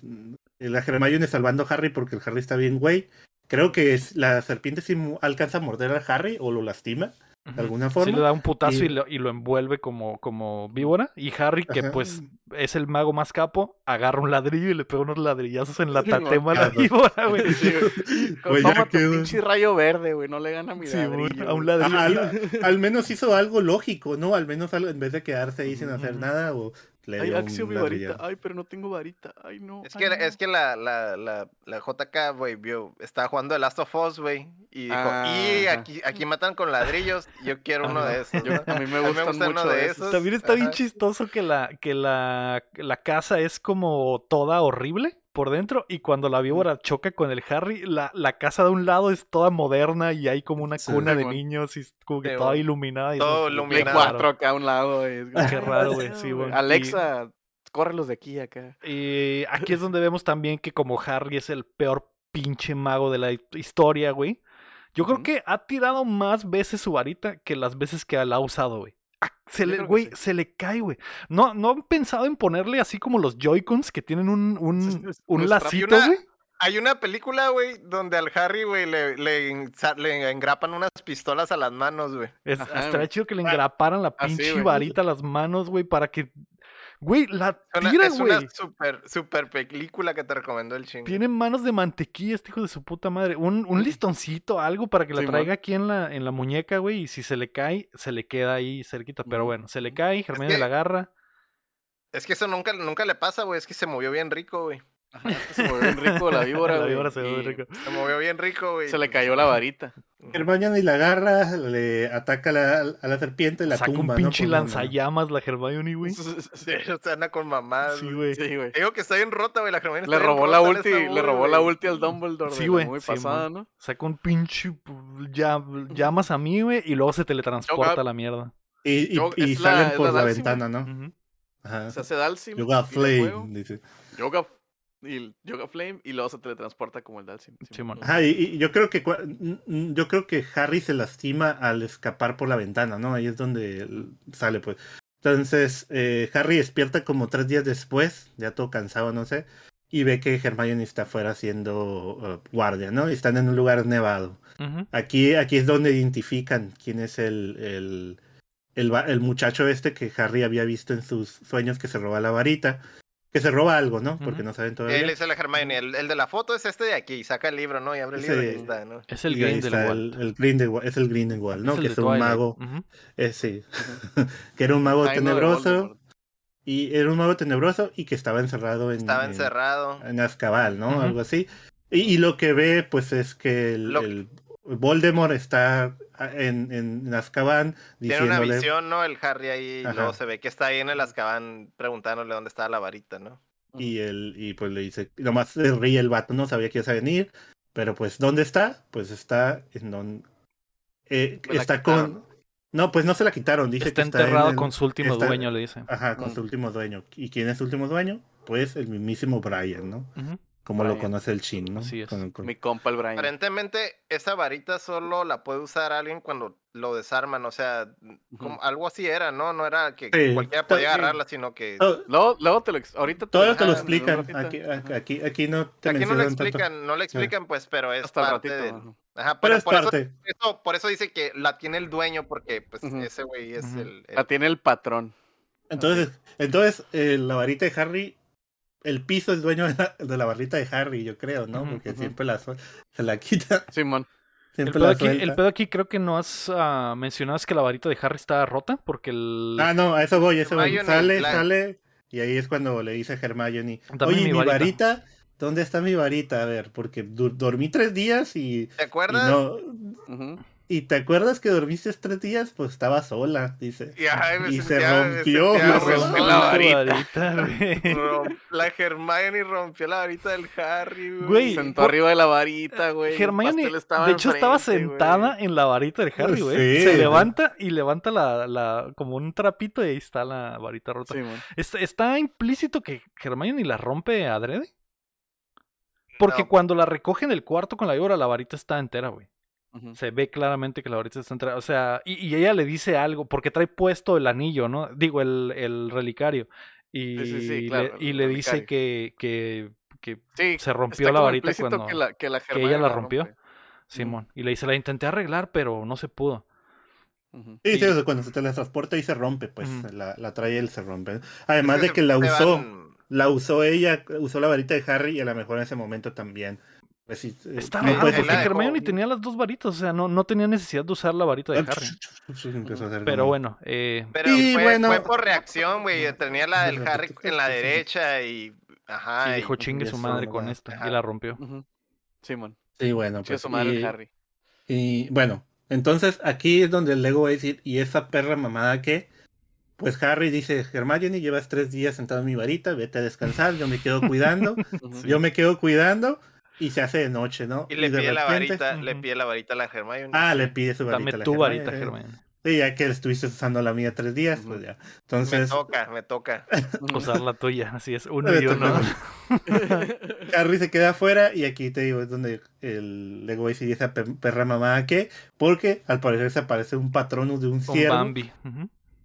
la Hermione salvando a Harry porque el Harry está bien, güey. Creo que la serpiente sí alcanza a morder a Harry o lo lastima. De alguna forma. Sí, le da un putazo y, lo, y lo, envuelve como, como víbora. Y Harry, que pues es el mago más capo, agarra un ladrillo y le pega unos ladrillazos en la tatema a la víbora, güey. Toma tu pinche rayo verde, güey, no le gana a mi ladrillo. a un ladrillo. al, menos hizo algo lógico, ¿no? Al menos en vez de quedarse ahí sin hacer nada o Ay, Axio, mi varita. Ay, pero no tengo varita. Ay, no. Es que, es que la, la, la, la JK, güey, vio, estaba jugando The Last of Us, güey. Y dijo, y aquí, aquí matan con ladrillos. Yo quiero uno de esos. a mí me, gusta uno de esos. También está bien chistoso que la, que la, la casa es como toda horrible por dentro y cuando la víbora choca con el Harry, la, la casa de un lado es toda moderna y hay como una cuna de niños y como que toda iluminada. Y todo iluminado. 4 acá a un lado. Qué raro, güey. Sí, Alexa, córrelos de aquí acá. Y aquí es donde vemos también que como Harry es el peor pinche mago de la historia, güey. Yo creo que ha tirado más veces su varita que las veces que la ha usado, güey. Ah, se le, güey, se le cae, güey. No, no han pensado en ponerle así como los Joy-Cons que tienen un, un, un lacito, güey. Hay una película, güey, donde al Harry, güey, le, le, engrapan unas pistolas a las manos, güey. Estaría chido que le engraparan la pinche varita a las manos, güey, para que Güey, la tira, güey. Es una super, super película que te recomendó el chingo. Tiene manos de mantequilla este hijo de su puta madre. Un, un listoncito, algo para que la traiga aquí en la, en la muñeca, güey. Y si se le cae, se le queda ahí cerquita. Pero bueno, se le cae, Germán la agarra. Es que eso nunca, nunca le pasa, güey. Es que se movió bien rico, güey se movió bien rico la víbora, La víbora se movió rico. Se movió bien rico, güey. Se le cayó la varita. Hermione y la agarra, le ataca a la serpiente, la Saca tumba, un pinche lanzallamas la Hermione, güey. se anda con mamás. Sí, güey. Digo que está bien rota, güey, la Hermione Le robó la ulti, le robó la ulti al Dumbledore. Sí, güey. Muy pasada, ¿no? Saca un pinche llamas a mí, güey, y luego se teletransporta a la mierda. Y, y, salen por la, ventana, ¿no? Ajá. Se hace Dalsim. Yoga Flame, dice. Yoga y Yoga Flame y luego se teletransporta como el Dalsim. Ajá, y, yo creo que yo creo que Harry se lastima al escapar por la ventana, ¿no? Ahí es donde sale, pues. Entonces, eh, Harry despierta como tres días después, ya todo cansado, no sé, y ve que Hermione está afuera haciendo uh, guardia, ¿no? Y están en un lugar nevado. aquí, aquí es donde identifican quién es el, el, el, el, muchacho este que Harry había visto en sus sueños que se roba la varita que se roba algo, ¿no? Porque no saben todavía. Él es el Hermione, el, el, de la foto es este de aquí, saca el libro, ¿no? Y abre el libro y está, ¿no? Es el Grindelwald. El, el Grindelwald, es el Grindelwald, ¿no? que es un mago. Eh, sí. que era un mago tenebroso. Y era un mago tenebroso y que estaba encerrado en. Estaba encerrado. En, Azkaban, ¿no? Algo así. Y, y, lo que ve, pues, es que el, Voldemort está en, en Azkaban Tiene una visión, ¿no? El Harry ahí, luego se ve que está ahí en el Azkaban preguntándole dónde está la varita, ¿no? Y él, y pues le dice, nomás se ríe el vato, no sabía que iba a venir, pero pues, ¿dónde está? Pues está en donde... Eh, pues está con... ¿no? pues no se la quitaron, dice está que está enterrado con su último dueño, le dice. Ajá, con su último dueño. ¿Y quién es su último dueño? Pues el mismísimo Brian, ¿no? Como lo conoce el Chin, ¿no? Así es. Mi compa el Brian. Aparentemente, esa varita solo la puede usar alguien cuando lo desarman, o sea, como, algo así era, ¿no? No era que cualquiera podía agarrarla, sino que... Oh, luego, luego, te lo, ahorita te Todo te lo explican, aquí, aquí, aquí, no te Aquí no le explican, no le explican, pues, pero es Hasta parte de... Ajá, pero, es por parte. Eso, por eso dice que la tiene el dueño, porque pues ese güey es el, La tiene el patrón. Entonces, entonces eh, la varita de Harry el piso es dueño de la, de la, barrita de Harry, yo creo, ¿no? Porque siempre la se la quita. Simón. el, pedo aquí, el pedo aquí creo que no has uh, mencionado es que la varita de Harry está rota porque el... Ah, no, a eso voy, a eso voy. Sale, sale y ahí es cuando le dice a Hermione, oye, mi varita. ¿dónde está mi varita? A ver, porque dormí tres días y... ¿Te acuerdas? Y no... ¿Y te acuerdas que dormiste tres días? Pues estaba sola, dice. y se rompió. la varita. la Hermione rompió la varita del Harry, güey. Se sentó arriba de la varita, güey. Hermione, de hecho, estaba sentada en la varita del Harry, güey. se levanta y levanta la, la, como un trapito y ahí está la varita rota. está, está, implícito que Hermione la rompe adrede. Porque cuando la recoge en el cuarto con la víbora, la varita está entera, güey. Se ve claramente que la varita está entrada. O sea, y, ella le dice algo, porque trae puesto el anillo, ¿no? Digo, el, el relicario. Y, le, y le dice que, que, que se rompió la varita cuando que, ella la rompió. Simón. Y le dice, la intenté arreglar, pero no se pudo. Sí, sí, cuando se teletransporta y se rompe, pues la, la, trae él se rompe. Además de que la usó, la usó ella, usó la varita de Harry y a lo mejor en ese momento también. Pues, sí, eh, raro, porque Hermione tenía las dos varitas, o sea, no, no tenía necesidad de usar la varita de Harry. Pero bueno, eh... Pero fue, bueno... fue por reacción, güey. Tenía la del Harry en la derecha y... Ajá. Sí, dijo chingue su madre con esto y la rompió. Simón. Sí, bueno. Pues, su madre y, Harry. Y bueno, entonces aquí es donde el Lego va a decir, ¿y esa perra mamada qué? Pues Harry dice, Hermione, llevas tres días sentado en mi varita, vete a descansar, yo me quedo cuidando, yo me quedo cuidando, y se hace de noche, ¿no? Y le pide la varita, le pide la varita a la Hermione. Ah, le pide su varita Dame a la tu varita, Hermione. Sí, ya que estuviste usando la mía tres días, pues ya. Entonces... Me toca, me toca. Usar la tuya, así es, uno y uno. Harry se queda afuera y aquí te digo, es donde el Lego dice esa perra mamá que, porque al parecer se aparece un patronus de un ciervo. Un Bambi.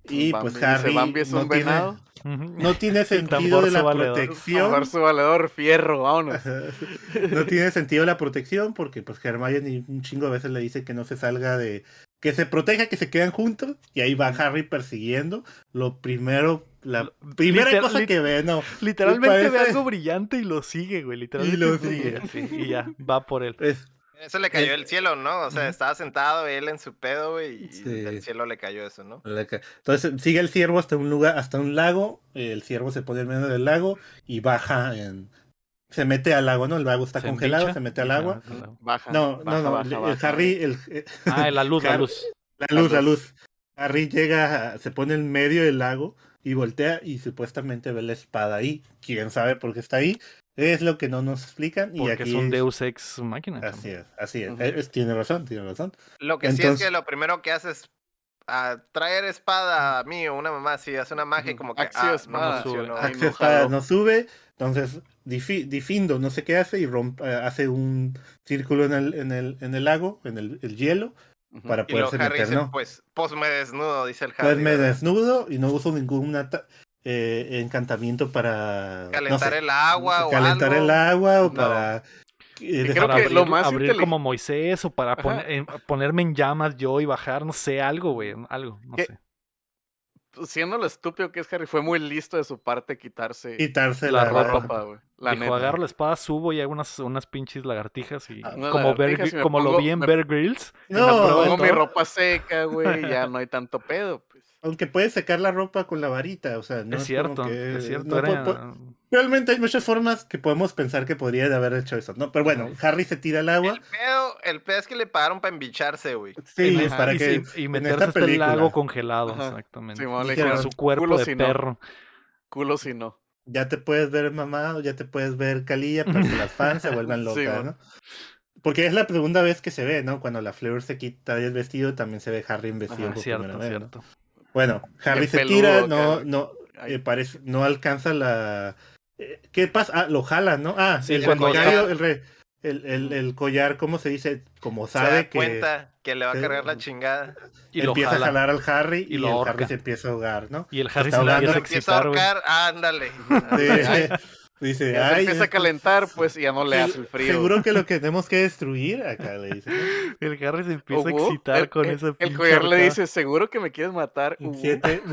Y pues Harry no, tiene, no tiene sentido de la protección. su valedor fierro, vámonos. no tiene sentido la protección porque pues Hermione un chingo de veces le dice que no se salga de que se proteja, que se quedan juntos y ahí va Harry persiguiendo. Lo primero, la primera cosa que ve, no. Literalmente ve algo brillante y lo sigue, güey. Literalmente y lo sigue. y ya, va por él. Eso le cayó el cielo, ¿no? O sea, estaba sentado él en su pedo, güey, y del cielo le cayó eso, ¿no? Entonces sigue el ciervo hasta un lugar, hasta un lago, el ciervo se pone en medio del lago y baja en, se mete al lago, ¿no? El lago está congelado, se mete al agua. Baja. No, no, no. el Harry. El, ah, la luz, la luz. La luz, la luz. Harry llega, se pone en medio del lago y voltea y supuestamente ve la espada ahí. Quién sabe por qué está ahí. Es lo que no nos explican. Porque y aquí es un Deus Ex máquina. Así es, así es. tiene razón, tiene razón. Lo que sí es que lo primero que hace es a traer espada a mí o una mamá si hace una magia como que ah, espada, no, sube. espada no sube entonces Difindo no sé qué hace y rompe, eh, hace un círculo en el, en el, en el lago, en el, el hielo, para poderse meter, ¿no? Pues, pues me desnudo, dice el Harry. Pues me desnudo y no uso ningún eh, encantamiento para... Calentar el agua o Calentar el agua o para... Eh, creo que lo más abrir como Moisés o para ponerme en llamas yo y bajar, no sé, algo, güey, algo, no sé siendo lo estúpido que es Harry, fue muy listo de su parte quitarse, quitarse la, ropa, güey. La Dijo, agarro la espada, subo y hago unas, unas pinches lagartijas y ah, como, como lo vi en Bear Grylls. No, pongo mi ropa seca, güey, ya no hay tanto pedo. Aunque puedes secar la ropa con la varita, o sea, no es, cierto, es cierto. Realmente hay muchas formas que podemos pensar que podría haber hecho eso, ¿no? Pero bueno, Harry se tira al agua. El pedo, el pedo es que le pagaron para embicharse, güey. Sí, para y que. y meterse hasta el lago congelado, exactamente. Sí, su cuerpo de perro. Culo si no. Ya te puedes ver mamado, ya te puedes ver calilla para que las fans se vuelvan locas, ¿no? Porque es la segunda vez que se ve, ¿no? Cuando la Fleur se quita el vestido, también se ve Harry en vestido. cierto, cierto. Bueno, Harry se tira, no, no, eh, parece, no alcanza la. Eh, ¿Qué pasa? Ah, lo jala, ¿no? Ah, sí, el, collar, el, el, el, collar, ¿cómo se dice? Como sabe se da que. cuenta que le va a cargar la chingada. Y empieza a jalar al Harry y, el Harry se empieza a ahogar, ¿no? Y el Harry se, empieza a ahorcar, ándale. Dice, ya se empieza a calentar, pues ya no le hace el frío. Seguro que lo que tenemos que destruir, acá le dice. El Harry se empieza a excitar con ese ese El collar le dice, seguro que me quieres matar. Siete,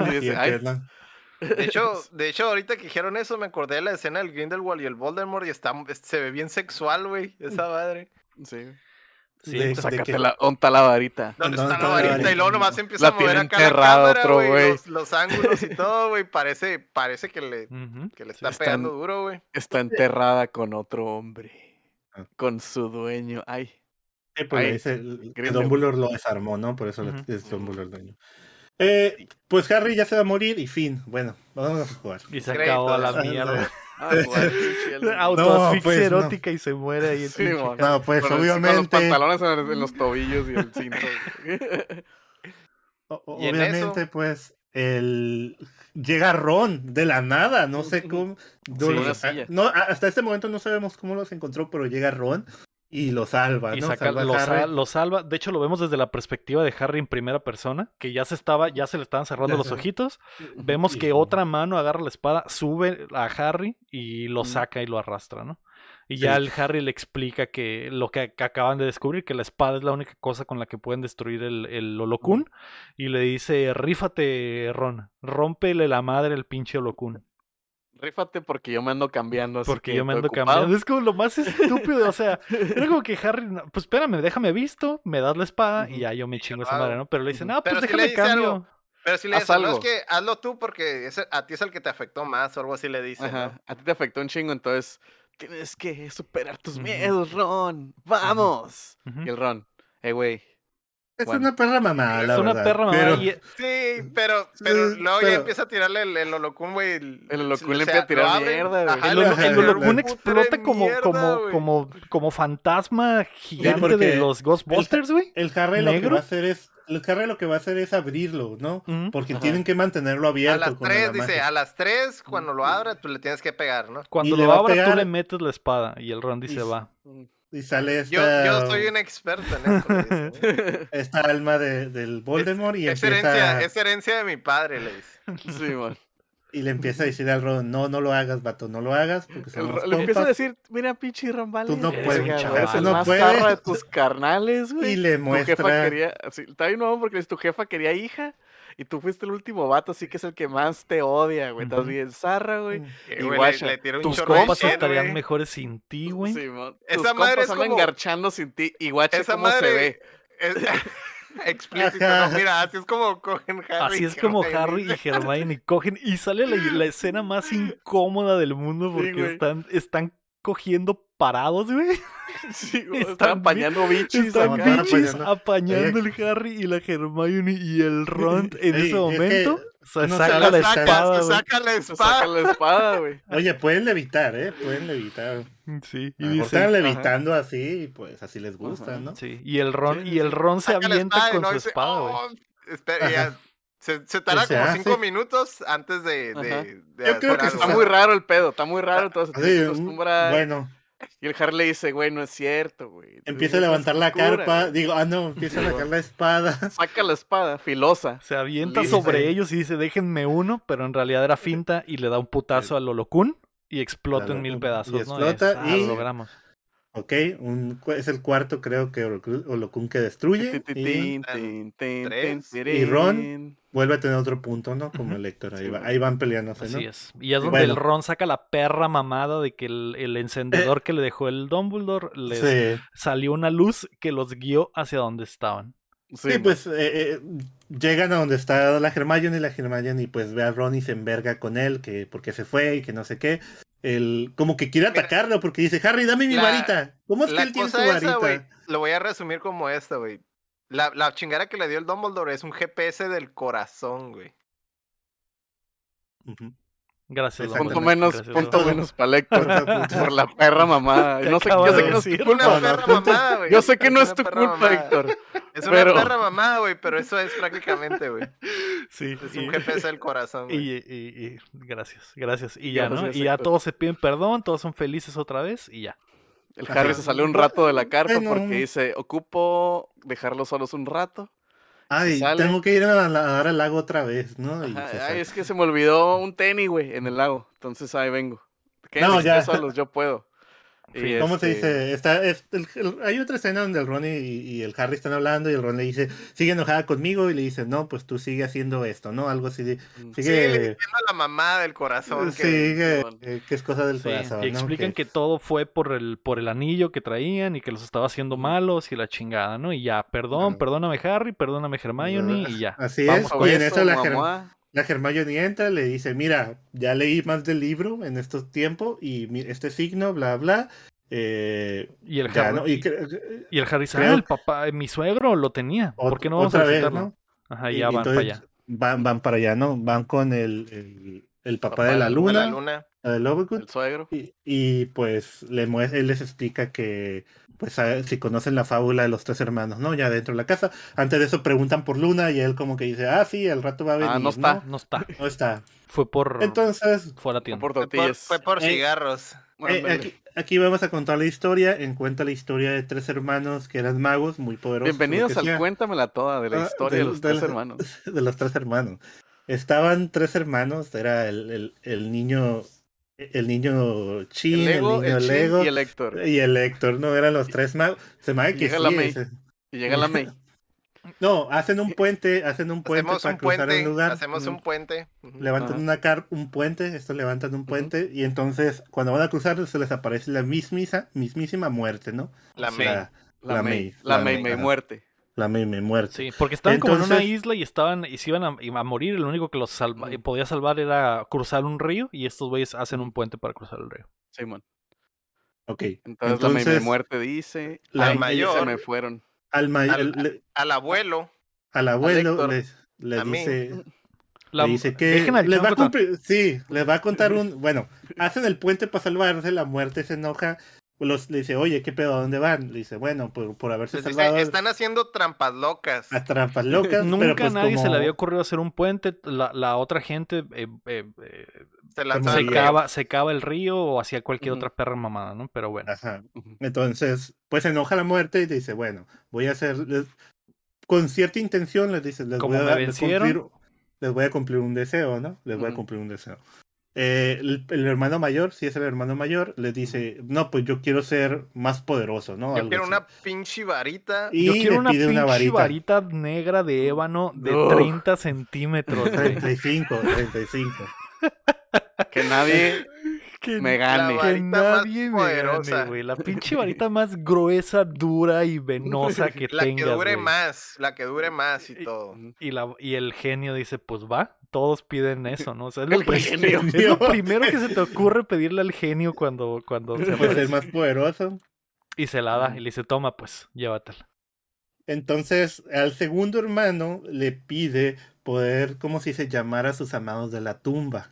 De hecho, de hecho, ahorita que dijeron eso, me acordé de la escena del Grindelwald y el Voldemort y está, se ve bien sexual, güey, esa madre. Sí. Sí, de, sácate la, onta la varita. ¿Dónde está la varita? Y luego nomás empieza a mover acá la cámara, güey. Los, los, ángulos y todo, güey. Parece, parece que le, que le está, pegando duro, güey. Está enterrada con otro hombre. Ah. Con su dueño. Ay. Sí, pues dice que Dumbledore lo desarmó, ¿no? Por eso es Dumbledore el dueño. Eh, pues Harry ya se va a morir y fin. Bueno, vamos a jugar. Y se acabó la mierda. Ah, Autoasfixia pues, erótica y se muere ahí. Sí, no, pues obviamente. los pantalones en los tobillos y el cinto. obviamente, pues, el llega Ron de la nada, no sé cómo. no, hasta este momento no sabemos cómo los encontró, pero llega Ron y lo salva, ¿no? lo, salva. De hecho, lo vemos desde la perspectiva de Harry en primera persona, que ya se estaba, ya se le estaban cerrando los ojitos. Vemos que otra mano agarra la espada, sube a Harry y lo saca y lo arrastra, ¿no? Y ya el Harry le explica que lo que, acaban de descubrir, que la espada es la única cosa con la que pueden destruir el, el Holocún. Y le dice, rífate, Ron, rómpele la madre al pinche Holocún. Rífate porque yo me ando cambiando. porque yo me ando cambiando. Es como lo más estúpido. o sea, era como que Harry, pues espérame, déjame visto, me das la espada y ya yo me chingo esa madre, ¿no? Pero le dice, no, pues déjame cambio. Pero si le dice, no, es que hazlo tú porque a ti es el que te afectó más o algo así le dice. A ti te afectó un chingo, entonces Tienes que superar tus miedos, Ron. ¡Vamos! Y el Ron, eh, güey. Es una perra mamá, la Es una perra mamá. Sí, pero, pero luego ya empieza a tirarle el, el holocún, güey. El, el holocún le empieza a tirar mierda, güey. El, holocún explota como, como, como, como fantasma gigante de los Ghostbusters, güey. El, Harry lo que va a hacer es el carro lo que va a hacer es abrirlo, ¿no? Porque tienen que mantenerlo abierto. A las tres, dice, a las tres, cuando lo abra, tú le tienes que pegar, ¿no? Cuando lo abra, tú le metes la espada y el Ron dice, va. Y sale esta... Yo, yo soy un experto en esto. esta alma de, del Voldemort y es, herencia, es herencia de mi padre, le dice. Sí, man. Y le empieza a decir al Ron, no, no lo hagas, vato, no lo hagas. Porque le empieza a decir, mira, pinche Ron, Tú no puedes, chaval, es no puedes. de tus carnales, güey. Y le muestra. Tu jefa quería, sí, está bien nuevo porque tu jefa quería hija. Y tú fuiste el último vato, así que es el que más te odia, güey. Estás bien zarra, güey. Mm. Y guacha, le, le tus compas estarían mejores sin ti, güey. Sí, Tus Esa madre es como... engarchando sin ti. Y guacha cómo se ve. Es... explícito. No, mira, así es como cogen Harry. Así es como Harry y Hermione cogen y sale la, escena más incómoda del mundo porque están, están cogiendo parados, güey. Sí, están, apañando bichis. Están bichis apañando el Harry y la Hermione y el Ron en ese momento. saca, la espada, saca, la espada. Saca la espada, güey. Oye, pueden levitar, ¿eh? Pueden levitar. Sí. Y están levitando así y pues así les gusta, ¿no? Sí. Y el Ron, y el Ron se avienta con su espada, güey. Oh, espera, se, se tarda como cinco minutos antes de. de, Yo creo que está muy raro el pedo, está muy raro, todo se acostumbra. Bueno. Y el Harley dice, güey, no es cierto, güey. Empieza a levantar la carpa, digo, ah, no, empieza a sacar la espada. Saca la espada, filosa. Se avienta sobre ellos y dice, déjenme uno, pero en realidad era finta y le da un putazo al Holocún y explota en mil pedazos. Y explota y... logramos. Ok, un, es el cuarto creo que Holocún que destruye. y, Ron vuelve a tener otro punto, ¿no? Como el Héctor, ahí, ahí van peleándose, ¿no? Así es. Y es donde el Ron saca la perra mamada de que el, encendedor eh. que le dejó el Dumbledore les salió una luz que los guió hacia donde estaban. Sí, pues eh, eh, llegan a donde está la Hermione y la Hermione y pues ve a Ron y se enverga con él, que porque se fue y que no sé qué el, como que quiere atacarlo porque dice, Harry, dame mi varita. ¿Cómo es que él tiene su varita? lo voy a resumir como esta, güey. La, la chingada que le dio el Dumbledore es un GPS del corazón, güey. Gracias. Punto menos, punto menos para Héctor por la perra mamada. No sé, yo sé que no es tu culpa. güey. Yo sé que no es tu culpa, Héctor. Es una perra mamada, güey, pero eso es prácticamente, güey. Sí. Es un GPS del corazón, güey. Y, y, y, gracias, gracias. Y ya, ¿no? Y ya todos se piden perdón, todos son felices otra vez y ya. El Harry se salió un rato de la carpa porque dice, ocupo dejarlos solos un rato. Ay, tengo que ir a nadar al lago otra vez, ¿no? ay, es que se me olvidó un tenis, güey, en el lago. Entonces ahí vengo. no, ya. solos, yo puedo. ¿Cómo se dice? Está, hay otra escena donde el Ron y, el Harry están hablando y el Ron le dice, sigue enojada conmigo y le dice, no, pues tú sigue haciendo esto, ¿no? Algo así. Mm. sigue diciendo la mamá del corazón. Sigue, que, es cosa del corazón. Y explican que... todo fue por el, por el anillo que traían y que los estaba haciendo malos y la chingada, ¿no? Y ya, perdón, perdóname Harry, perdóname Hermione y ya. Así es. Y en eso la, la Hermione entra, le dice, mira, ya leí más del libro en estos tiempos y este signo, bla, bla. Eh, y el Harry, y, el Harry ah, el papá, mi suegro lo tenía. ¿Por qué no vamos a visitarlo? Ajá, ya van para allá. Van, van para allá, ¿no? Van con el, el, papá, de la luna. luna. El suegro. Y, pues le él les explica que pues si conocen la fábula de los tres hermanos, ¿no? Ya dentro de la casa. Antes de eso preguntan por Luna y él como que dice, ah, sí, al rato va a venir. Ah, no está, no, está. No está. Fue por. Entonces. Fue la tienda. Fue por tortillas. Fue por, eh, cigarros. Eh, aquí, vamos a contar la historia. Encuentra la historia de tres hermanos que eran magos muy poderosos. Bienvenidos al Cuéntamela Toda de la ah, historia de, los tres hermanos. De los tres hermanos. Estaban tres hermanos. Era el, el, el niño el niño Chin, el, niño Lego y el Héctor. Y el Héctor, ¿no? Eran los tres magos. Se me que llega la May. Y llega la May. No, hacen un puente, hacen un puente para cruzar un lugar. Hacemos un puente. Levantan una car un puente, estos levantan un puente, y entonces cuando van a cruzar se les aparece la mismisa, mismísima muerte, ¿no? La May. La, May. La May, May muerte. La May muerte. Sí, porque estaban como en una isla y estaban y se iban a, morir, lo único que los salva, podía salvar era cruzar un río, y estos güeyes hacen un puente para cruzar el río. Simón. ok. Entonces, la May, May muerte dice, la mayor se me fueron al, al, abuelo. Al abuelo le, le dice. le dice que les va a cumplir, sí, les va a contar un, bueno, hacen el puente para salvarse, la muerte se enoja, los, le dice, oye, ¿qué pedo? ¿A dónde van? Le dice, bueno, por, por haberse salvado. están haciendo trampas locas. A trampas locas. Nunca pero pues nadie se le había ocurrido hacer un puente. La, la otra gente eh, eh, eh se secaba, secaba, el río o hacía cualquier otra perra mamada, ¿no? Pero bueno. Ajá. Entonces, pues se enoja la muerte y dice, bueno, voy a hacer, con cierta intención les dice, les voy a, cumplir, les voy a cumplir un deseo, ¿no? Les voy a cumplir un deseo. Eh, el, hermano mayor, si es el hermano mayor, le dice, no, pues yo quiero ser más poderoso, ¿no? Yo quiero una pinche varita. Y yo quiero una pinche varita. negra de ébano de 30 centímetros. 35, 35. Que nadie me gane. Que nadie me gane, güey. La pinche varita más gruesa, dura y venosa que tenga. La que dure más, la que dure más y, todo. Y, la, y el genio dice, pues va, todos piden eso, ¿no? O sea, es, lo, es lo, primero que se te ocurre pedirle al genio cuando, cuando se pues es más poderoso. Y se la da y le dice, toma, pues, llévatela. Entonces, al segundo hermano le pide poder, ¿cómo se dice? Llamar a sus amados de la tumba.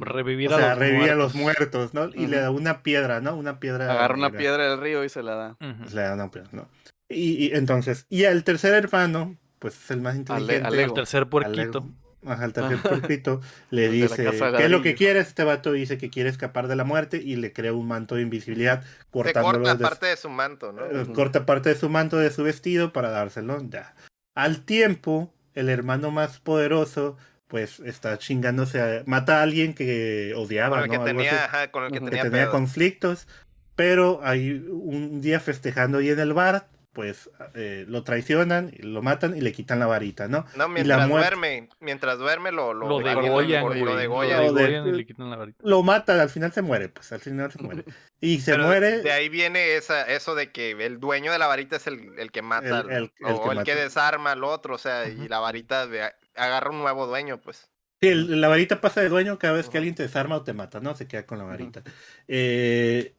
Revivir a los revivir a los muertos, ¿no? Y le da una piedra, ¿no? Una piedra. Agarra una piedra del río y se la da. Le da una piedra, ¿no? Y, entonces, y al tercer hermano, pues es el más inteligente. Al, tercer puerquito. Ajá, el tercer puerquito le dice, ¿qué es lo que quiere? Este vato dice que quiere escapar de la muerte y le crea un manto de invisibilidad cortándolo. corta parte de su manto, ¿no? Eh, corta parte de su manto, de su vestido para dárselo. Ya. Al tiempo, el hermano más poderoso pues está chingándose, mata a alguien que odiaba, con el que tenía, con el que, tenía, conflictos, pero hay un día festejando ahí en el bar, pues eh, lo traicionan, lo matan y le quitan la varita, ¿no? No, mientras duerme, mientras duerme lo, lo, lo degollan, lo, lo degollan, y le quitan la varita. Lo matan, al final se muere, pues al final se muere. Y se muere. De ahí viene esa, eso de que el dueño de la varita es el, el que mata, el, o el que desarma al otro, o sea, y la varita de, agarra un nuevo dueño, pues. Sí, la varita pasa de dueño cada vez que alguien te desarma o te mata, ¿no? Se queda con la varita. eh,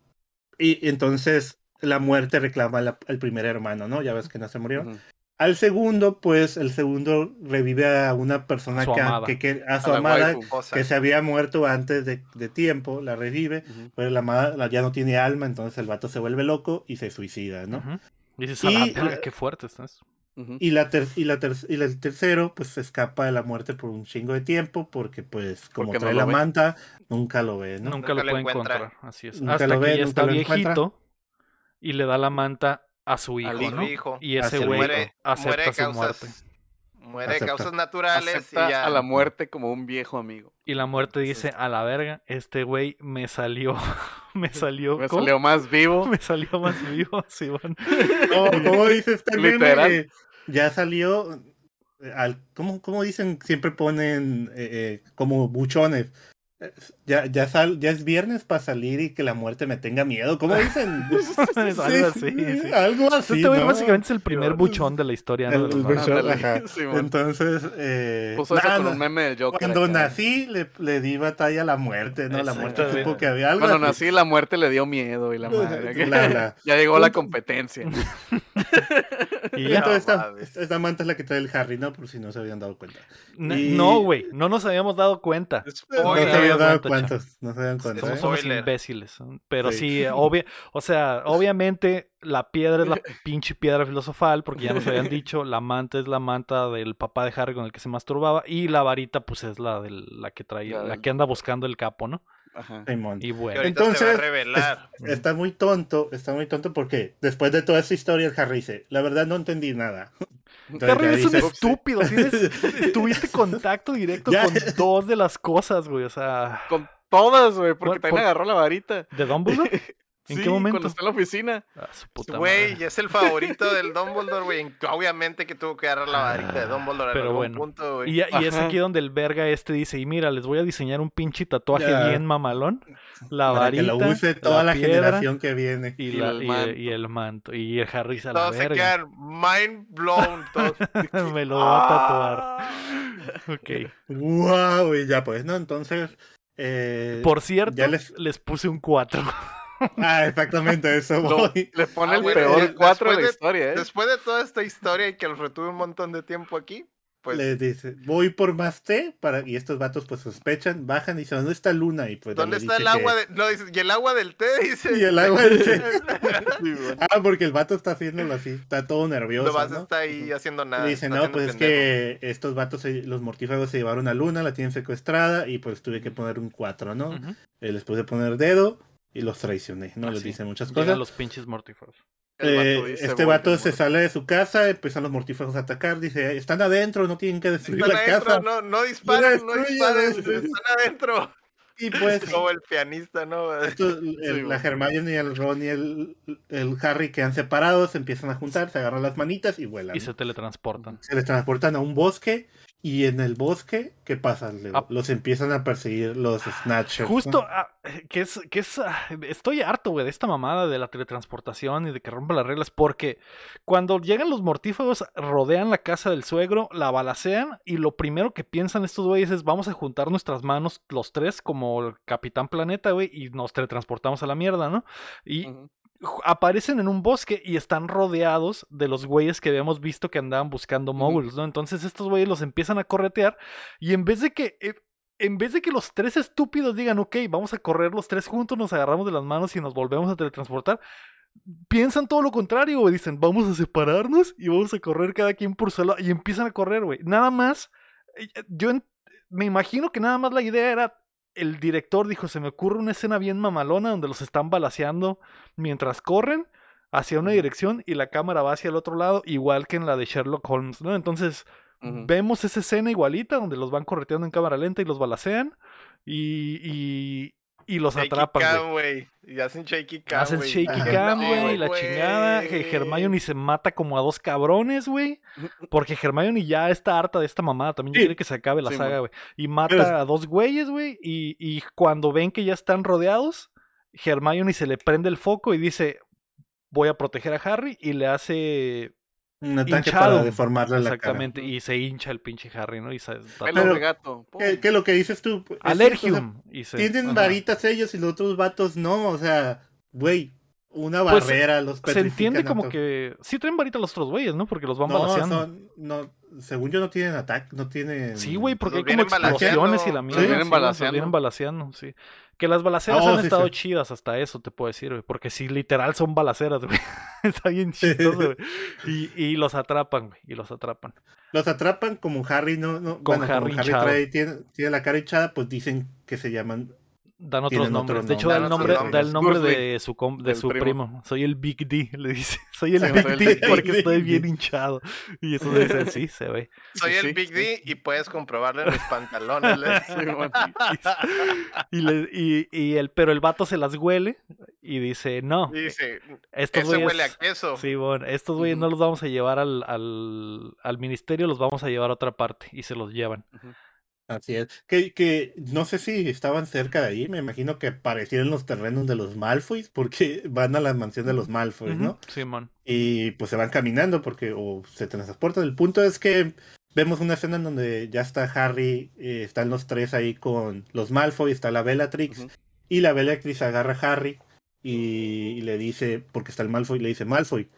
y entonces la muerte reclama al primer hermano, ¿no? Ya ves que no se murió. Al segundo, pues el segundo revive a una persona que, que, a su amada que se había muerto antes de, tiempo, la revive, pero la amada ya no tiene alma, entonces el vato se vuelve loco y se suicida, ¿no? Y dices, y, qué fuerte estás. Y, la y, la y el tercero, pues se escapa de la muerte por un chingo de tiempo, porque pues como trae la manta, nunca lo ve, ¿no? Nunca, lo, puede encontrar, así es. Hasta lo ve, que ya está viejito y le da la manta a su hijo, ¿no? Hijo. Y ese güey acepta su muerte. Muere de causas naturales acepta y a la muerte como un viejo amigo. Y la muerte dice, a la verga, este güey me salió, me salió... Me salió más vivo. Me salió más vivo, sí, bueno. ¿Cómo dices también? Literal. ya salió... Eh, al, ¿cómo, ¿Cómo dicen? Siempre ponen eh, eh, como buchones ya, ya, sal, ya es viernes para salir y que la muerte me tenga miedo. ¿Cómo dicen? algo así. Algo así. Este güey básicamente es el primer buchón de la historia. ¿no? Entonces, eh, Puso eso con un meme del Joker. Cuando nací le, le, di batalla a la muerte, ¿no? La muerte supo que había algo. Cuando nací la muerte le dio miedo y la madre. ya llegó la competencia. y ya. esta, esta, manta es la que trae el Harry, ¿no? Por si no se habían dado cuenta. No, güey. No nos habíamos dado cuenta. No cuenta. No se habían cuenta. Somos imbéciles. Pero sí, obvia, o sea, obviamente la piedra es la pinche piedra filosofal, porque ya nos habían dicho, la manta es la manta del papá de Harry con el que se masturbaba, y la varita, pues es la de la que traía, la que anda buscando el capo, ¿no? Ajá. Y bueno. Entonces, está muy tonto, está muy tonto porque después de toda esa historia el Harry dice, la verdad no entendí nada. Harry es un estúpido, tuviste contacto directo con dos de las cosas, güey, o sea... Con todas, güey, porque también agarró la varita. ¿De Dumbledore? ¿En qué momento? Cuando está en la oficina. Ah, güey, es el favorito del Dumbledore, güey. Obviamente que tuvo que agarrar la varita de Dumbledore Pero en bueno. punto, güey. Y, y, es aquí donde el verga este dice, y mira, les voy a diseñar un pinche tatuaje bien mamalón. La varita, que lo use toda la, generación que viene. Y, el manto. Y el Harry a la Todos se quedan mind blown. Me lo va a tatuar. Ah. ok. Wow, y ya pues, ¿no? Entonces... Eh, Por cierto, ya les... les puse un 4. Ah, exactamente, eso voy. le pone ah, el peor 4 de la historia, ¿eh? Después de toda esta historia y que lo retuve un montón de tiempo aquí, pues... Le dice, voy por más té, para... y estos vatos pues sospechan, bajan y dicen, ¿dónde está Luna? Y pues ¿Dónde está el agua? De... No, dice, y el agua del té, dice. Y el agua del té. ah, porque el vato está haciéndolo así, está todo nervioso. No ¿no? está ahí haciendo nada. dice, no, pues es que estos vatos, los mortífagos se llevaron a Luna, la tienen secuestrada, y pues tuve que poner un 4, ¿no? Uh eh, les puse poner dedo, y los traicioné, ¿no? Les dice muchas cosas. los pinches mortífagos. Eh, este vato se sale de su casa, empiezan los mortífagos a atacar, dice, están adentro, no tienen que destruir la casa. No, no disparen, no disparen, están adentro. Y pues. Como el pianista, ¿no? la Hermione y el Ron y el, el, Harry quedan separados, empiezan a juntar, se agarran las manitas y vuelan. Y se teletransportan. Se teletransportan a un bosque y en el bosque, ¿qué pasa? Ah. Los empiezan a perseguir los Snatchers. Justo, ah, que es, que es, ah, estoy harto, güey, de esta mamada de la teletransportación y de que rompa las reglas, porque cuando llegan los mortífagos, rodean la casa del suegro, la balacean, y lo primero que piensan estos güeyes es, vamos a juntar nuestras manos los tres como el Capitán Planeta, güey, y nos teletransportamos a la mierda, ¿no? Y aparecen en un bosque y están rodeados de los güeyes que habíamos visto que andaban buscando moguls, ¿no? Entonces estos güeyes los empiezan a corretear y en vez de que... Eh, en vez de que los tres estúpidos digan, ok, vamos a correr los tres juntos, nos agarramos de las manos y nos volvemos a teletransportar, piensan todo lo contrario, güey. Dicen, vamos a separarnos y vamos a correr cada quien por su lado. Y empiezan a correr, güey. Nada más, eh, yo me imagino que nada más la idea era el director dijo, se me ocurre una escena bien mamalona donde los están balaseando mientras corren hacia una dirección y la cámara va hacia el otro lado, igual que en la de Sherlock Holmes, ¿no? Entonces, vemos esa escena igualita donde los van correteando en cámara lenta y los balacean y, y los atrapan, güey. Y hacen shaky cam, Hacen shaky cam, güey, la chingada. Hermione se mata como a dos cabrones, güey. Porque Hermione ya está harta de esta mamada. También quiere que se acabe la saga, güey. Y mata a dos güeyes, güey. Y, y cuando ven que ya están rodeados, Hermione se le prende el foco y dice, voy a proteger a Harry. Y le hace un ataque para deformarle la Exactamente, y se hincha el pinche Harry, ¿no? Y se Pelo de gato. ¿qué, lo que dices tú? Alergium. tienen varitas ellos y los otros vatos no, o sea, güey, una pues, barrera los Se entiende como que sí traen varitas los otros güeyes, ¿no? Porque los van no, no, según yo no tienen ataque, no tienen... Sí, güey, porque hay como explosiones y la mierda. Sí, vienen balaseando. vienen sí. Que las balaceras han estado chidas hasta eso, te puedo decir, güey. Porque sí, literal son balaceras, güey. Está bien chistoso, güey. Y, y los atrapan, güey. Y los atrapan. Los atrapan como Harry, ¿no? no Con Harry, como Harry trae, tiene, tiene la cara hinchada, pues dicen que se llaman dan otros nombres. de hecho, da el nombre, da el nombre de su, de su primo. Soy el Big D, le dice. Soy el Big D porque estoy bien hinchado. Y eso dice, sí, se ve. Soy el Big D y puedes comprobarle los pantalones. y, le, y, y, el, pero el vato se las huele y dice, no. Dice, estos huele a queso. Sí, bueno, estos güeyes no los vamos a llevar al, al, al, ministerio, los vamos a llevar a otra parte. Y se los llevan. Así es. Que, que no sé si estaban cerca de ahí, me imagino que aparecieron los terrenos de los Malfoys, porque van a la mansión de los Malfoys, ¿no? Sí, man. Y pues se van caminando porque o se transportan. El punto es que vemos una escena en donde ya está Harry, eh, están los tres ahí con los Malfoy, está la Bellatrix, y la Bellatrix agarra a Harry y, le dice, porque está el Malfoy, le dice, Malfoy,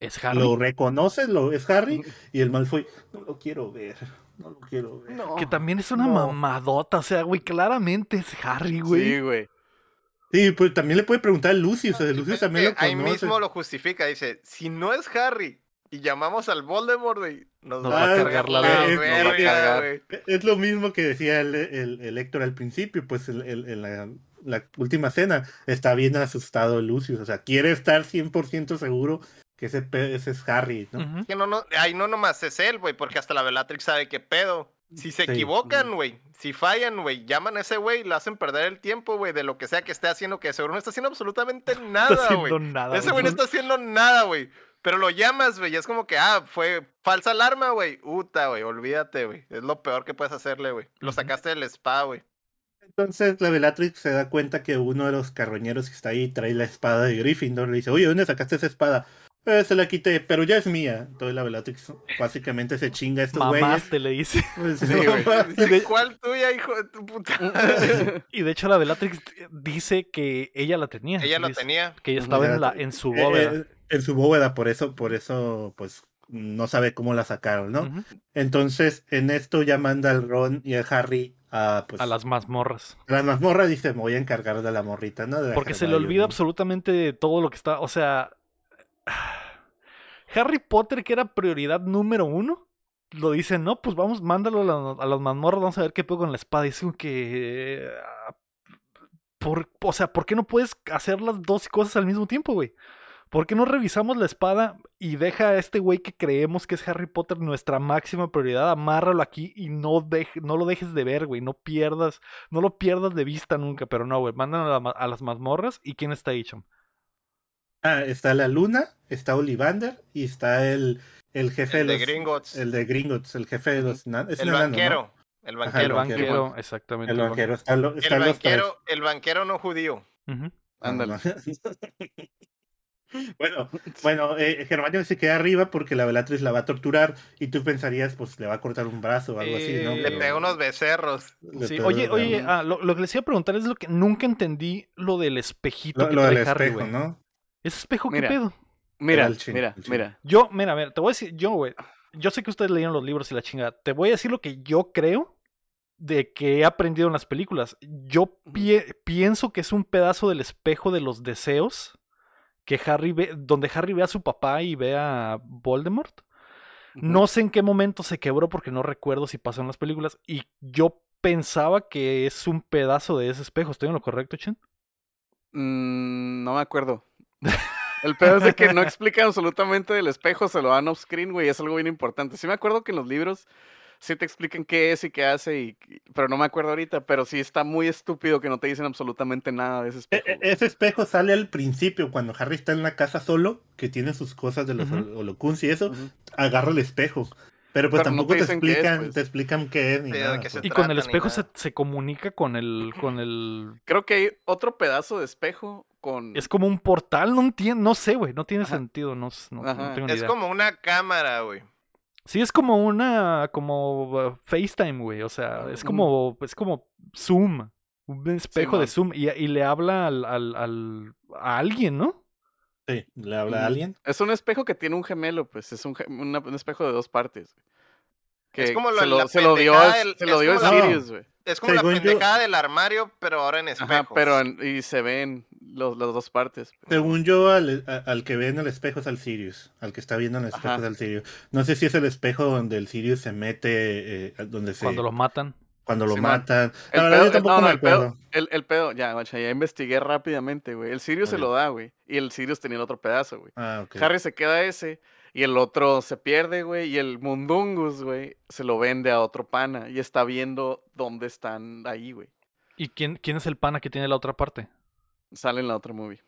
¿Es Harry? ¿Lo reconoces? ¿Lo, ¿Es Harry? Y el Malfoy, no lo quiero ver. No lo quiero ver. que también es una mamadota. O sea, güey, claramente es Harry, güey. Sí, güey. Sí, pues también le puede preguntar a Lucy. O sea, Lucy también lo conoce. Ahí mismo lo justifica. Dice: Si no es Harry y llamamos al Voldemort, nos, va a cargar la verga. Es lo mismo que decía el, el, Héctor al principio. Pues en la, la, última cena está bien asustado Lucius. O sea, quiere estar 100% seguro que ese, ese es Harry, ¿no? Que no, no, ahí no nomás es él, güey, porque hasta la Bellatrix sabe qué pedo. Si se equivocan, güey, si fallan, güey, llaman a ese güey, lo hacen perder el tiempo, güey, de lo que sea que esté haciendo, que seguro no está haciendo absolutamente nada, güey. Ese güey no está haciendo nada, güey. Pero lo llamas, güey, y es como que, ah, fue falsa alarma, güey. Uta, güey, olvídate, güey. Es lo peor que puedes hacerle, güey. Lo sacaste del spa, güey. Entonces la Bellatrix se da cuenta que uno de los carroñeros que está ahí trae la espada de Gryffindor. Le dice, oye, ¿dónde sacaste esa espada? Eh, se la quité, pero ya es mía. Entonces la Bellatrix básicamente se chinga a estos Mamás te le dice. Pues, de... ¿Cuál tuya, hijo de tu puta? y de hecho la Bellatrix dice que ella la tenía. Ella la tenía. Que ella estaba en, la, en su eh, bóveda. Eh, en su bóveda, por eso, por eso, pues no sabe cómo la sacaron, ¿no? Entonces, en esto ya manda al Ron y a Harry a, pues, a las mazmorras. A las mazmorras dice, me voy a encargar de la morrita, ¿no? Porque se le olvida absolutamente todo lo que está, o sea, Harry Potter, que era prioridad número uno, lo dice, no, pues vamos, mándalo a, las mazmorras, vamos a ver qué puedo con la espada. Dice que... Ah, por, o sea, ¿por qué no puedes hacer las dos cosas al mismo tiempo, güey? ¿Por qué no revisamos la espada y deja a este güey que creemos que es Harry Potter nuestra máxima prioridad? Amárralo aquí y no, no lo dejes de ver, güey. No pierdas, no lo pierdas de vista nunca. Pero no, güey. Mandan a, las mazmorras. ¿Y quién está chum? Ah, está la Luna, está Olivander y está el, el jefe el de, los, Gringotts. El de Gringotts, el jefe de los... Es el, banquero, el banquero. el banquero. exactamente. El banquero. Está el, banquero el banquero no judío. Ándale. Bueno, bueno, eh, se queda arriba porque la Bellatrix la va a torturar y tú pensarías, pues le va a cortar un brazo o algo así, ¿no? Le pega unos becerros. Oye, oye, ah, lo, que les iba a preguntar es lo que nunca entendí lo del espejito que trae Harry, espejo, ¿no? ¿Ese espejo qué pedo? Mira, mira, mira. Yo, mira, mira, te voy a decir, yo, güey, yo sé que ustedes leyeron los libros y la chingada. Te voy a decir lo que yo creo de que he aprendido en las películas. Yo pienso que es un pedazo del espejo de los deseos que Harry ve, donde Harry ve a su papá y ve a Voldemort. No sé en qué momento se quebró porque no recuerdo si pasó en las películas y yo pensaba que es un pedazo de ese espejo. ¿Estoy en lo correcto, Chen? Mm, no me acuerdo. El pedo es de que no explican absolutamente del espejo, se lo dan off screen, güey, es algo bien importante. Sí me acuerdo que en los libros sí te explican qué es y qué hace, y, pero no me acuerdo ahorita, pero sí está muy estúpido que no te dicen absolutamente nada de ese e, espejo. E, ese espejo sale al principio, cuando Harry está en la casa solo, que tiene sus cosas de los uh y eso, agarra el espejo. Pero pues tampoco te, explican, pues. te explican qué es. y con el espejo se, se, comunica con el, con el... Creo que hay otro pedazo de espejo con... Es como un portal, no entiendo, no sé, güey, no tiene sentido, no, tengo Es como una cámara, güey. Sí, es como una, como uh, FaceTime, güey, o sea, es como, es como Zoom, un espejo de Zoom, y, y, le habla al, al, al, a alguien, ¿no? Sí, le habla a alguien. Es un espejo que tiene un gemelo, pues, es un, un espejo de dos partes. Que es como lo, se, lo, se lo dio, se lo dio el Sirius, güey. Es como la pendejada del armario, pero ahora en espejos. Ajá, pero y se ven los, las dos partes. Según yo, al, al, que ve en el espejo es al Sirius. Al que está viendo en el espejo es al Sirius. No sé si es el espejo donde el Sirius se mete, eh, donde se... Cuando lo matan. Cuando lo matan. El pedo, yo tampoco no, el pedo, el, pedo, ya, macha, ya investigué rápidamente, güey. El Sirius se lo da, güey. Y el Sirius tenía el otro pedazo, güey. Ah, okay. Harry se queda ese. Y el otro se pierde, güey. Y el Mundungus, güey, se lo vende a otro pana. Y está viendo dónde están ahí, güey. ¿Y quién, quién es el pana que tiene la otra parte? Sale en la otra movie.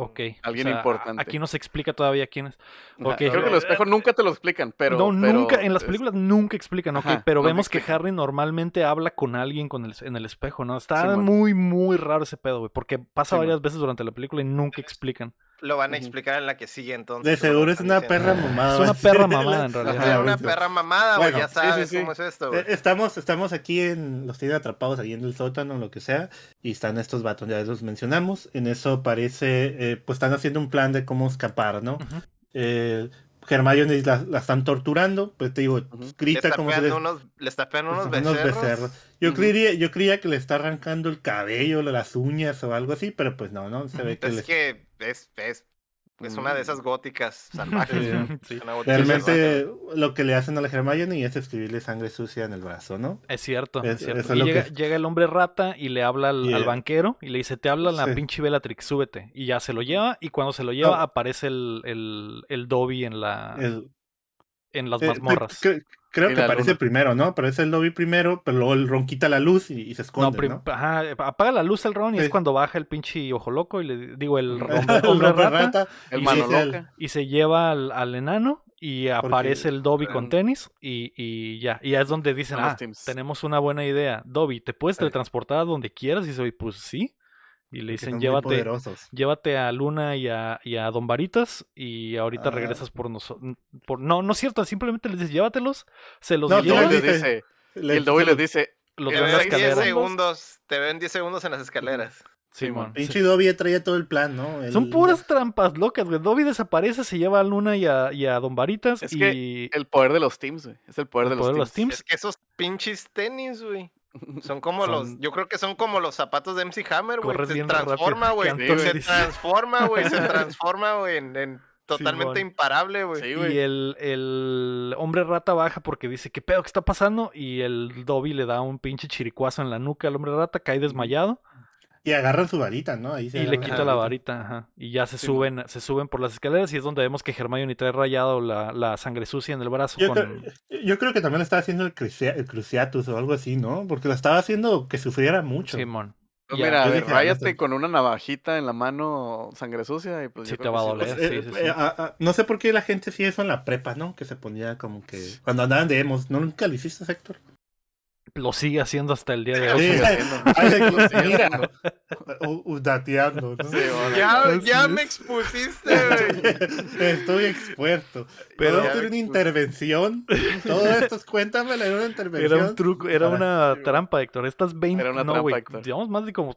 Ok. Alguien importante. Aquí no se explica todavía quién es. Okay. Creo que los espejos nunca te lo explican, pero. No, nunca. En las películas nunca explican, ok. pero vemos que Harry normalmente habla con alguien con el, en el espejo, ¿no? Está muy, muy raro ese pedo, güey. Porque pasa varias veces durante la película y nunca explican. Lo van a explicar en la que sigue entonces. De seguro es una perra mamada. Es una perra mamada en realidad. Es una perra mamada, güey. ya sabes cómo es esto. Eh, estamos, estamos aquí en. Los tienen atrapados ahí en el sótano o lo que sea. Y están estos vatos, ya los mencionamos. En eso parece. Eh, pues están haciendo un plan de cómo escapar, ¿no? eh, Hermione la, la, están torturando, pues te digo, grita como se le está pegando unos, becerros. Yo, creía, yo creía que le está arrancando el cabello, las uñas o algo así, pero pues no, no, se ve que... Es que es, es es una de esas góticas salvajes. Realmente lo que le hacen a la Hermione es escribirle sangre sucia en el brazo, ¿no? Es cierto. Es, cierto. Y llega, llega, el hombre rata y le habla al, banquero y le dice, te habla la pinche Bellatrix, súbete. Y ya se lo lleva y cuando se lo lleva aparece el, el, el Dobby en la... en las eh, mazmorras. Creo que aparece primero, ¿no? Aparece el Dobby primero, pero luego el Ron quita la luz y, se esconde. No, Ajá, apaga la luz el Ron y es cuando baja el pinche ojo loco y le digo el, hombre, rata, el mano loca. y se lleva al, enano y aparece el Dobby con tenis y, y, ya. Y ya es donde dicen, ah, tenemos una buena idea. Dobby, ¿te puedes teletransportar a donde quieras? Y soy, pues sí. Y le dicen, llévate, llévate a Luna y a, y a Don Varitas y ahorita ah. regresas por nosotros. No, no es cierto, simplemente les dices, llévatelos, se los no, lleva. El dice, el Dobby les dice, los te ven 10 segundos, te ven 10 segundos en las escaleras. Simón. Pinche Dobby traía todo el plan, ¿no? Son puras trampas locas, güey. Dobby desaparece, se lleva a Luna y a, y a Don Varitas. Es y... que el poder de los teams, güey. Es el poder, de, los, teams. Es que esos pinches tenis, güey. Son como los, yo creo que son como los zapatos de MC Hammer, güey. Se transforma, güey. se transforma, güey. Se transforma, güey, en, totalmente imparable, güey. y el, el, hombre rata baja porque dice, ¿qué pedo? ¿Qué está pasando? Y el Dobby le da un pinche chiricuazo en la nuca al hombre rata, cae desmayado. Y agarran su varita, ¿no? y le quita la varita, ajá. Y ya se suben, se suben por las escaleras y es donde vemos que Hermione trae rayado la, la sangre sucia en el brazo. Yo, creo, que también estaba haciendo el, cruciatus o algo así, ¿no? Porque lo estaba haciendo que sufriera mucho. Simón. mira, ah, ráyate con una navajita en la mano, sangre sucia, y pues. Sí, te va a doler. Eh, sí, sí, eh, no sé por qué la gente hacía eso en la prepa, ¿no? Que se ponía como que. Cuando andaban de emos. ¿No nunca lo hiciste, Héctor? Lo sigue haciendo hasta el día de hoy. Mira, dateando. ya, me expusiste, güey. Estoy expuerto. Pero hacer una intervención. Todo esto, cuéntamelo, era una intervención. Era un truco, era una trampa, Héctor. Estas 20, era una no, güey, llevamos más de como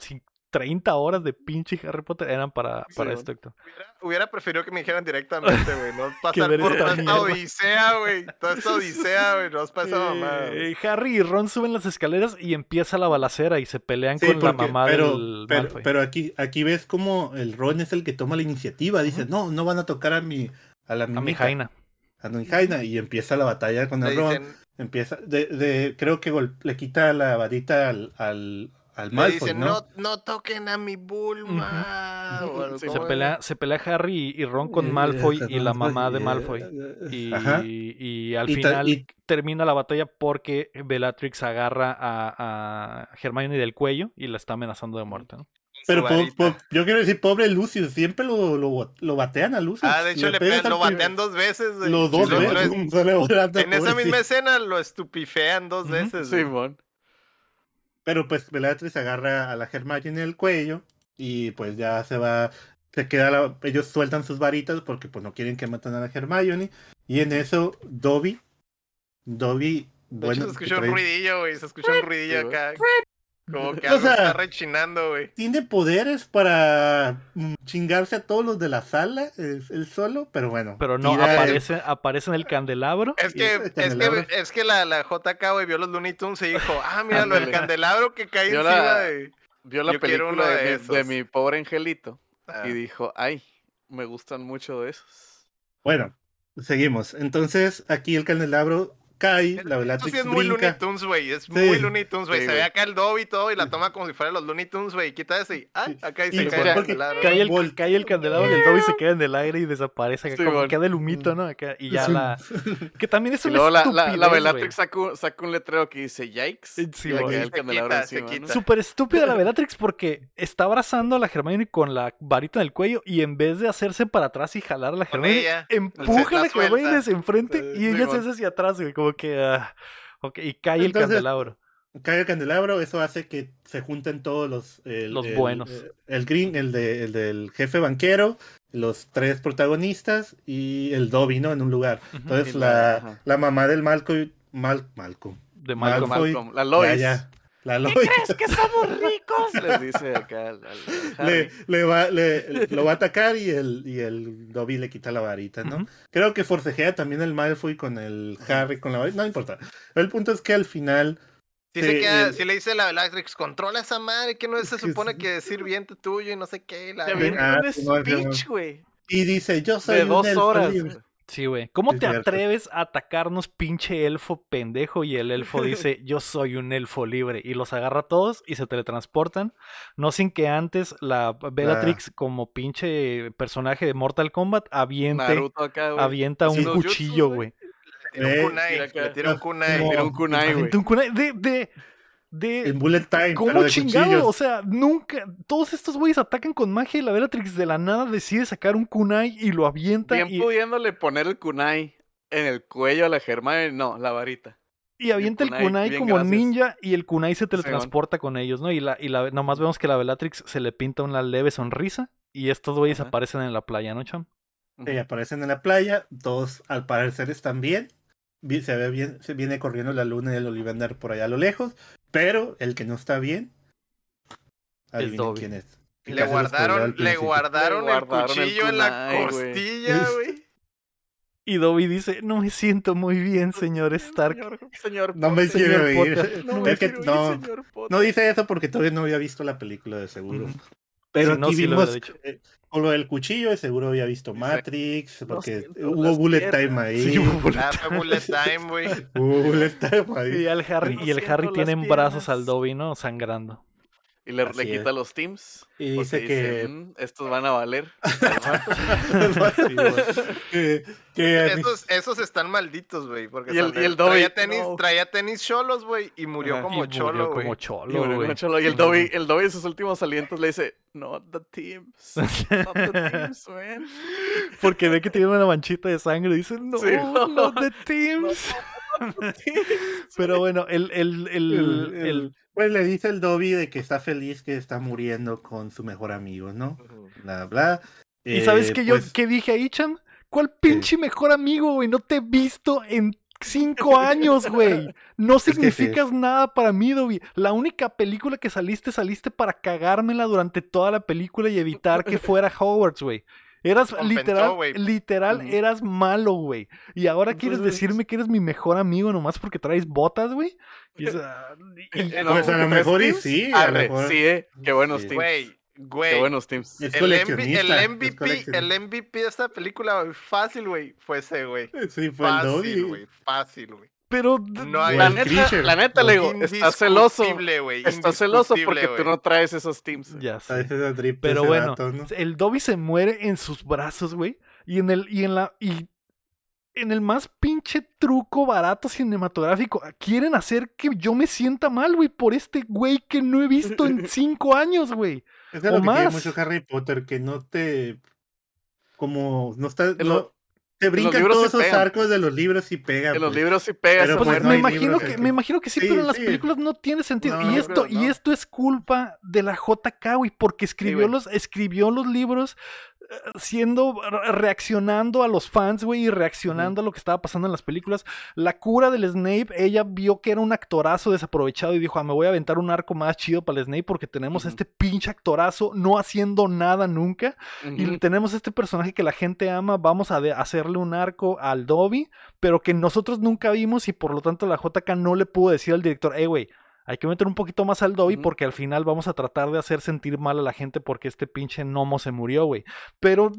30 horas de pinche Harry Potter eran para, para esto, Héctor. Hubiera, preferido que me dijeran directamente, güey. No pasar por toda esta odisea, güey. Toda esta odisea, güey. No pasa mamá. Eh, Harry y Ron suben las escaleras y empieza la balacera y se pelean con la mamá pero, del pero, pero, aquí, aquí ves como el Ron es el que toma la iniciativa. Dice, no, no van a tocar a mi... A, la a mi Jaina. A mi Jaina. Y empieza la batalla con el Ron. Empieza... De, de, creo que le quita la varita al, al al Malfoy, ¿no? ¿no? toquen a mi Bulma. se, pelea, se pelea Harry y Ron con Malfoy y la mamá de Malfoy. Y, y, al final termina la batalla porque Bellatrix agarra a, a Hermione del cuello y la está amenazando de muerte, ¿no? Pero yo quiero decir, pobre Lucius, siempre lo, lo, lo batean a Lucius. Ah, de hecho le, lo batean dos veces. Los dos veces. en esa misma escena lo estupifean dos veces. Sí, bon. Pero pues Bellatrix agarra a la Hermione en el cuello y pues ya se va, se queda, ellos sueltan sus varitas porque pues no quieren que maten a la Hermione y en eso Dobby, Dobby, bueno, se escuchó un ruidillo, güey, se escuchó un ruidillo acá. Como que algo está rechinando, güey. Tiene poderes para mm, chingarse a todos los de la sala, él solo, pero bueno. Pero no, aparece, aparece en el candelabro. Es que, es que, es que la, la JK, güey, vio los Looney Tunes y dijo, ah, mira, lo del candelabro que cae encima la, de... Vio la película de, de, mi pobre angelito y ah. dijo, ay, me gustan mucho de esos. Bueno, seguimos. Entonces, aquí el candelabro cae, la Bellatrix sí es muy Looney Tunes, güey. Es muy Looney Tunes, güey. se ve acá el Dobby y todo y la toma como si fuera los Looney Tunes, güey. Quita ese y ah, acá dice cae, el candelabro. Cae el, cae el candelabro y el Dobby se queda en el aire y desaparece. Acá, como queda el humito, ¿no? Acá, y ya la... Que también es una luego la, la, la Bellatrix saca, un letrero que dice Yikes. Sí, y le el candelabro encima, Súper estúpida la Bellatrix porque está abrazando a la Hermione con la varita en el cuello y en vez de hacerse para atrás y jalar a la Hermione, empuja a la Hermione enfrente y ella se hace hacia atrás, güey. Como que... Ah, Ok, y cae el candelabro. Cae el candelabro, eso hace que se junten todos los... los buenos. El, green, el, de, el del jefe banquero, los tres protagonistas y el Dobby, ¿no? En un lugar. Entonces la, la, mamá del Malcolm... Mal, Malcolm. De Malcolm. Malcolm. La Lois. La Lois. ¿Crees que somos ricos? Les dice acá. le, le, va, le, lo va a atacar y el, y el Dobby le quita la varita, ¿no? Creo que forcejea también el Malfoy con el Harry con la varita. No importa. El punto es que al final. Si, se queda, si le dice la Bellatrix, controla esa madre, que no se supone que es sirviente tuyo y no sé qué. La... Ah, un güey. Y dice, yo soy de dos horas. Sí, güey. ¿Cómo te atreves a atacarnos, pinche elfo pendejo? Y el elfo dice, yo soy un elfo libre. Y los agarra a todos y se teletransportan. No sin que antes la Bellatrix, como pinche personaje de Mortal Kombat, aviente, avienta un cuchillo, güey. Le kunai, le tira un kunai. Le tira un kunai, güey. Un kunai de, de, de... En bullet time, ¿Cómo chingado? O sea, nunca... Todos estos güeyes atacan con magia y la Bellatrix de la nada decide sacar un kunai y lo avienta Bien y... pudiéndole poner el kunai en el cuello a la Germán, no, la varita. Y avienta el kunai, como ninja y el kunai se teletransporta con ellos, ¿no? Y, la, y la, nomás vemos que la Bellatrix se le pinta una leve sonrisa y estos güeyes aparecen en la playa, ¿no, Cham? Sí, aparecen en la playa, todos al parecer están bien. Se ve bien, se viene corriendo la luna y el Ollivander por allá a lo lejos, pero el que no está bien, adivinen quién es. Le guardaron, le guardaron, el cuchillo en la costilla, güey. Y Dobby dice, no me siento muy bien, señor Stark. Señor, no me quiero ir. No, no, dice eso porque todavía no había visto la película de seguro. Pero aquí vimos, eh, con lo del cuchillo, seguro había visto Matrix, porque hubo bullet time ahí. Sí, hubo bullet time, bullet time güey. hubo bullet time ahí. Y el Harry, y el Harry tiene en brazos al Dobby, ¿no? Sangrando. Y le, le quita los teams. Y dice que. Mm, estos van a valer. esos, esos, están malditos, güey. Porque y el, y el traía, tenis, traía tenis cholos, güey. Y murió como cholo, güey. Como cholo, güey. Y el Dobby, el Dobby en sus últimos alientos le dice: Not the teams. Not the teams, man. Porque ve que tiene una manchita de sangre y dice: No, no, not the teams. Pero bueno, el, el, el, el, Pues le dice el Dobby de que está feliz que está muriendo con su mejor amigo, ¿no? Bla, bla. ¿Y sabes eh, qué yo pues qué dije ahí, Cham? ¿Cuál pinche mejor amigo, güey? No te he visto en cinco años, güey. No significas nada para mí, Dobby. La única película que saliste, saliste para cagármela durante toda la película y evitar que fuera Hogwarts, güey. Eras literal, literal, eras malo, güey. Y ahora quieres decirme que eres mi mejor amigo nomás porque traes botas, güey. Y, pues a lo mejor y sí. A mejor... Sí, eh. Qué buenos teams. Güey, güey. Qué buenos teams. el, el, MVP, el MVP de esta película, fácil, güey, fue ese, güey. Sí, fue fácil, el güey. Fácil, güey. Pero la, neta, la neta, Lego, está celoso. está celoso porque tú no traes esos teams. Ya sé. Pero bueno, el Dobby se muere en sus brazos, güey. Y en el, y en la, y en el más pinche truco barato cinematográfico, quieren hacer que yo me sienta mal, güey, por este güey que no he visto en cinco años, güey. Es lo que más. mucho Harry Potter, que no te. Como. No está. Te brincan todos esos arcos de los libros y pega. En los pues. libros sí pega. Pues me, imagino que, me imagino que sí, pero en las películas no tiene sentido. y esto, y esto es culpa de la JK, güey, porque escribió los, escribió los libros siendo, reaccionando a los fans, güey, y reaccionando a lo que estaba pasando en las películas. La cura del Snape, ella vio que era un actorazo desaprovechado y dijo, ah, me voy a aventar un arco más chido para el Snape porque tenemos este pinche actorazo no haciendo nada nunca. Y tenemos este personaje que la gente ama, vamos a hacerle un arco al Dobby, pero que nosotros nunca vimos y por lo tanto la JK no le pudo decir al director, eh, güey, hay que meter un poquito más al Dobby porque al final vamos a tratar de hacer sentir mal a la gente porque este pinche gnomo se murió, güey. Pero,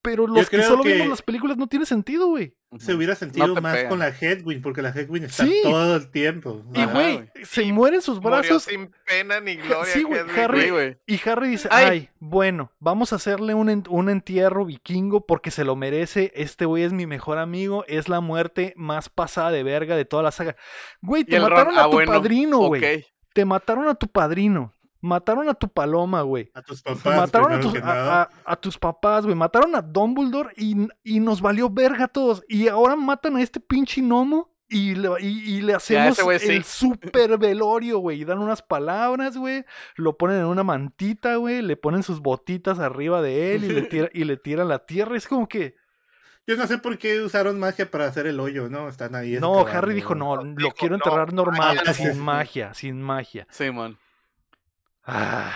pero los que solo vimos las películas no tiene sentido, güey. Se hubiera sentido más con la Headwind porque la Headwind está todo el tiempo. Y, güey, se muere en sus brazos. sin pena ni gloria. Sí, güey, Harry. Y Harry dice, ay. bueno, vamos a hacerle un, un entierro vikingo porque se lo merece. Este güey es mi mejor amigo. Es la muerte más pasada de verga de toda la saga. Güey, te mataron a ah, tu padrino, güey. Te mataron a tu padrino. Mataron a tu paloma, güey. A tus papás. Mataron a tus, a, tus, papás, güey. Mataron a Dumbledore y, y, nos valió verga a todos. Y ahora matan a este pinche gnomo y le, y, le hacemos el super velorio, güey. Y dan unas palabras, güey. Lo ponen en una mantita, güey. Le ponen sus botitas arriba de él y le, tira, y le tiran la tierra. Es como que. Yo no sé por qué usaron magia para hacer el hoyo, ¿no? Están ahí. No, Harry dijo, no, lo quiero enterrar normal, sin magia, sin magia. Sí, man. Ah,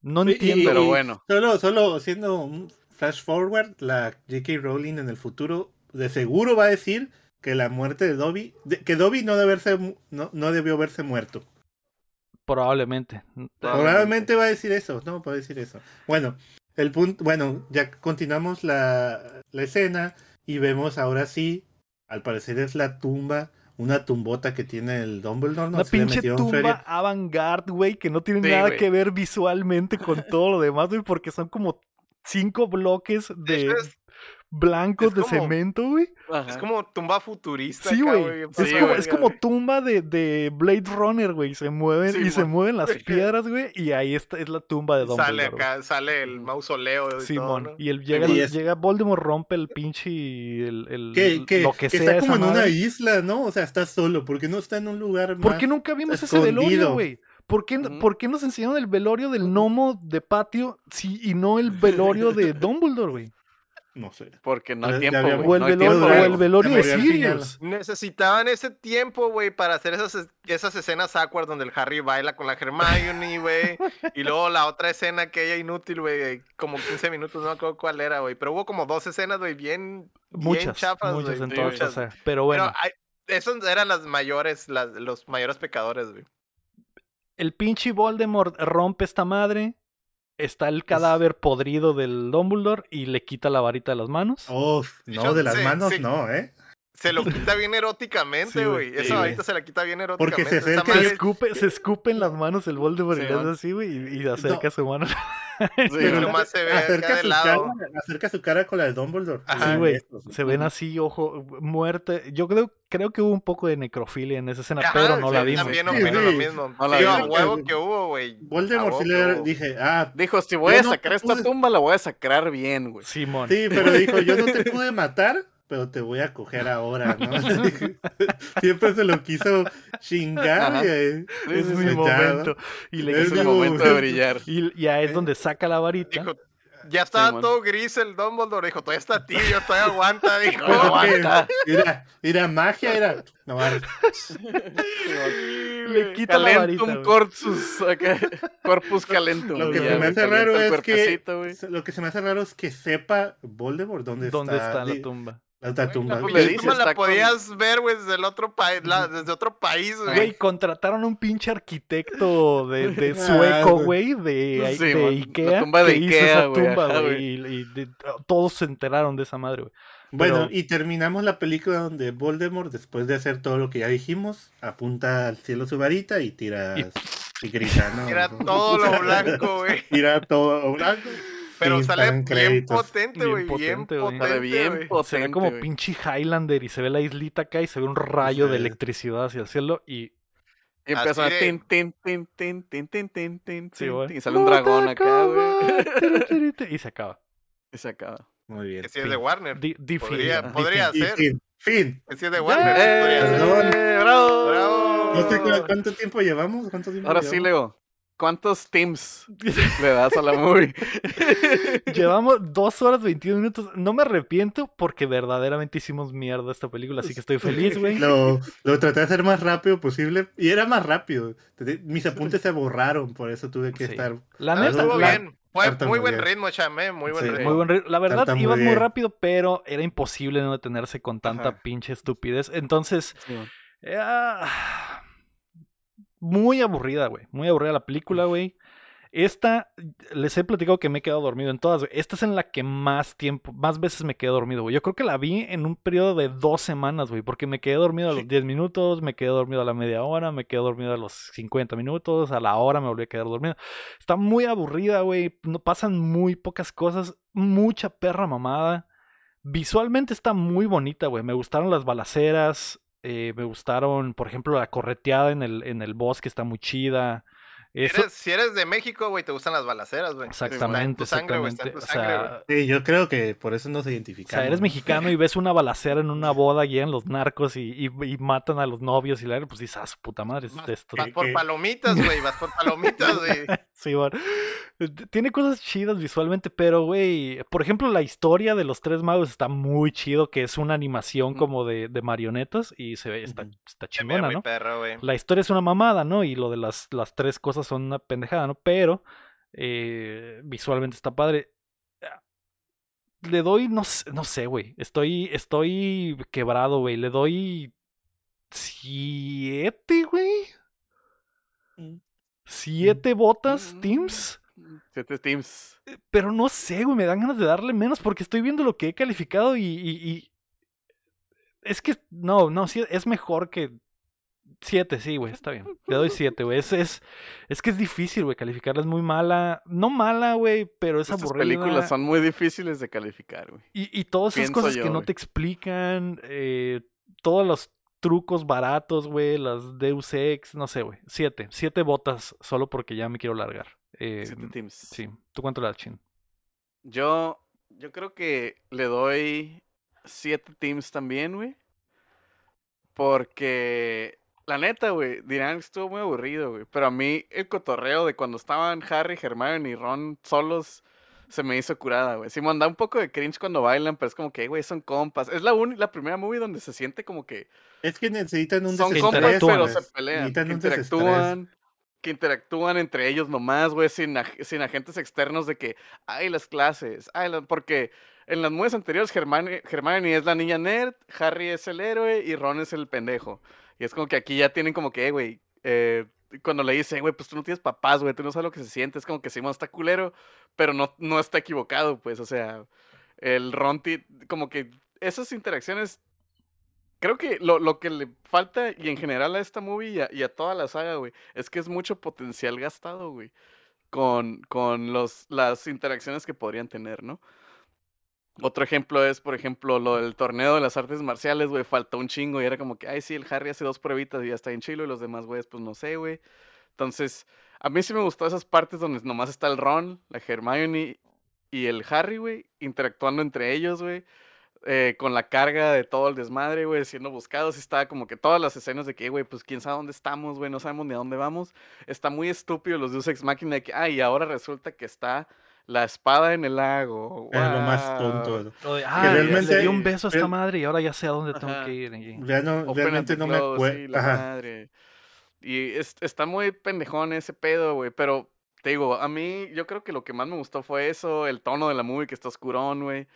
no entiendo. pero bueno. Solo, solo haciendo un flash forward, la J.K. Rowling en el futuro de seguro va a decir que la muerte de Dobby, que Dobby no, debe no, no debió haberse muerto. Probablemente. Probablemente va a decir eso, no, va a decir eso. Bueno, el punto, bueno, ya continuamos la, la escena y vemos ahora sí, al parecer es la tumba una tumbota que tiene el Dumbledore. ¿no? Una pinche tumba avant-garde, güey, que no tiene nada que ver visualmente con todo lo demás, güey, porque son como cinco bloques de... blancos de cemento, güey. Es como tumba futurista. Sí, güey. Es, como, es como tumba de, de Blade Runner, güey. Se mueven y se mueven las piedras, güey. Y ahí está, es la tumba de Dumbledore. Sale acá, sale el mausoleo. Simón. Y, él llega, llega Voldemort, rompe el pinche. El, el, lo que, sea. Está como en una isla, ¿no? O sea, está solo. Porque no está en un lugar. ¿Por qué nunca vimos ese velorio, güey? ¿Por qué, ¿Por qué, nos enseñaron el velorio del gnomo de patio si, y no el velorio de Dumbledore, güey? No sé. Porque no hay tiempo, O el, velorio, de Sirius. Necesitaban ese tiempo, güey, para hacer esas, esas escenas awkward donde el Harry baila con la Hermione, güey. y luego la otra escena que ella inútil, güey, como 15 minutos, no me acuerdo cuál era, güey. Pero hubo como dos escenas, güey, bien, muchas, chafas, muchas entonces, pero bueno. esos eran las mayores, las, los mayores pecadores, güey. El pinche Voldemort rompe esta madre está el cadáver podrido del Dumbledore y le quita la varita de las manos. Uf, no, de las manos no, ¿eh? Se lo quita bien eróticamente, güey. Esa varita se la quita bien eróticamente. Porque se, acerca, se, escupe, se escupe en las manos el Voldemort y le hace así, güey, y, acerca su mano. Pero nomás se ve acerca, su Cara, acerca su cara con la de Dumbledore. sí, güey. Se ven así, ojo, muerte. Yo creo, creo que hubo un poco de necrofilia en esa escena, pero no la vimos. También opino lo mismo. No la huevo que hubo, güey. Voldemort sí le dije, ah. Dijo, si voy a sacar esta tumba, la voy a sacar bien, güey. Simón. Sí, pero dijo, yo no te pude matar, pero te voy a coger ahora, ¿no? Siempre se lo quiso chingar. Y, es mi momento. Y le es mi momento de brillar. Y, y ahí es donde saca la varita. ya estaba todo gris el Dumbledore, dijo, todavía está tibio, todavía aguanta, dijo. aguanta. Era, era magia, era... No, le quita la varita. Corpus, corpus calentum. Lo que se me hace raro es que... Lo que se me hace raro es que sepa Voldemort dónde, ¿Dónde está. ¿Dónde está la tumba? La tumba. Pues le la podías ver, güey, desde el otro país, desde otro país, güey. Güey, contrataron un pinche arquitecto de, de ah, sueco, güey, de, de Ikea. La tumba de Ikea, güey. Y, todos se enteraron de esa madre, güey. Bueno, y terminamos la película donde Voldemort, después de hacer todo lo que ya dijimos, apunta al cielo su varita y tira y, grita, ¿no? Tira todo lo blanco, güey. Tira todo lo blanco. Pero sale bien potente, güey. Bien, potente, bien potente. Se ve como pinche Highlander y se ve la islita acá y se ve un rayo de electricidad hacia el cielo y. Y empieza a tin, tin, tin, tin, tin, tin, tin, tin, y sale un dragón acá, güey. y se acaba. Y se acaba. Muy bien. Que si es de Warner. podría, podría ser. Fin. fin. Que si es de Warner. podría ser. ¡Bravo! ¡Bravo! No sé cuánto tiempo llevamos. ¿Cuánto tiempo Ahora sí, Leo. ¿Cuántos teams le das a la movie? Llevamos dos horas 21 minutos. No me arrepiento porque verdaderamente hicimos mierda esta película, así que estoy feliz, güey. Lo, lo, traté de hacer más rápido posible y era más rápido. Mis apuntes se borraron, por eso tuve que estar. La neta, estuvo bien. Fue muy buen ritmo, Chamé, muy buen ritmo. Muy buen ritmo. La verdad, iba muy, rápido, pero era imposible no detenerse con tanta pinche estupidez. Entonces, eh, muy aburrida, güey. Muy aburrida la película, güey. Esta, les he platicado que me he quedado dormido en todas. Esta es en la que más tiempo, más veces me quedé dormido, güey. Yo creo que la vi en un periodo de dos semanas, güey. Porque me quedé dormido a los 10 minutos, me quedé dormido a la media hora, me quedé dormido a los 50 minutos, a la hora me volví a quedar dormido. Está muy aburrida, güey. No pasan muy pocas cosas. Mucha perra mamada. Visualmente está muy bonita, güey. Me gustaron las balaceras. Eh, me gustaron, por ejemplo, la correteada en el, en el bosque está muy chida. Si, eres, de México, güey, te gustan las balaceras, güey. Exactamente, exactamente. sí, yo creo que por eso no se identifica. O sea, eres mexicano y ves una balacera en una boda, llegan los narcos y, y, matan a los novios y la pues dices, ah, su puta madre, es esto. Vas por palomitas, güey, vas por palomitas, güey. sí, bueno. Tiene cosas chidas visualmente, pero, güey, por ejemplo, la historia de los tres magos está muy chido, que es una animación como de, de marionetas y se ve, está, está chingona, ¿no? la historia es una mamada, ¿no? Y lo de las, las tres cosas son una pendejada, ¿no? Pero eh, visualmente está padre. Le doy, no, no sé, güey. Estoy, estoy quebrado, güey. Le doy siete, güey. Mm. Siete botas, mm. Teams. Siete Teams. Eh, pero no sé, güey. Me dan ganas de darle menos porque estoy viendo lo que he calificado y, y, y... es que no, no, sí, es mejor que siete, sí, güey, está bien. Le doy siete, güey. Es, es, es que es difícil, güey, calificarla es muy mala. No mala, güey, pero es Estas películas son muy difíciles de calificar, güey. Y, y todas esas cosas que no te explican, eh, todos los trucos baratos, güey, las Deus Ex, no sé, güey. Siete, siete botas, solo porque ya me quiero largar. Eh, siete teams. Sí. ¿Tú cuánto le das, Chin? Yo, yo creo que le doy siete teams también, güey. Porque, la neta, güey, dirán que estuvo muy aburrido, güey. Pero a mí el cotorreo de cuando estaban Harry, Hermione y Ron solos se me hizo curada, güey. Sí, me da un poco de cringe cuando bailan, pero es como que, güey, son compas. Es la, la primera movie donde se siente como que... Es que necesitan un Son compas, pero se pelean. Que interactúan, que interactúan entre ellos nomás, güey, sin, sin agentes externos de que, ay, las clases, ay, porque en las movies anteriores Hermione, Hermione es la niña nerd, Harry es el héroe y Ron es el pendejo. Y es como que aquí ya tienen como que, güey, eh, cuando le dicen, güey, pues tú no tienes papás, güey, tú no sabes lo que se siente, es como que Simón está culero, pero no, no está equivocado, pues, o sea, el Ron, como que esas interacciones, creo que lo, lo, que le falta, y en general a esta movie y a, toda la saga, güey, es que es mucho potencial gastado, güey, con, con los, las interacciones que podrían tener, ¿no? Otro ejemplo es, por ejemplo, lo del torneo de las artes marciales, güey, faltó un chingo y era como que, ay, sí, el Harry hace dos pruebitas y ya está en chilo y los demás, güeyes, pues no sé, güey. Entonces, a mí sí me gustó esas partes donde nomás está el Ron, la Hermione y el Harry, güey, interactuando entre ellos, güey. Eh, con la carga de todo el desmadre, güey, siendo buscados. Y estaba como que todas las escenas de que, güey, pues quién sabe dónde estamos, güey, no sabemos ni a dónde vamos. Está muy estúpido los Deus Ex Machina de que, ay, ahora resulta que está la espada en el lago. Es lo más tonto. ah, realmente, le dio un beso a esta madre y ahora ya sé a dónde tengo que ir. Ya no, realmente no me acuerdo. Y está muy pendejón ese pedo, güey. Pero te digo, a mí yo creo que lo que más me gustó fue eso, el tono de la movie que está oscurón, güey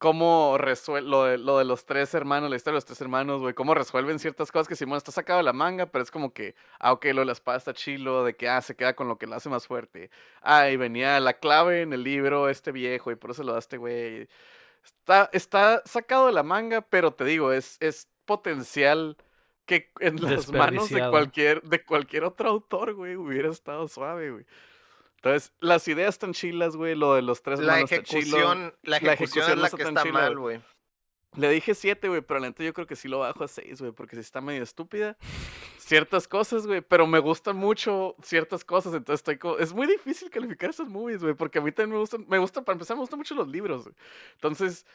cómo resuelve lo de, lo de los tres hermanos, la historia de los tres hermanos, güey, cómo resuelven ciertas cosas que Simón está sacado de la manga, pero es como que, ah, ok, lo de la espada está chilo, de que, ah, se queda con lo que lo hace más fuerte. Ah, y venía la clave en el libro, este viejo, y por eso lo da este güey. Está, está sacado de la manga, pero te digo, es, es potencial que en las manos de cualquier, de cualquier otro autor, güey, hubiera estado suave, güey. Entonces, las ideas están chilas, güey, lo de los tres la ejecución, la ejecución, es la que está mal, güey. Le dije siete, güey, pero la neta yo creo que sí lo bajo a seis, güey, porque si está medio estúpida. Ciertas cosas, güey, pero me gustan mucho ciertas cosas, entonces estoy como... Es muy difícil calificar esas movies, güey, porque a mí también me gustan, me gustan, para empezar, me gustan mucho los libros, güey. Entonces,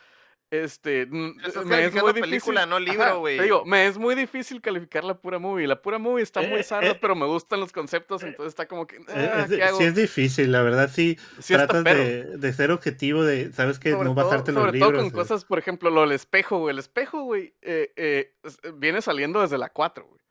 este, me es muy película, no libro, güey. digo, me es muy difícil calificar la pura movie. La pura movie está muy eh, sarda, eh, pero me gustan los conceptos, eh, entonces está como que. Ah, ¿qué hago? Sí, es difícil, la verdad, sí. tratas de, de, ser objetivo, de, sabes que no basarte en los libros. Sobre todo con cosas, por ejemplo, lo del espejo, güey. El espejo, güey, viene saliendo desde la 4, güey.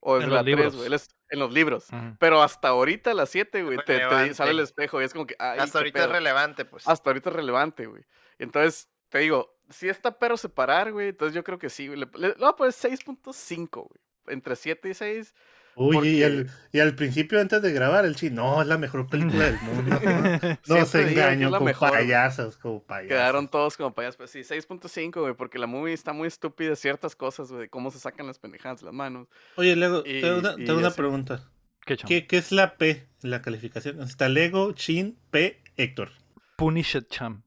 O desde la 3, güey. En los libros. Pero hasta ahorita, la 7, güey, te, sale el espejo y es como que. hasta ahorita es relevante, pues. Hasta ahorita es relevante, güey. Entonces, te digo, si está pero separar, güey, entonces yo creo que sí, güey. no, pues 6.5, güey. Entre 7 y 6. Uy, y, el, y, al principio antes de grabar, el chino, no, es la mejor película del mundo. No, se engañó con payasos, como payasos. Quedaron todos como payasos, pues sí, 6.5, güey, porque la movie está muy estúpida, ciertas cosas, güey, de cómo se sacan las pendejadas de las manos. Oye, Lego, tengo una, tengo una pregunta. ¿Qué, ¿Qué, ¿Qué, es la P en la calificación? Está Lego, Chin, P, Héctor. Punished Cham.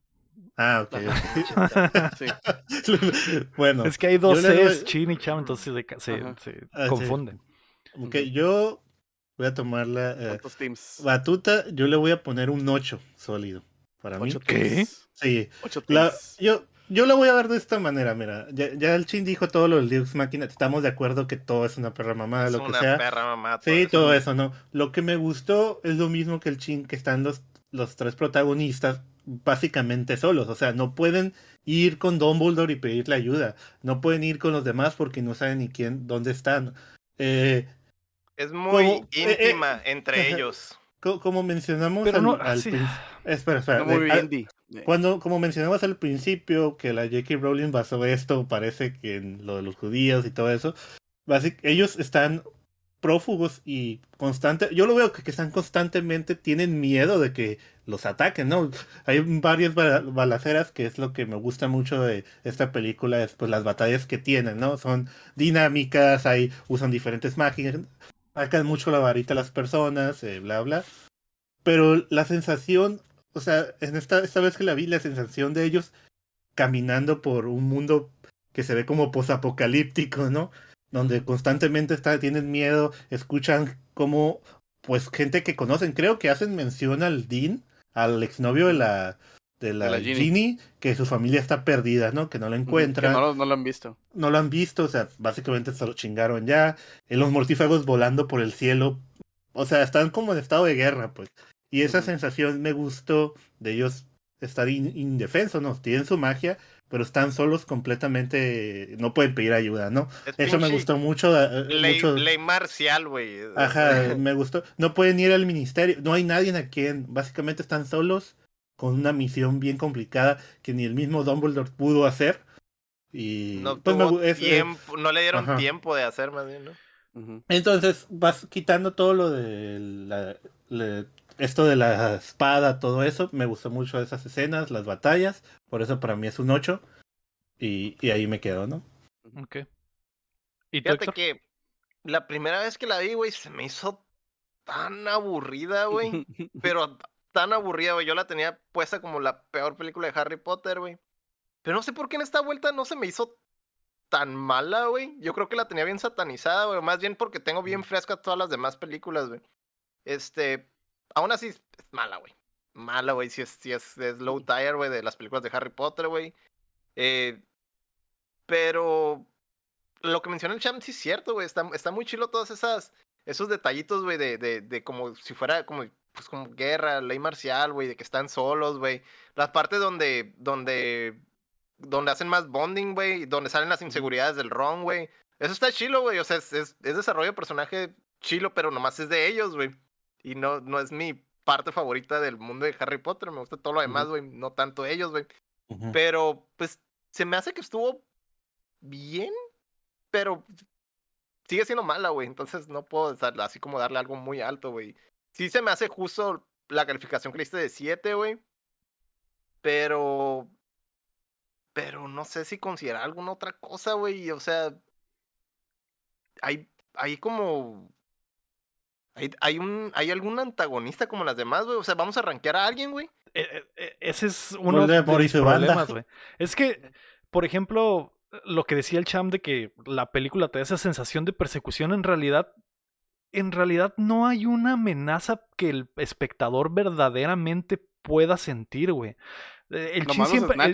Ah, ok. bueno. Es que hay dos Cs, Chin y Cham, entonces se, se, ah, confunden. Ok, yo voy a tomar la eh, batuta, yo le voy a poner un 8 sólido. Para mí. ¿Qué? Sí. La, yo, yo la voy a ver de esta manera, mira. Ya, el Chin dijo todo lo del Deus Máquina. Estamos de acuerdo que todo es una perra mamada, lo que sea. Perra mamada, sí, todo eso, ¿no? Lo que me gustó es lo mismo que el Chin, que están los, los tres protagonistas básicamente solos, o sea, no pueden ir con Dumbledore y pedirle ayuda, no pueden ir con los demás porque no saben ni quién, dónde están. Eh, es muy eh, eh, íntima entre ellos. Como, mencionamos al, espera, espera, cuando como mencionamos al principio que la J.K. Rowling basó esto, parece que en lo de los judíos y todo eso, ellos están prófugos y constante, yo lo veo que, están constantemente, tienen miedo de que los ataquen, ¿no? Hay varias balaceras que es lo que me gusta mucho de esta película, es pues las batallas que tienen, ¿no? Son dinámicas, hay, usan diferentes máquinas, marcan mucho la varita a las personas, eh, bla, bla. Pero la sensación, o sea, en esta, esta vez que la vi, la sensación de ellos caminando por un mundo que se ve como posapocalíptico, ¿no? Donde constantemente está, tienen miedo, escuchan como, pues, gente que conocen, creo que hacen mención al Dean, al exnovio de la, de la, Ginny. que su familia está perdida, ¿no? Que no la encuentran. no, lo han visto. No lo han visto, o sea, básicamente se lo chingaron ya. En los mortífagos volando por el cielo. O sea, están como en estado de guerra, pues. Y esa sensación me gustó de ellos estar indefensos, ¿no? Tienen su magia, pero están solos completamente, no pueden pedir ayuda, ¿no? Eso me gustó mucho. Eh, ley, ley marcial, güey. Ajá, me gustó. No pueden ir al ministerio, no hay nadie a quien, básicamente están solos con una misión bien complicada que ni el mismo Dumbledore pudo hacer. Y no, pues tiempo, no le dieron tiempo de hacer más bien, ¿no? Entonces vas quitando todo lo de la, esto de la espada, todo eso, me gustó mucho esas escenas, las batallas, por eso para mí es un 8 y, y ahí me quedo, ¿no? Ok. ¿Y Fíjate que la primera vez que la vi, güey, se me hizo tan aburrida, güey, pero tan aburrida, güey, yo la tenía puesta como la peor película de Harry Potter, güey. Pero no sé por qué en esta vuelta no se me hizo tan mala, güey. Yo creo que la tenía bien satanizada, güey. Más bien porque tengo bien frescas todas las demás películas, güey. Este, aún así es mala, güey. Mala, güey. Si es, si es, es low tire, güey, de las películas de Harry Potter, güey. Eh, pero lo que menciona el champ sí es cierto, güey. Está, está muy chilo todos esas, esos detallitos, güey, de, de, de como si fuera como, pues como guerra, ley marcial, güey, de que están solos, güey. Las partes donde, donde, donde hacen más bonding, güey, donde salen las inseguridades del Ron, güey. Eso está chilo, güey. O sea, es, es, es desarrollo de personaje chilo, pero nomás es de ellos, güey. Y no, no es mi parte favorita del mundo de Harry Potter. Me gusta todo lo demás, güey. No tanto ellos, güey. Pero, pues, se me hace que estuvo bien, pero sigue siendo mala, güey. Entonces no puedo así como darle algo muy alto, güey. Sí se me hace justo la calificación que le diste de 7, güey. Pero. Pero no sé si considerar alguna otra cosa, güey. O sea. Hay, hay como ¿Hay, un, ¿Hay algún antagonista como las demás, güey? O sea, ¿vamos a rankear a alguien, güey? E, e, e, ese es uno de los problemas, güey. Es que, por ejemplo, lo que decía el Cham de que la película te da esa sensación de persecución, en realidad, en realidad no hay una amenaza que el espectador verdaderamente pueda sentir, güey. Eh, el Chin, siempre,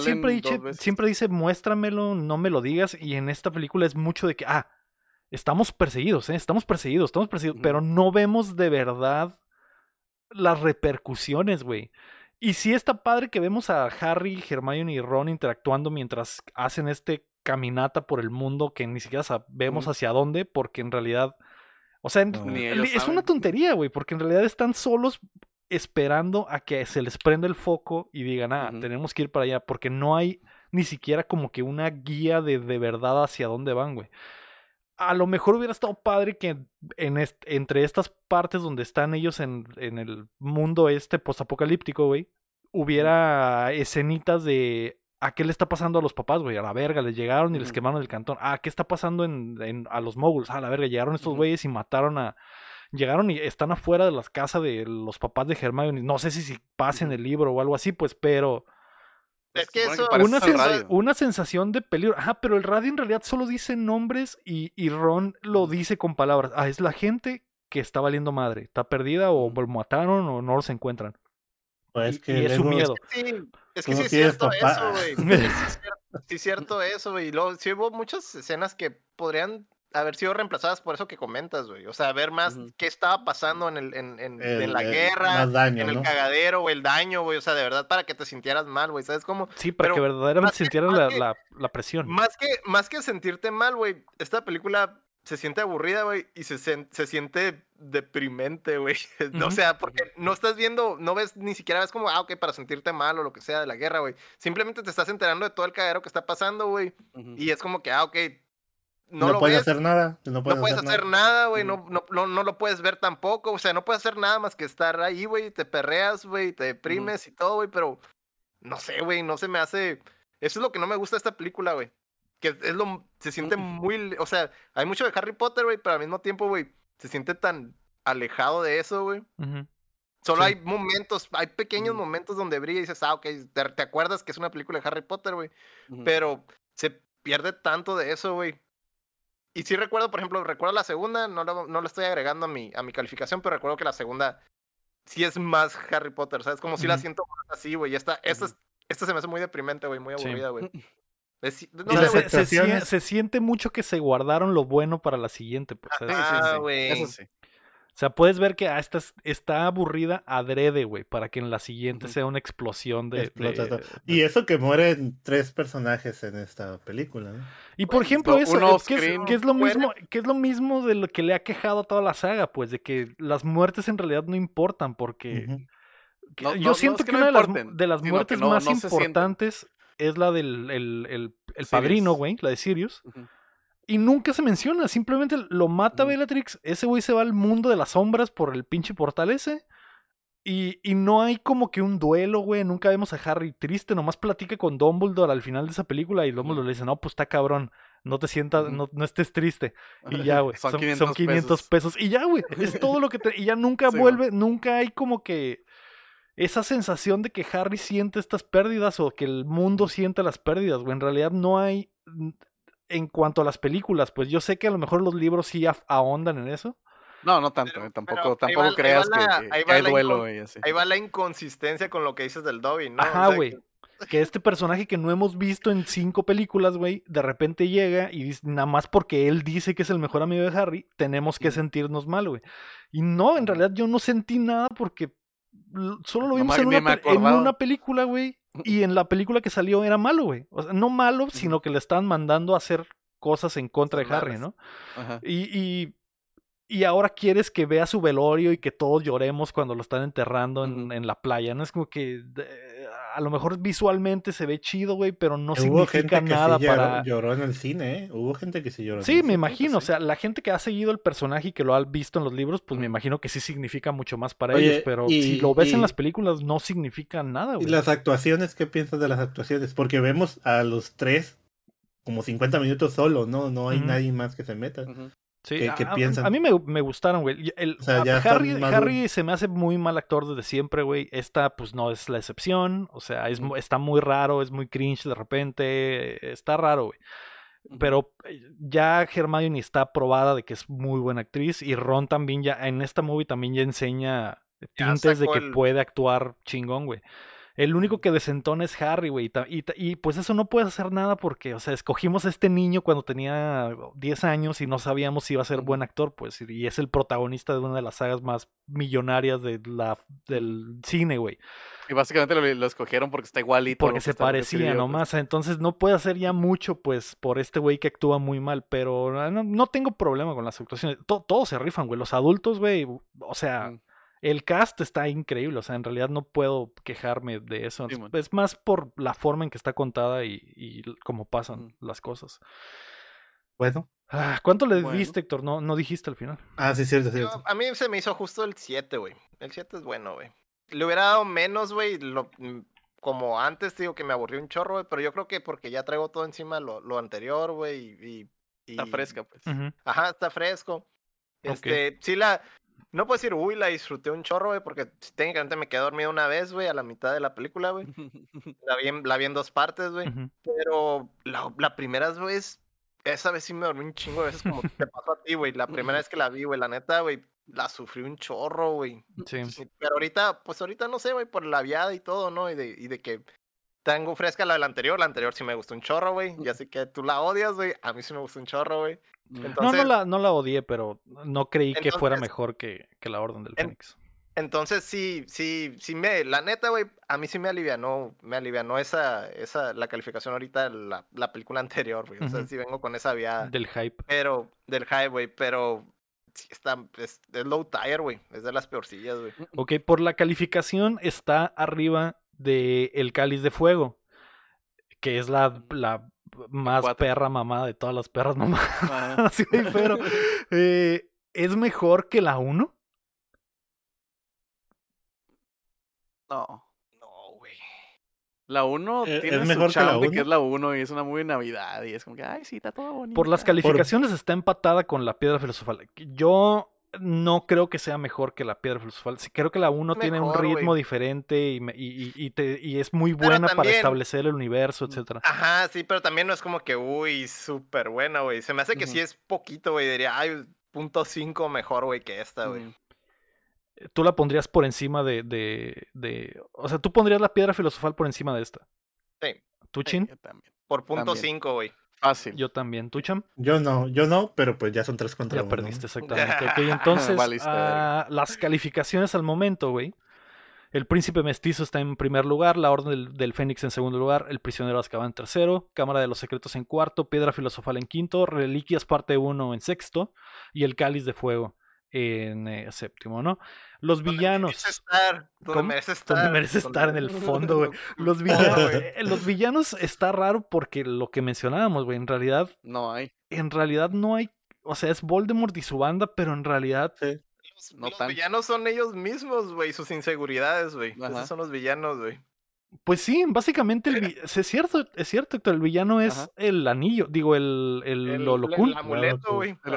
siempre, dice, siempre dice, muéstramelo, no me lo digas, y en esta película es mucho de que, ah, estamos perseguidos, ¿eh? estamos perseguidos, estamos perseguidos, pero no vemos de verdad las repercusiones, güey. Y sí está padre que vemos a Harry, Hermione y Ron interactuando mientras hacen este caminata por el mundo que ni siquiera sabemos hacia dónde, porque en realidad, o sea, es una tontería, güey, porque en realidad están solos esperando a que se les prenda el foco y digan, ah, tenemos que ir para allá, porque no hay ni siquiera como que una guía de, de verdad hacia dónde van, güey a lo mejor hubiera estado padre que en entre estas partes donde están ellos en, en el mundo este postapocalíptico, güey, hubiera escenitas de a qué le está pasando a los papás, güey, a la verga, les llegaron y les quemaron el cantón. Ah, ¿qué está pasando en, en a los moguls? Ah, a la verga, llegaron estos güeyes y mataron a llegaron y están afuera de las casas de los papás de Hermione. No sé si, si pasen el libro o algo así, pues, pero es que eso una, una, sensación de peligro. Ajá, pero el radio en realidad solo dice nombres y, y, Ron lo dice con palabras. Ah, es la gente que está valiendo madre. Está perdida o lo mataron o no los encuentran. Pues que y, es su miedo. Es que sí, es cierto eso, güey. Sí, es cierto eso, güey. Y luego sí hubo muchas escenas que podrían haber sido reemplazadas por eso que comentas, güey. O sea, ver más qué estaba pasando en, el, en, en, la guerra, en el cagadero, o el daño, güey. O sea, de verdad, para que te sintieras mal, güey. ¿Sabes cómo? Sí, para que verdaderamente sintieras la, la, presión. Más que, más que sentirte mal, güey, esta película se siente aburrida, güey, y se, se siente deprimente, güey. O sea, porque no estás viendo, no ves, ni siquiera ves como, ah, ok, para sentirte mal o lo que sea de la guerra, güey. Simplemente te estás enterando de todo el cagadero que está pasando, güey. Y es como que, ah, ok, no, no puedes hacer nada. No puedes, hacer, nada, güey. No, no, no, lo puedes ver tampoco. O sea, no puedes hacer nada más que estar ahí, güey. Te perreas, güey. Te deprimes y todo, güey. Pero no sé, güey. No se me hace. Eso es lo que no me gusta de esta película, güey. Que es lo. Se siente muy. O sea, hay mucho de Harry Potter, güey. Pero al mismo tiempo, güey. Se siente tan alejado de eso, güey. Solo hay momentos, hay pequeños momentos donde brilla y dices, ah, ok, te, acuerdas que es una película de Harry Potter, güey. Pero se pierde tanto de eso, güey. Y sí recuerdo, por ejemplo, recuerdo la segunda, no lo, no lo estoy agregando a mi, a mi calificación, pero recuerdo que la segunda sí es más Harry Potter, ¿sabes? Como si la siento más así, güey. Esta, esta, esta se me hace muy deprimente, güey, muy aburrida, güey. se, siente mucho que se guardaron lo bueno para la siguiente. Pues, ah, güey. Eso sí. O sea, puedes ver que ah, esta está aburrida adrede, güey, para que en la siguiente sea una explosión de, Y eso que mueren tres personajes en esta película, ¿no? Y por ejemplo, eso, que es, lo mismo, que es lo mismo de lo que le ha quejado a toda la saga, pues, de que las muertes en realidad no importan, porque yo siento que, una de las, muertes más importantes es la del el, padrino, güey, la de Sirius. Y nunca se menciona, simplemente lo mata Bellatrix, ese güey se va al mundo de las sombras por el pinche portal ese. Y, y, no hay como que un duelo, güey. Nunca vemos a Harry triste. Nomás platica con Dumbledore al final de esa película. Y Dumbledore le dice: No, pues está cabrón. No te sientas, no, no estés triste. Y ya, güey. Son, 500, pesos. Y ya, güey. Es todo lo que te. Y ya nunca vuelve. Nunca hay como que. Esa sensación de que Harry siente estas pérdidas o que el mundo siente las pérdidas, güey. En realidad no hay en cuanto a las películas, pues yo sé que a lo mejor los libros sí ahondan en eso. No, no tanto, tampoco, tampoco creas que, hay duelo y así. Ahí va la inconsistencia con lo que dices del Dobby, ¿no? Ajá, güey. que... este personaje que no hemos visto en cinco películas, güey, de repente llega y dice, nada más porque él dice que es el mejor amigo de Harry, tenemos que sentirnos mal, güey. Y no, en realidad yo no sentí nada porque solo lo vimos en, una, en una película, güey. Y en la película que salió era malo, güey. O sea, no malo, sino que le estaban mandando a hacer cosas en contra de Harry, ¿no? Y, y, y, ahora quieres que vea su velorio y que todos lloremos cuando lo están enterrando en, en la playa, ¿no? Es como que a lo mejor visualmente se ve chido, güey, pero no significa nada para. Lloró en el cine, ¿eh? Hubo gente que sí lloró. Sí, me imagino. O sea, la gente que ha seguido el personaje y que lo ha visto en los libros, pues me imagino que sí significa mucho más para ellos. Pero si lo ves en las películas, no significa nada, güey. ¿Y las actuaciones? ¿Qué piensas de las actuaciones? Porque vemos a los tres como 50 minutos solo, ¿no? No hay nadie más que se meta. Sí, a, mí me, me gustaron, güey. Harry, se me hace muy mal actor desde siempre, güey. Esta, pues, no es la excepción. O sea, es, está muy raro, es muy cringe de repente. Está raro, güey. Pero eh, ya Hermione está probada de que es muy buena actriz. Y Ron también ya, en esta movie también ya enseña tintes de que puede actuar chingón, güey. El único que desentona es Harry, güey. Y, y, pues eso no puedes hacer nada porque, o sea, escogimos a este niño cuando tenía 10 años y no sabíamos si iba a ser buen actor, pues. Y es el protagonista de una de las sagas más millonarias de la, del cine, güey. Y básicamente lo, escogieron porque está igualito. Porque se parecía pues. nomás. Entonces no puede hacer ya mucho, pues, por este güey que actúa muy mal. Pero ah, no, tengo problema con las actuaciones. todos se rifan, güey. Los adultos, güey. O sea. El cast está increíble, o sea, en realidad no puedo quejarme de eso. es más por la forma en que está contada y, cómo pasan las cosas. Bueno. Ah, ¿Cuánto le diste, Héctor? No, no dijiste al final. Ah, sí, cierto, cierto. a mí se me hizo justo el 7, güey. El 7 es bueno, güey. Le hubiera dado menos, güey. Mm, como antes, digo que me aburrió un chorro, güey. Pero yo creo que porque ya traigo todo encima lo, lo anterior, güey. Y, Está fresca, pues. Ajá, está fresco. Este, sí la, no puedo decir, uy, la disfruté un chorro, güey, porque técnicamente me quedé dormido una vez, güey, a la mitad de la película, güey. La vi en, la vi en dos partes, güey. Pero la, la primera vez, esa vez sí me dormí un chingo de veces, como te pasó a ti, güey. La primera vez que la vi, güey, la neta, güey, la sufrí un chorro, güey. Sí. Pero ahorita, pues ahorita no sé, güey, por la viada y todo, ¿no? Y de, y de que tengo fresca la del anterior. La anterior sí me gustó un chorro, güey. Ya sé que tú la odias, güey. A mí sí me gustó un chorro, güey. Mm. No, no la, no la odié, pero no creí que fuera mejor que, que, la Orden del Fénix. Entonces sí, sí, sí me, la neta, güey, a mí sí me alivianó, me alivianó esa, esa, la calificación ahorita de la, la película anterior, güey. O sea, sí vengo con esa vía. Del hype. Pero, del hype, güey, pero sí está, es, low tire, güey. Es de las peorcillas, güey. Ok, por la calificación está arriba de El Cáliz de Fuego, que es la, la más perra mamá de todas las perras mamá. Así, pero eh, ¿es mejor que la 1? No. No, güey. La 1 eh, tiene es mejor su que, la que es la 1 y es una muy Navidad y es como que, ay, sí, está todo bonito. Por las calificaciones está empatada con la piedra filosofal. Yo no creo que sea mejor que la piedra filosofal. creo que la 1 tiene un ritmo diferente y, y, y, es muy buena para establecer el universo, etc. Ajá, sí, pero también no es como que, uy, súper buena, güey. Se me hace que sí es poquito, güey. Diría, ay, punto 5 mejor, güey, que esta, güey. Tú la pondrías por encima de, de, de, O sea, tú pondrías la piedra filosofal por encima de esta. Sí. ¿Tú, Chin? también. Por punto 5, güey. Fácil. Yo también. ¿Tú, Cham? Yo no, yo no, pero pues ya son tres contra Ya perdiste, exactamente. ok, entonces, ah, las calificaciones al momento, güey. El Príncipe Mestizo está en primer lugar, La Orden del, Fénix en segundo lugar, El Prisionero Azkaban en tercero, Cámara de los Secretos en cuarto, Piedra Filosofal en quinto, Reliquias parte 1 en sexto y El Cáliz de Fuego en eh, séptimo, ¿no? Los villanos. Merece estar, donde merece estar. Donde merece estar en el fondo, güey. Los villanos, eh, los villanos está raro porque lo que mencionábamos, güey, en realidad. No hay. En realidad no hay. O sea, es Voldemort y su banda, pero en realidad. Sí. Los, villanos son ellos mismos, güey, sus inseguridades, güey. Esos son los villanos, güey. Pues sí, básicamente el, es cierto, es cierto, Héctor, el villano es el anillo, digo, el, el, el, el amuleto, güey. El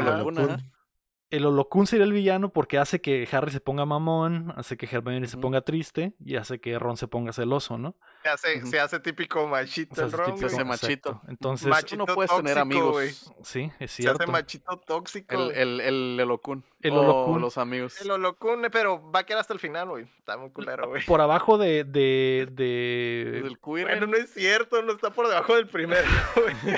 el Holocún sería el villano porque hace que Harry se ponga mamón, hace que Hermione se ponga triste y hace que Ron se ponga celoso, ¿no? Se hace, se hace típico machito Ron. Se hace machito. Entonces, machito no puedes tener amigos. Sí, es cierto. Se hace machito tóxico. El, el, el. El Holocún. los amigos. El Holocún, pero va a quedar hasta el final, güey. Está muy culero, güey. Por abajo de... de, de... Del queer. Bueno, no es cierto, no está por debajo del primero, güey.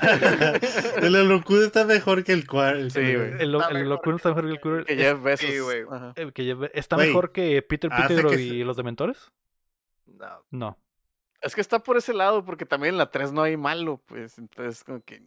el Holocún está mejor que el cuarto. Sí, güey. El, Holocún está mejor que el queer. Que Jeff Bezos. Sí, güey. Que está mejor que Peter Peter y los Dementores. No. No. Es que está por ese lado, porque también en la 3 no hay malo, pues. Entonces, como que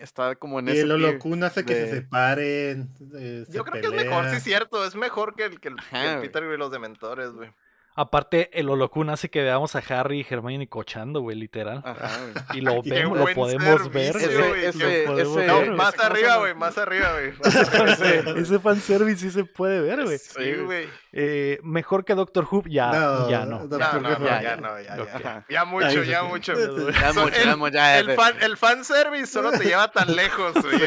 está como en y ese. Y el Holocún hace que se separen. Eh, Yo creo que es mejor, sí, es cierto. Es mejor que el, que el, Peter y los Dementores, güey. Aparte, el Holocún hace que veamos a Harry y Hermione cochando, güey, literal. Ajá, Y lo vemos, lo podemos ver, güey. Ese, ese, no, más arriba, güey, más arriba, güey. ese fanservice sí se puede ver, güey. Sí, güey. Eh, mejor que Doctor Who, ya no. Ya no, no, ya, ya, no, ya, ya. Ya mucho, ya mucho. Ya mucho, ya El, fan, el fanservice solo te lleva tan lejos, güey.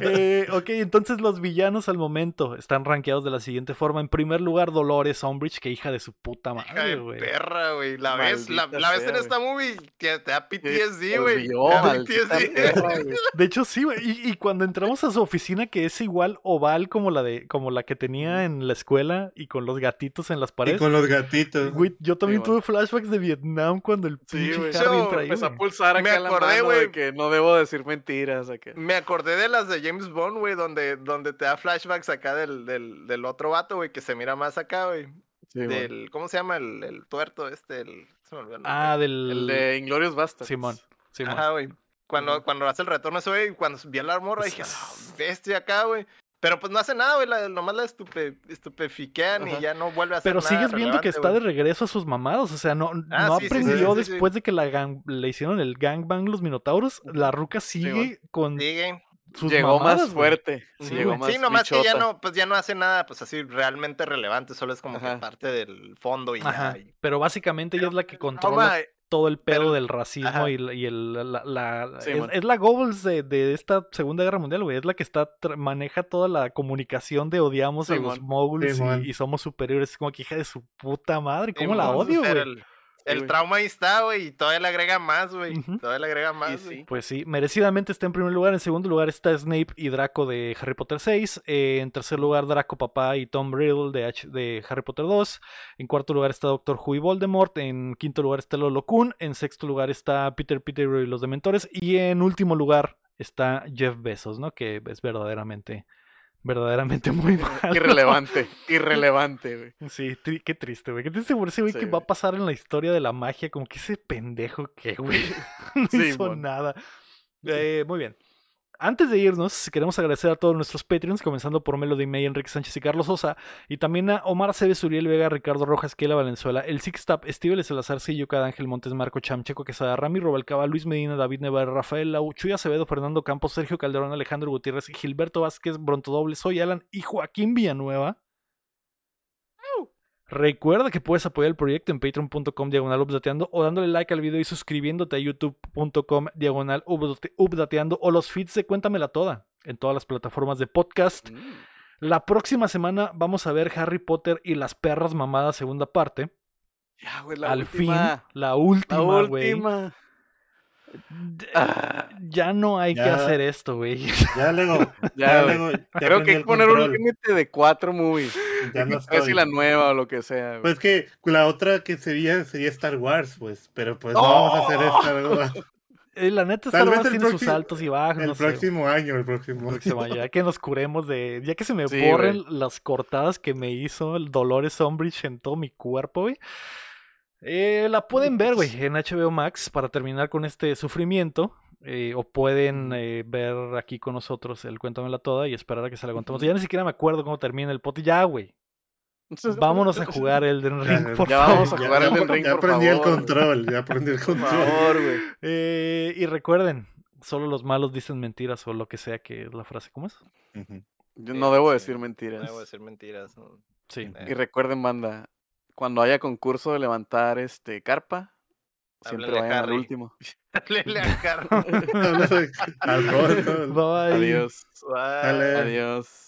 eh, ok, entonces los villanos al momento están rankeados de la siguiente forma. En primer lugar, Dolores Umbridge, que hija de su puta madre, güey. perra, güey. La ves, la, la ves en esta movie, te, te da PTSD, güey. De hecho, sí, güey. Y, y, cuando entramos a su oficina, que es igual oval como la de, como la que tenía en la escuela y con los gatitos en las paredes. Y con los gatitos. Güey, yo también tuve flashbacks de Vietnam cuando el sí, pinche ahí. a pulsar acá Me acordé, güey, que no debo decir mentiras. Acá. Me acordé de las de James Bond, güey, donde, donde te da flashbacks acá del, del, del otro vato, güey, que se mira más acá, güey. Del, ¿cómo se llama? El, el tuerto este, el... Se me olvidó ah, del... El de Inglorious Bastards. Simón. Simón. Ajá, güey. Cuando, cuando hace el retorno ese, güey, cuando vi a la morra, dije, ah, bestia acá, güey. Pero pues no hace nada, güey. nomás la estupe, estupefiquean y ya no vuelve a hacer Pero sigues viendo que está de regreso a sus mamados. O sea, no, ah, no aprendió después de que la le hicieron el gangbang los minotauros. La ruca sigue con. Sigue. Sus llegó más fuerte. Sí, llegó más sí nomás que ya no, pues ya no hace nada, pues así realmente relevante, solo es como que parte del fondo y ya. Pero básicamente ella es la que controla todo el pedo del racismo y, y, el, la, es, la Goebbels de, de, esta Segunda Guerra Mundial, güey. Es la que está maneja toda la comunicación de odiamos a los moguls y, somos superiores. Es como que hija de su puta madre. ¿Cómo la odio, güey? El trauma ahí está, güey, y todavía le agrega más, güey. Todavía le agrega más, sí. Pues sí, merecidamente está en primer lugar. En segundo lugar está Snape y Draco de Harry Potter 6. Eh, en tercer lugar, Draco Papá y Tom Riddle de, de Harry Potter 2. En cuarto lugar está Doctor Who y Voldemort. En quinto lugar está Lolo Kun. En sexto lugar está Peter Peter y los Dementores. Y en último lugar está Jeff Bezos, ¿no? Que es verdaderamente verdaderamente muy mal. Irrelevante, irrelevante, güey. Sí, qué triste, güey. Qué triste por ese güey que va a pasar en la historia de la magia, como que ese pendejo que, güey, no hizo nada. Eh, muy bien. Antes de irnos, queremos agradecer a todos nuestros Patreons, comenzando por Melody May, Enrique Sánchez y Carlos Sosa, y también a Omar Cebes, Uriel Vega, Ricardo Rojas, Kiela Valenzuela, El Six Tap, Steve Salazar, Cada Ángel Montes, Marco Chamcheco, Quesada, Rami Robalcaba, Luis Medina, David Nevar, Rafael Lau, Chuy Acevedo, Fernando Campos, Sergio Calderón, Alejandro Gutiérrez, Gilberto Vázquez, Bronto Doble, Soy Alan y Joaquín Villanueva. Recuerda que puedes apoyar el proyecto en patreon.com diagonal updateando o dándole like al video y suscribiéndote a youtube.com diagonal updateando o los feeds de Cuéntamela Toda en todas las plataformas de podcast. Mm. La próxima semana vamos a ver Harry Potter y las perras mamadas segunda parte. Ya, güey, la Al última. fin, la última, güey. Ah. ya no hay que hacer esto, güey. Ya luego. Ya, Creo que hay que poner un límite de cuatro movies. Ya no estoy. la nueva o lo que sea. Pues que la otra que sería sería Star Wars, pues. Pero pues no vamos a hacer Star Wars. Eh, la neta Star Wars tiene sus altos y bajos. El próximo año, el próximo, año. Ya que nos curemos de. Ya que se me borren las cortadas que me hizo el Dolores Sombridge en todo mi cuerpo, güey. Eh, la pueden ver, güey, en HBO Max para terminar con este sufrimiento. Eh, o pueden eh, ver aquí con nosotros el Cuéntamela Toda y esperar a que se la contemos. Ya ni siquiera me acuerdo cómo termina el pot. Ya, güey. Vámonos a jugar el Ring, por ya vamos a jugar el Ring, Ya aprendí el control, ya aprendí el control. Por favor, güey. Eh, y recuerden, solo los malos dicen mentiras o lo que sea que es la frase. ¿Cómo es? Yo no debo decir mentiras. No debo decir mentiras. Sí. Y recuerden, banda, cuando haya concurso de levantar este carpa, siempre vayan al último. Háblele a Carpa. Al Bye. Adiós. Bye. Adiós.